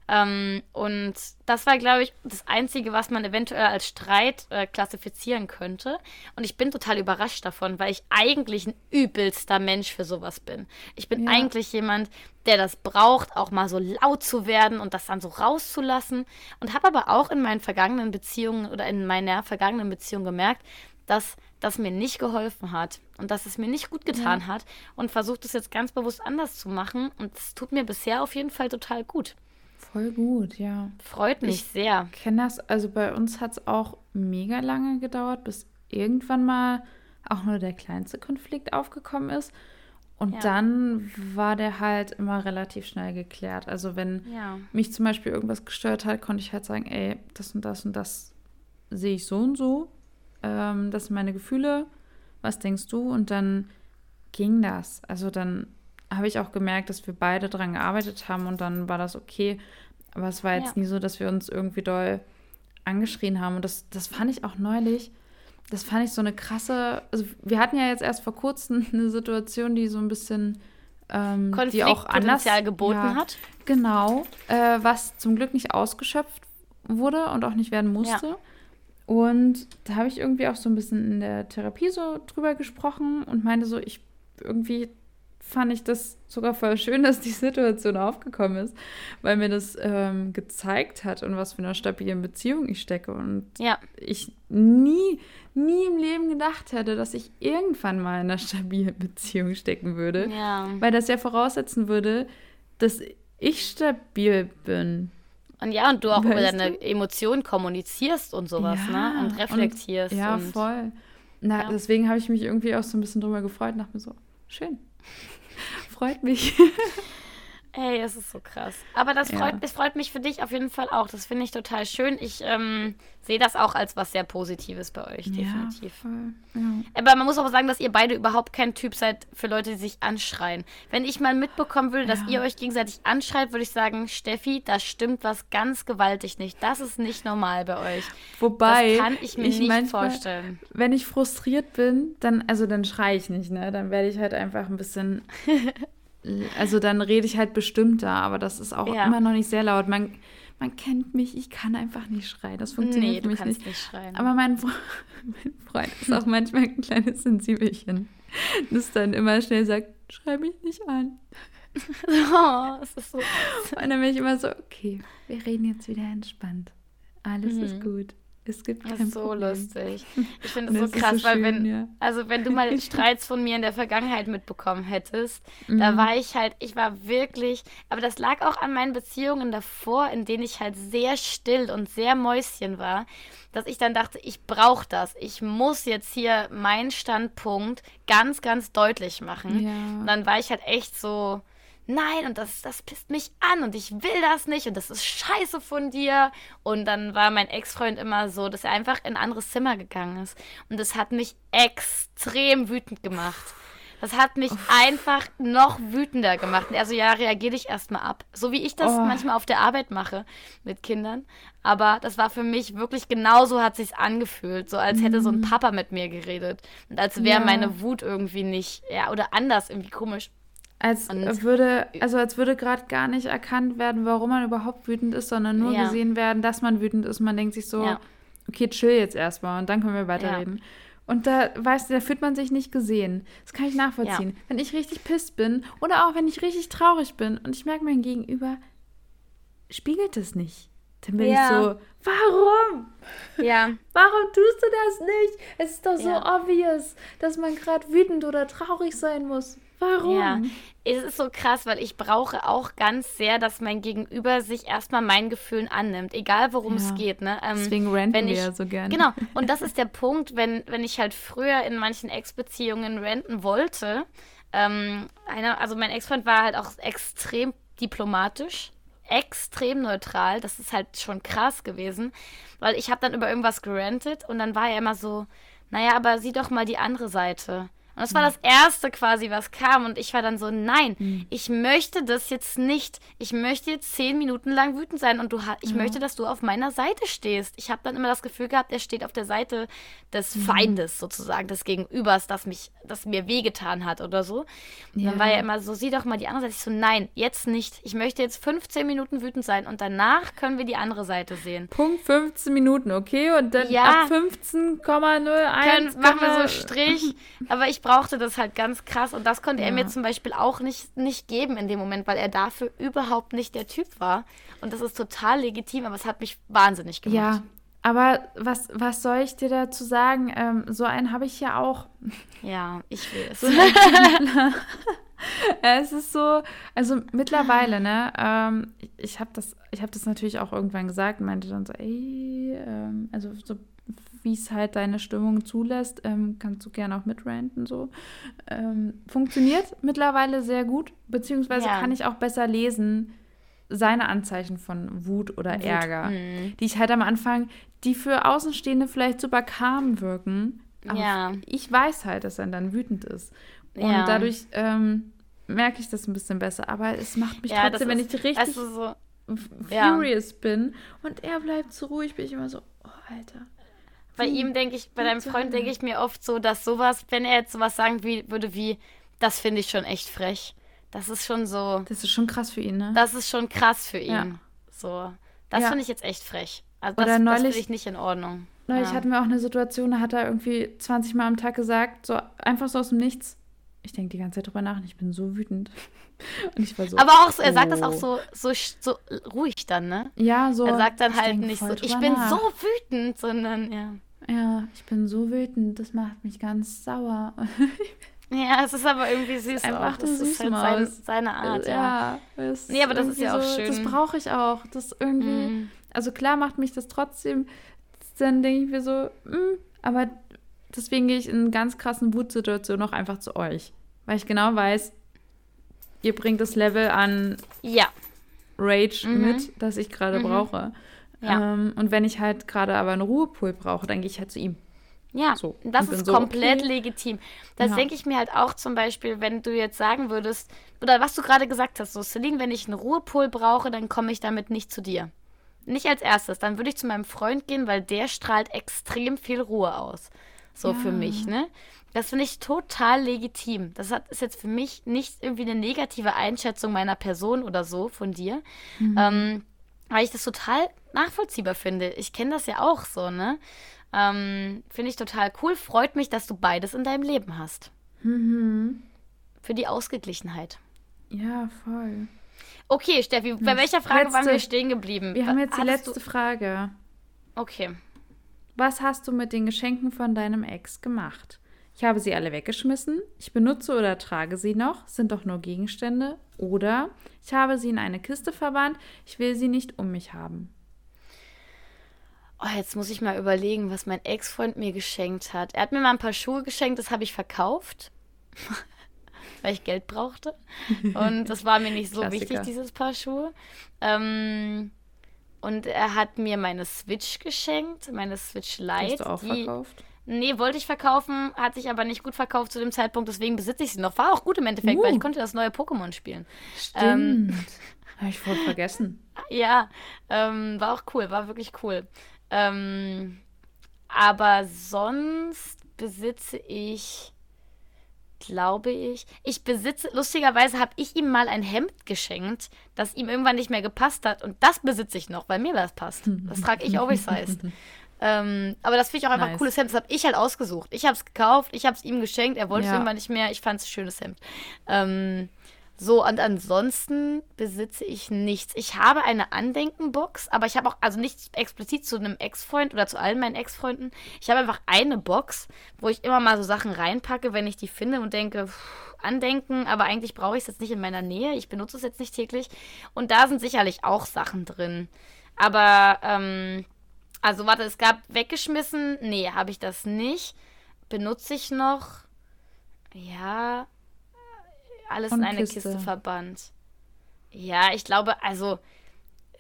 Ähm, und das war, glaube ich, das Einzige, was man eventuell als Streit äh, klassifizieren könnte. Und ich bin total überrascht davon, weil ich eigentlich ein übelster Mensch für sowas bin. Ich bin ja. eigentlich jemand, der das braucht, auch mal so laut zu werden und das dann so rauszulassen. Und habe aber auch in meinen vergangenen Beziehungen oder in meiner vergangenen Beziehung gemerkt, dass das mir nicht geholfen hat und dass es mir nicht gut getan ja. hat und versucht es jetzt ganz bewusst anders zu machen. Und es tut mir bisher auf jeden Fall total gut. Voll gut, ja. Freut mich ich sehr. Ich kenne das, also bei uns hat es auch mega lange gedauert, bis irgendwann mal auch nur der kleinste Konflikt aufgekommen ist. Und ja. dann war der halt immer relativ schnell geklärt. Also wenn ja. mich zum Beispiel irgendwas gestört hat, konnte ich halt sagen, ey, das und das und das sehe ich so und so. Ähm, das sind meine Gefühle. Was denkst du? Und dann ging das. Also dann habe ich auch gemerkt, dass wir beide daran gearbeitet haben und dann war das okay. Aber es war jetzt ja. nie so, dass wir uns irgendwie doll angeschrien haben. Und das, das fand ich auch neulich. Das fand ich so eine krasse. Also, wir hatten ja jetzt erst vor kurzem eine Situation, die so ein bisschen. Ähm, die auch anders geboten ja, hat. Genau. Äh, was zum Glück nicht ausgeschöpft wurde und auch nicht werden musste. Ja. Und da habe ich irgendwie auch so ein bisschen in der Therapie so drüber gesprochen und meinte so, ich irgendwie fand ich das sogar voll schön, dass die Situation aufgekommen ist, weil mir das ähm, gezeigt hat, in was für einer stabilen Beziehung ich stecke. Und ja. ich nie, nie im Leben gedacht hätte, dass ich irgendwann mal in einer stabilen Beziehung stecken würde. Ja. Weil das ja voraussetzen würde, dass ich stabil bin. Und ja, und du auch weißt über deine du? Emotionen kommunizierst und sowas, ja, ne? Und reflektierst. Und, ja, und, voll. Na, deswegen habe ich mich irgendwie auch so ein bisschen drüber gefreut und dachte mir so, schön. Freut mich. Ey, es ist so krass. Aber das freut, ja. es freut mich für dich auf jeden Fall auch. Das finde ich total schön. Ich ähm, sehe das auch als was sehr Positives bei euch, definitiv. Ja, ja. Aber man muss auch sagen, dass ihr beide überhaupt kein Typ seid für Leute, die sich anschreien. Wenn ich mal mitbekommen würde, dass ihr euch gegenseitig anschreit, würde ich sagen, Steffi, da stimmt was ganz gewaltig nicht. Das ist nicht normal bei euch. Wobei, das kann ich mir ich nicht manchmal, vorstellen. Wenn ich frustriert bin, dann, also dann schreie ich nicht, ne? Dann werde ich halt einfach ein bisschen also dann rede ich halt bestimmter, aber das ist auch ja. immer noch nicht sehr laut. Man, man kennt mich, ich kann einfach nicht schreien. Das funktioniert nee, für mich nicht. nicht aber mein, Fre mein, Freund ist auch manchmal ein kleines Sensibelchen, das dann immer schnell sagt, schrei mich nicht an. oh, das ist so. Und dann bin ich immer so, okay, wir reden jetzt wieder entspannt. Alles mhm. ist gut. Es gibt kein das ist so Problem. lustig. Ich finde es so krass, so weil wenn, ja. also wenn du mal Streits von mir in der Vergangenheit mitbekommen hättest, mhm. da war ich halt, ich war wirklich, aber das lag auch an meinen Beziehungen davor, in denen ich halt sehr still und sehr Mäuschen war, dass ich dann dachte, ich brauche das. Ich muss jetzt hier meinen Standpunkt ganz, ganz deutlich machen. Ja. Und dann war ich halt echt so, nein, und das, das pisst mich an und ich will das nicht und das ist scheiße von dir. Und dann war mein Ex-Freund immer so, dass er einfach in ein anderes Zimmer gegangen ist. Und das hat mich extrem wütend gemacht. Das hat mich Uff. einfach noch wütender gemacht. Also ja, reagiere ich erstmal ab. So wie ich das oh. manchmal auf der Arbeit mache mit Kindern. Aber das war für mich wirklich genauso hat sich's angefühlt. So als hätte so ein mhm. Papa mit mir geredet. Und als wäre ja. meine Wut irgendwie nicht, ja, oder anders, irgendwie komisch. Als und würde, also als würde gerade gar nicht erkannt werden, warum man überhaupt wütend ist, sondern nur ja. gesehen werden, dass man wütend ist. Man denkt sich so, ja. okay, chill jetzt erstmal und dann können wir weiterreden. Ja. Und da, weißt du, da fühlt man sich nicht gesehen. Das kann ich nachvollziehen. Wenn ich richtig pisst bin oder auch wenn ich richtig traurig bin und ich merke, mein Gegenüber spiegelt es nicht. Dann bin ich so, warum? Ja. Warum tust du das nicht? Es ist doch so obvious, dass man gerade wütend oder traurig sein muss. Warum? Ja, es ist so krass, weil ich brauche auch ganz sehr, dass mein Gegenüber sich erstmal meinen Gefühlen annimmt, egal worum ja. es geht. Ne? Ähm, Deswegen renten wir ja so gerne. Genau, und das ist der Punkt, wenn, wenn ich halt früher in manchen Ex-Beziehungen renten wollte. Ähm, einer, also mein Ex-Freund war halt auch extrem diplomatisch, extrem neutral. Das ist halt schon krass gewesen, weil ich habe dann über irgendwas gerantet und dann war er immer so, naja, aber sieh doch mal die andere Seite. Und das war das Erste quasi, was kam. Und ich war dann so, nein, mhm. ich möchte das jetzt nicht. Ich möchte jetzt zehn Minuten lang wütend sein und du ich ja. möchte, dass du auf meiner Seite stehst. Ich habe dann immer das Gefühl gehabt, er steht auf der Seite des mhm. Feindes sozusagen, des Gegenübers, das mich, das mir wehgetan hat oder so. Und ja. dann war er immer so, sieh doch mal die andere Seite. Ich so, nein, jetzt nicht. Ich möchte jetzt 15 Minuten wütend sein und danach können wir die andere Seite sehen. Punkt 15 Minuten, okay? Und dann ja, ab 15,01 machen wir so Strich. Aber ich brauchte das halt ganz krass und das konnte ja. er mir zum Beispiel auch nicht, nicht geben in dem Moment, weil er dafür überhaupt nicht der Typ war. Und das ist total legitim, aber es hat mich wahnsinnig gemacht. Ja, aber was, was soll ich dir dazu sagen? Ähm, so einen habe ich ja auch. Ja, ich will es. es ist so, also mittlerweile, ne, ähm, ich habe das, ich habe das natürlich auch irgendwann gesagt und meinte dann so, ey, ähm, also so wie es halt deine Stimmung zulässt, ähm, kannst du gerne auch mitranten so. Ähm, funktioniert mittlerweile sehr gut, beziehungsweise ja. kann ich auch besser lesen seine Anzeichen von Wut oder Wut. Ärger, mhm. die ich halt am Anfang, die für Außenstehende vielleicht super calm wirken. Aber ja. ich weiß halt, dass er dann wütend ist. Und ja. dadurch ähm, merke ich das ein bisschen besser. Aber es macht mich trotzdem, wenn ich richtig also so, furious bin und er bleibt so ruhig, bin ich immer so, oh, Alter. Bei ihm denke ich, bei deinem Freund denke ich mir oft so, dass sowas, wenn er jetzt sowas sagen würde wie, das finde ich schon echt frech. Das ist schon so. Das ist schon krass für ihn, ne? Das ist schon krass für ihn. Ja. So. Das ja. finde ich jetzt echt frech. Also das, neulich, das finde ich nicht in Ordnung. Neulich ja. hatten wir auch eine Situation, da hat er irgendwie 20 Mal am Tag gesagt, so einfach so aus dem Nichts. Ich denke die ganze Zeit drüber nach und ich bin so wütend. Und ich war so. Aber auch, er sagt das auch oh. so, so, so ruhig dann, ne? Ja, so. Er sagt dann halt nicht so, ich bin nach. so wütend, sondern ja. Ja, ich bin so wütend, das macht mich ganz sauer. ja, es ist aber irgendwie süß. Einfach. Das ist halt sein, seine Art, ja. ja. Nee, aber das ist ja auch so, schön. Das brauche ich auch. Das irgendwie, mm. also klar macht mich das trotzdem, dann denke ich mir so, mm, aber deswegen gehe ich in ganz krassen Wutsituationen noch einfach zu euch. Weil ich genau weiß, ihr bringt das Level an ja. Rage mhm. mit, das ich gerade mhm. brauche. Ja. Ähm, und wenn ich halt gerade aber einen Ruhepol brauche, dann gehe ich halt zu ihm. Ja, so. das ist so, komplett okay. legitim. Das ja. denke ich mir halt auch zum Beispiel, wenn du jetzt sagen würdest, oder was du gerade gesagt hast, so Celine, wenn ich einen Ruhepol brauche, dann komme ich damit nicht zu dir. Nicht als erstes, dann würde ich zu meinem Freund gehen, weil der strahlt extrem viel Ruhe aus. So ja. für mich, ne? Das finde ich total legitim. Das hat, ist jetzt für mich nicht irgendwie eine negative Einschätzung meiner Person oder so von dir. Mhm. Ähm, weil ich das total nachvollziehbar finde. Ich kenne das ja auch so, ne? Ähm, finde ich total cool. Freut mich, dass du beides in deinem Leben hast. Mhm. Für die Ausgeglichenheit. Ja, voll. Okay, Steffi, bei welcher Frage letzte, waren wir stehen geblieben? Wir haben jetzt die letzte du... Frage. Okay. Was hast du mit den Geschenken von deinem Ex gemacht? Ich habe sie alle weggeschmissen. Ich benutze oder trage sie noch, sind doch nur Gegenstände. Oder ich habe sie in eine Kiste verbannt. Ich will sie nicht um mich haben. Oh, jetzt muss ich mal überlegen, was mein Ex-Freund mir geschenkt hat. Er hat mir mal ein paar Schuhe geschenkt, das habe ich verkauft, weil ich Geld brauchte. Und das war mir nicht so wichtig, dieses Paar Schuhe. Ähm, und er hat mir meine Switch geschenkt, meine Switch Lite. Hast du auch die, verkauft? Nee, wollte ich verkaufen, hat sich aber nicht gut verkauft zu dem Zeitpunkt, deswegen besitze ich sie noch. War auch gut im Endeffekt, uh. weil ich konnte das neue Pokémon spielen. Stimmt. Ähm, Habe ich voll vergessen. Ja, ähm, war auch cool, war wirklich cool. Ähm, aber sonst besitze ich, glaube ich, ich besitze, lustigerweise habe ich ihm mal ein Hemd geschenkt, das ihm irgendwann nicht mehr gepasst hat und das besitze ich noch, weil mir das passt. Das trage ich oversized. Ähm, aber das finde ich auch einfach nice. ein cooles Hemd. Das habe ich halt ausgesucht. Ich habe es gekauft, ich habe es ihm geschenkt. Er wollte es irgendwann nicht mehr. Ich fand es ein schönes Hemd. Ähm, so, und ansonsten besitze ich nichts. Ich habe eine Andenkenbox, aber ich habe auch, also nicht explizit zu einem Ex-Freund oder zu allen meinen Ex-Freunden. Ich habe einfach eine Box, wo ich immer mal so Sachen reinpacke, wenn ich die finde und denke, pff, Andenken, aber eigentlich brauche ich es jetzt nicht in meiner Nähe. Ich benutze es jetzt nicht täglich. Und da sind sicherlich auch Sachen drin. Aber, ähm, also warte, es gab weggeschmissen. Nee, habe ich das nicht. Benutze ich noch. Ja, alles in eine Kiste. Kiste verbannt. Ja, ich glaube, also,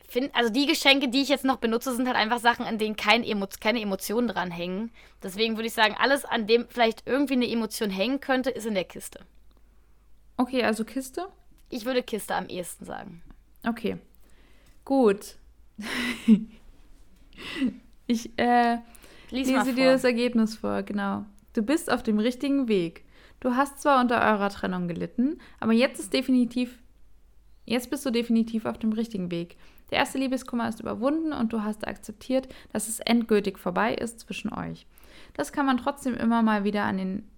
find, also die Geschenke, die ich jetzt noch benutze, sind halt einfach Sachen, an denen kein Emo keine Emotionen dranhängen. Deswegen würde ich sagen, alles, an dem vielleicht irgendwie eine Emotion hängen könnte, ist in der Kiste. Okay, also Kiste? Ich würde Kiste am ehesten sagen. Okay. Gut. Ich äh, lese dir das Ergebnis vor, genau. Du bist auf dem richtigen Weg. Du hast zwar unter eurer Trennung gelitten, aber jetzt ist definitiv, jetzt bist du definitiv auf dem richtigen Weg. Der erste Liebeskummer ist überwunden und du hast akzeptiert, dass es endgültig vorbei ist zwischen euch. Das kann man trotzdem immer mal wieder an den.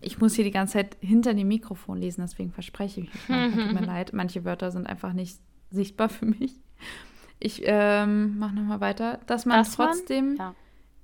Ich muss hier die ganze Zeit hinter dem Mikrofon lesen, deswegen verspreche ich mich. Manchmal. Tut mir leid, manche Wörter sind einfach nicht sichtbar für mich. Ich ähm, mache nochmal weiter. Dass man das trotzdem ja.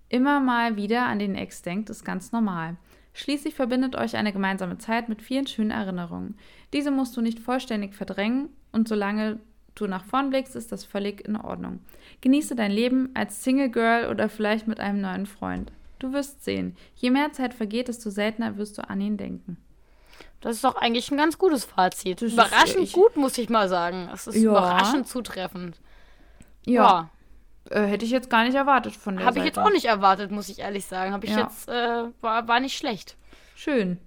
immer mal wieder an den Ex denkt, ist ganz normal. Schließlich verbindet euch eine gemeinsame Zeit mit vielen schönen Erinnerungen. Diese musst du nicht vollständig verdrängen und solange du nach vorn blickst, ist das völlig in Ordnung. Genieße dein Leben als Single Girl oder vielleicht mit einem neuen Freund. Du wirst sehen. Je mehr Zeit vergeht, desto seltener wirst du an ihn denken. Das ist doch eigentlich ein ganz gutes Fazit. Das überraschend gut, muss ich mal sagen. Es ist ja. überraschend zutreffend. Ja. ja. Äh, hätte ich jetzt gar nicht erwartet von der Habe ich jetzt auch nicht erwartet, muss ich ehrlich sagen. Habe ich ja. jetzt, äh, war, war nicht schlecht. Schön.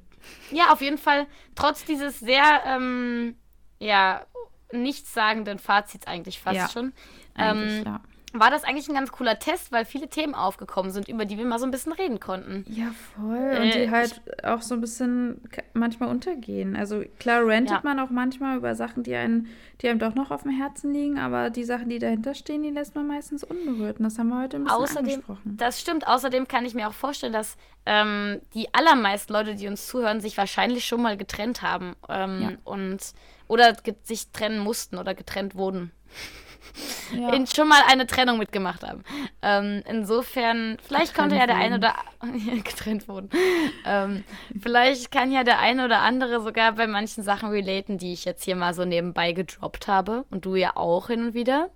Ja, auf jeden Fall, trotz dieses sehr, ähm, ja, nichtssagenden Fazits eigentlich fast ja. schon. Eigentlich, ähm, ja war das eigentlich ein ganz cooler Test, weil viele Themen aufgekommen sind, über die wir mal so ein bisschen reden konnten. Ja, voll. Und die äh, halt ich, auch so ein bisschen manchmal untergehen. Also klar rantet ja. man auch manchmal über Sachen, die einem, die einem doch noch auf dem Herzen liegen, aber die Sachen, die dahinter stehen, die lässt man meistens unberührt. Und das haben wir heute ein bisschen außerdem, angesprochen. Das stimmt. Außerdem kann ich mir auch vorstellen, dass ähm, die allermeisten Leute, die uns zuhören, sich wahrscheinlich schon mal getrennt haben. Ähm, ja. und oder sich trennen mussten oder getrennt wurden ja. in, schon mal eine Trennung mitgemacht haben. Ähm, insofern, vielleicht getrennt konnte ja der eine oder getrennt wurden. Ähm, vielleicht kann ja der eine oder andere sogar bei manchen Sachen relaten, die ich jetzt hier mal so nebenbei gedroppt habe und du ja auch hin und wieder.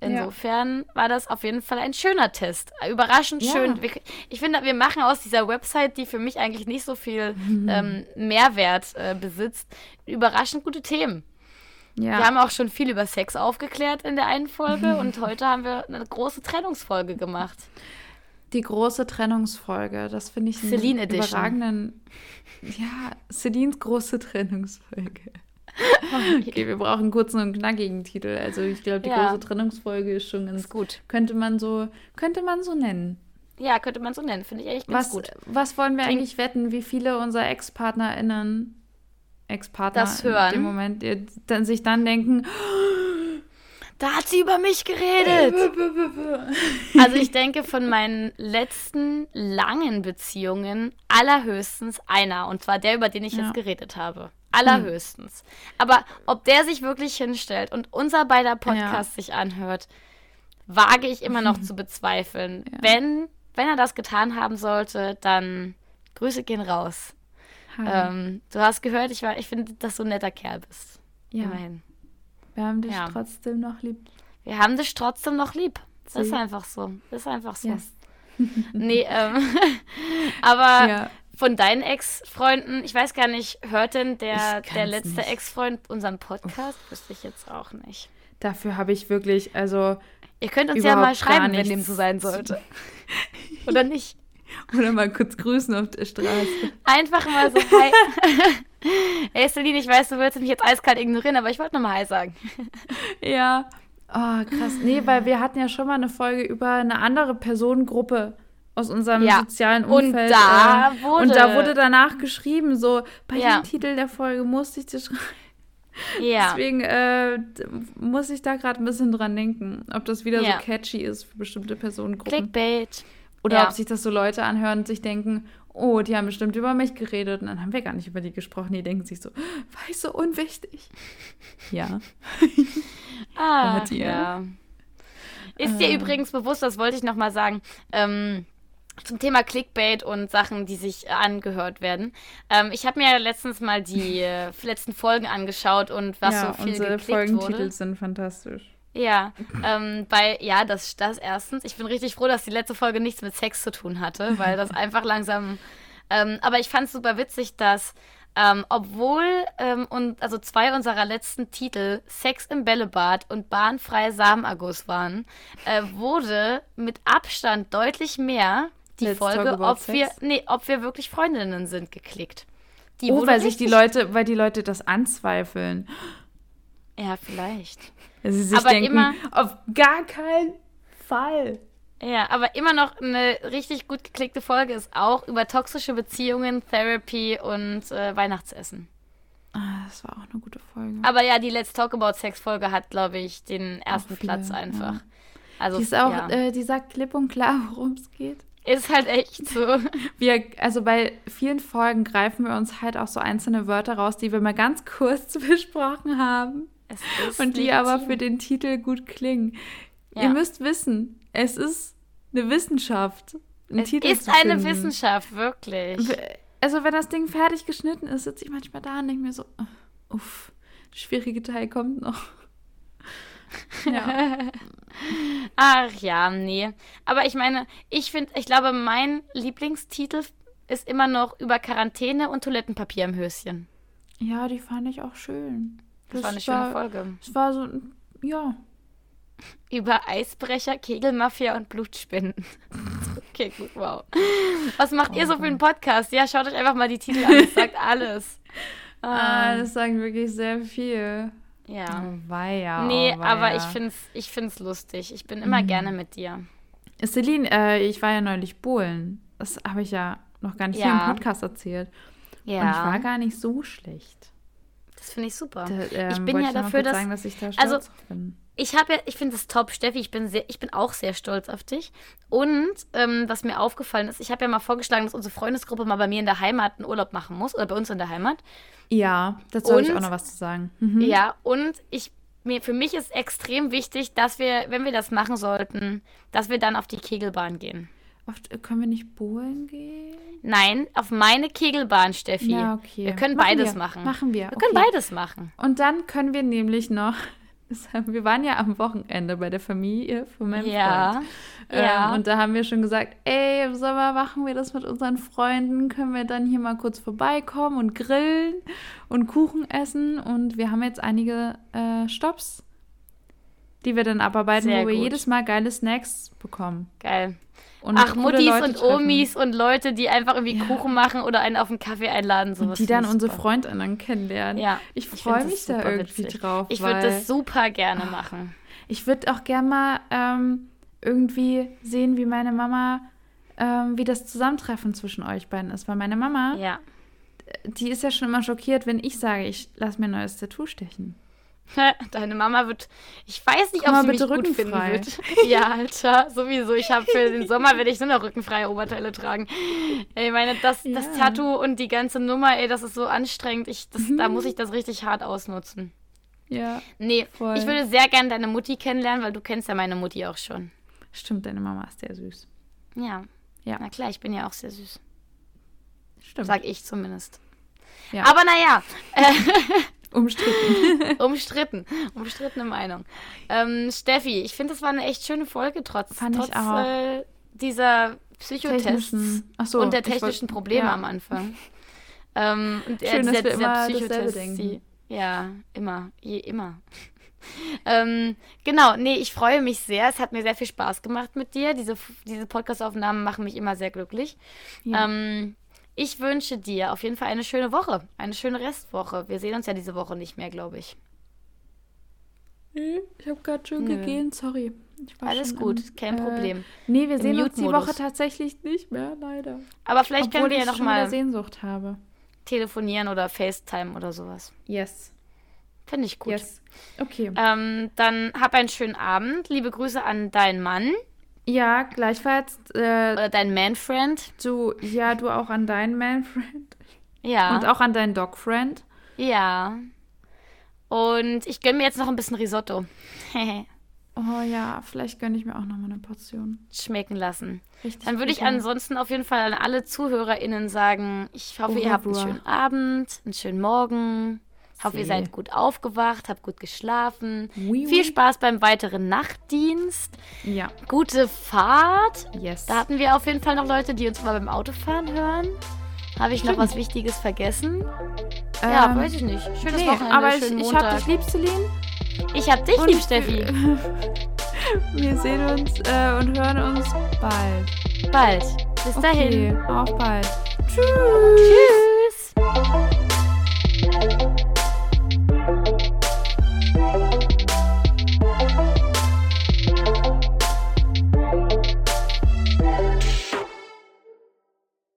Insofern ja. war das auf jeden Fall ein schöner Test. Überraschend ja. schön. Ich finde, wir machen aus dieser Website, die für mich eigentlich nicht so viel mhm. ähm, Mehrwert äh, besitzt, überraschend gute Themen. Ja. Wir haben auch schon viel über Sex aufgeklärt in der einen Folge und heute haben wir eine große Trennungsfolge gemacht. Die große Trennungsfolge, das finde ich einen Celine überragenden. Ja, Celines große Trennungsfolge. Okay, wir brauchen einen kurzen und knackigen Titel. Also ich glaube, die ja. große Trennungsfolge ist schon ganz ist gut. Könnte man so, könnte man so nennen. Ja, könnte man so nennen. Finde ich echt ganz was, gut. Was wollen wir Klingt eigentlich wetten, wie viele unserer Ex-PartnerInnen, Ex-Partner in dem Moment dann sich dann denken, da hat sie über mich geredet. also ich denke, von meinen letzten langen Beziehungen allerhöchstens einer. Und zwar der, über den ich ja. jetzt geredet habe. Allerhöchstens. Hm. Aber ob der sich wirklich hinstellt und unser beider Podcast ja. sich anhört, wage ich immer noch zu bezweifeln. Ja. Wenn, wenn er das getan haben sollte, dann Grüße gehen raus. Ähm, du hast gehört, ich, ich finde, dass du ein netter Kerl bist. Ja. Immerhin. Wir haben dich ja. trotzdem noch lieb. Wir haben dich trotzdem noch lieb. Das ist einfach so. Das ist einfach so. Yes. nee, ähm, aber ja. von deinen Ex-Freunden, ich weiß gar nicht, hört denn der, der letzte Ex-Freund unseren Podcast? Uff. Wüsste ich jetzt auch nicht. Dafür habe ich wirklich, also. Ihr könnt uns ja mal schreiben, wenn dem so sein sollte. Oder nicht? Oder mal kurz grüßen auf der Straße. Einfach mal so, hi. Ey, Celine, ich weiß, du willst mich jetzt eiskalt ignorieren, aber ich wollte nochmal Hi sagen. ja. Oh, krass. Nee, weil wir hatten ja schon mal eine Folge über eine andere Personengruppe aus unserem ja. sozialen Umfeld. Und da, äh, wurde, und da wurde danach geschrieben, so bei ja. dem Titel der Folge musste ich dir schreiben. Ja. Deswegen äh, muss ich da gerade ein bisschen dran denken, ob das wieder ja. so catchy ist für bestimmte Personengruppen. Clickbait. Oder ja. ob sich das so Leute anhören und sich denken, oh, die haben bestimmt über mich geredet und dann haben wir gar nicht über die gesprochen. Die denken sich so, weiß so unwichtig. Ja. ah, ja. Ist dir äh. übrigens bewusst, das wollte ich nochmal sagen, ähm, zum Thema Clickbait und Sachen, die sich angehört werden. Ähm, ich habe mir letztens mal die äh, letzten Folgen angeschaut und was ja, so viel unsere geklickt Folgentitel wurde. sind fantastisch. Ja, ähm, bei, ja, das, das erstens. Ich bin richtig froh, dass die letzte Folge nichts mit Sex zu tun hatte, weil das einfach langsam. Ähm, aber ich fand es super witzig, dass, ähm, obwohl ähm, und, also zwei unserer letzten Titel Sex im Bällebad und bahnfreie Samenerguss waren, äh, wurde mit Abstand deutlich mehr die Let's Folge, ob Sex. wir, nee, ob wir wirklich Freundinnen sind, geklickt. Die oh, weil sich die Leute, weil die Leute das anzweifeln. Ja, vielleicht. Dass sie sich aber denken, immer, auf gar keinen Fall. Ja, aber immer noch eine richtig gut geklickte Folge ist auch über toxische Beziehungen, Therapy und äh, Weihnachtsessen. Ah, das war auch eine gute Folge. Aber ja, die Let's Talk About Sex Folge hat, glaube ich, den ersten viele, Platz einfach. Ja. Also, die ist auch, ja. äh, die sagt klipp und klar, worum es geht. Ist halt echt so. Wir, also bei vielen Folgen greifen wir uns halt auch so einzelne Wörter raus, die wir mal ganz kurz besprochen haben und die aber für den Titel gut klingen. Ja. Ihr müsst wissen, es ist eine Wissenschaft. es Titel ist eine Wissenschaft, wirklich. Also wenn das Ding fertig geschnitten ist, sitze ich manchmal da und denke mir so, uff, der schwierige Teil kommt noch. Ja. Ach ja, nee. Aber ich meine, ich finde, ich glaube, mein Lieblingstitel ist immer noch über Quarantäne und Toilettenpapier im Höschen. Ja, die fand ich auch schön. Das, war eine schöne Folge. Es war so, ja. Über Eisbrecher, Kegelmafia und Blutspinnen. okay, gut, wow. Was macht oh, ihr so für einen Podcast? Ja, schaut euch einfach mal die Titel an. Das sagt alles. Ah, das sagt wirklich sehr viel. Ja. Oh, weia, nee, oh, aber ich finde es ich find's lustig. Ich bin immer mhm. gerne mit dir. Celine, äh, ich war ja neulich Bohlen. Das habe ich ja noch gar nicht ja. hier im Podcast erzählt. Ja. Und ich war gar nicht so schlecht. Das finde ich super. Da, ähm, ich bin ja dafür, dass, sagen, dass ich da also bin. ich habe ja, ich finde es top, Steffi. Ich bin sehr, ich bin auch sehr stolz auf dich. Und ähm, was mir aufgefallen ist, ich habe ja mal vorgeschlagen, dass unsere Freundesgruppe mal bei mir in der Heimat einen Urlaub machen muss oder bei uns in der Heimat. Ja, dazu habe ich auch noch was zu sagen. Mhm. Ja, und ich mir, für mich ist extrem wichtig, dass wir, wenn wir das machen sollten, dass wir dann auf die Kegelbahn gehen. Oft, äh, können wir nicht bohlen gehen? Nein, auf meine Kegelbahn, Steffi. Ja, okay. Wir können machen beides wir. machen. Machen wir. Wir okay. können beides machen. Und dann können wir nämlich noch wir waren ja am Wochenende bei der Familie von meinem ja, Freund. Ja. Ähm, und da haben wir schon gesagt, ey, im Sommer machen wir das mit unseren Freunden, können wir dann hier mal kurz vorbeikommen und grillen und Kuchen essen. Und wir haben jetzt einige äh, Stops, die wir dann abarbeiten, Sehr wo wir jedes Mal geile Snacks bekommen. Geil. Und Ach, Muttis Leute und treffen. Omis und Leute, die einfach irgendwie ja. Kuchen machen oder einen auf einen Kaffee einladen. Sowas und die dann unsere Freundinnen kennenlernen. Ja. Ich, freue mich da irgendwie witzig. drauf. Ich würde das super gerne machen. Ich würde auch gerne mal ähm, irgendwie sehen, wie meine Mama, ähm, wie das Zusammentreffen zwischen euch beiden ist. Weil meine Mama, ja. die ist ja schon immer schockiert, wenn ich sage, ich lasse mir ein neues Tattoo stechen. Deine Mama wird, ich weiß nicht, ob sie mich gut finden wird. Ja, Alter, sowieso. Ich habe für den Sommer werde ich nur noch rückenfreie Oberteile tragen. Ich meine, das, ja. das Tattoo und die ganze Nummer, ey, das ist so anstrengend. Ich, das, mhm. Da muss ich das richtig hart ausnutzen. Ja. Nee, voll. ich würde sehr gerne deine Mutti kennenlernen, weil du kennst ja meine Mutti auch schon. Stimmt, deine Mama ist sehr süß. Ja. Ja. Na klar, ich bin ja auch sehr süß. Stimmt. Sag ich zumindest. Ja. Aber naja. Umstritten. Umstritten. Umstrittene Meinung. Ähm, Steffi, ich finde, das war eine echt schöne Folge, trotz, Fand trotz. Äh, dieser Psychotests so, und der technischen wollt, Probleme ja. am Anfang. Ähm, und Schön, dieser, dass wir immer Psychotest, die, ja, immer, je immer. ähm, genau, nee, ich freue mich sehr. Es hat mir sehr viel Spaß gemacht mit dir. Diese, diese Podcast-Aufnahmen machen mich immer sehr glücklich. Ja. Ähm, ich wünsche dir auf jeden Fall eine schöne Woche, eine schöne Restwoche. Wir sehen uns ja diese Woche nicht mehr, glaube ich. Nee, ich habe gerade schon Nö. gegeben, sorry. Alles gut, im, kein äh, Problem. Nee, wir sehen uns die Woche tatsächlich nicht mehr, leider. Aber vielleicht Obwohl können wir ja nochmal Sehnsucht habe. Telefonieren oder FaceTime oder sowas. Yes. Finde ich gut. Yes. Okay. Ähm, dann hab einen schönen Abend. Liebe Grüße an deinen Mann. Ja, gleichfalls. Äh, Oder dein Man-Friend. Du, ja, du auch an deinen Man-Friend. Ja. Und auch an deinen Dog-Friend. Ja. Und ich gönne mir jetzt noch ein bisschen Risotto. oh ja, vielleicht gönne ich mir auch noch mal eine Portion. Schmecken lassen. Richtig Dann würde ich ansonsten auf jeden Fall an alle ZuhörerInnen sagen, ich hoffe, ihr habt einen schönen Abend, einen schönen Morgen, hoffe, ihr seid gut aufgewacht, habt gut geschlafen. Oui, Viel Spaß beim weiteren Nachtdienst. Ja. Gute Fahrt. Yes. Da hatten wir auf jeden Fall noch Leute, die uns mal beim Autofahren hören. Habe ich Stimmt. noch was Wichtiges vergessen? Ähm, ja, weiß ich nicht. Schönes nee, Wochenende, aber schönen ich, ich habe dich lieb, Celine. Ich habe dich und lieb, Steffi. wir sehen uns äh, und hören uns bald. Bald. Bis okay, dahin. Auf bald. Tschüss. Tschüss.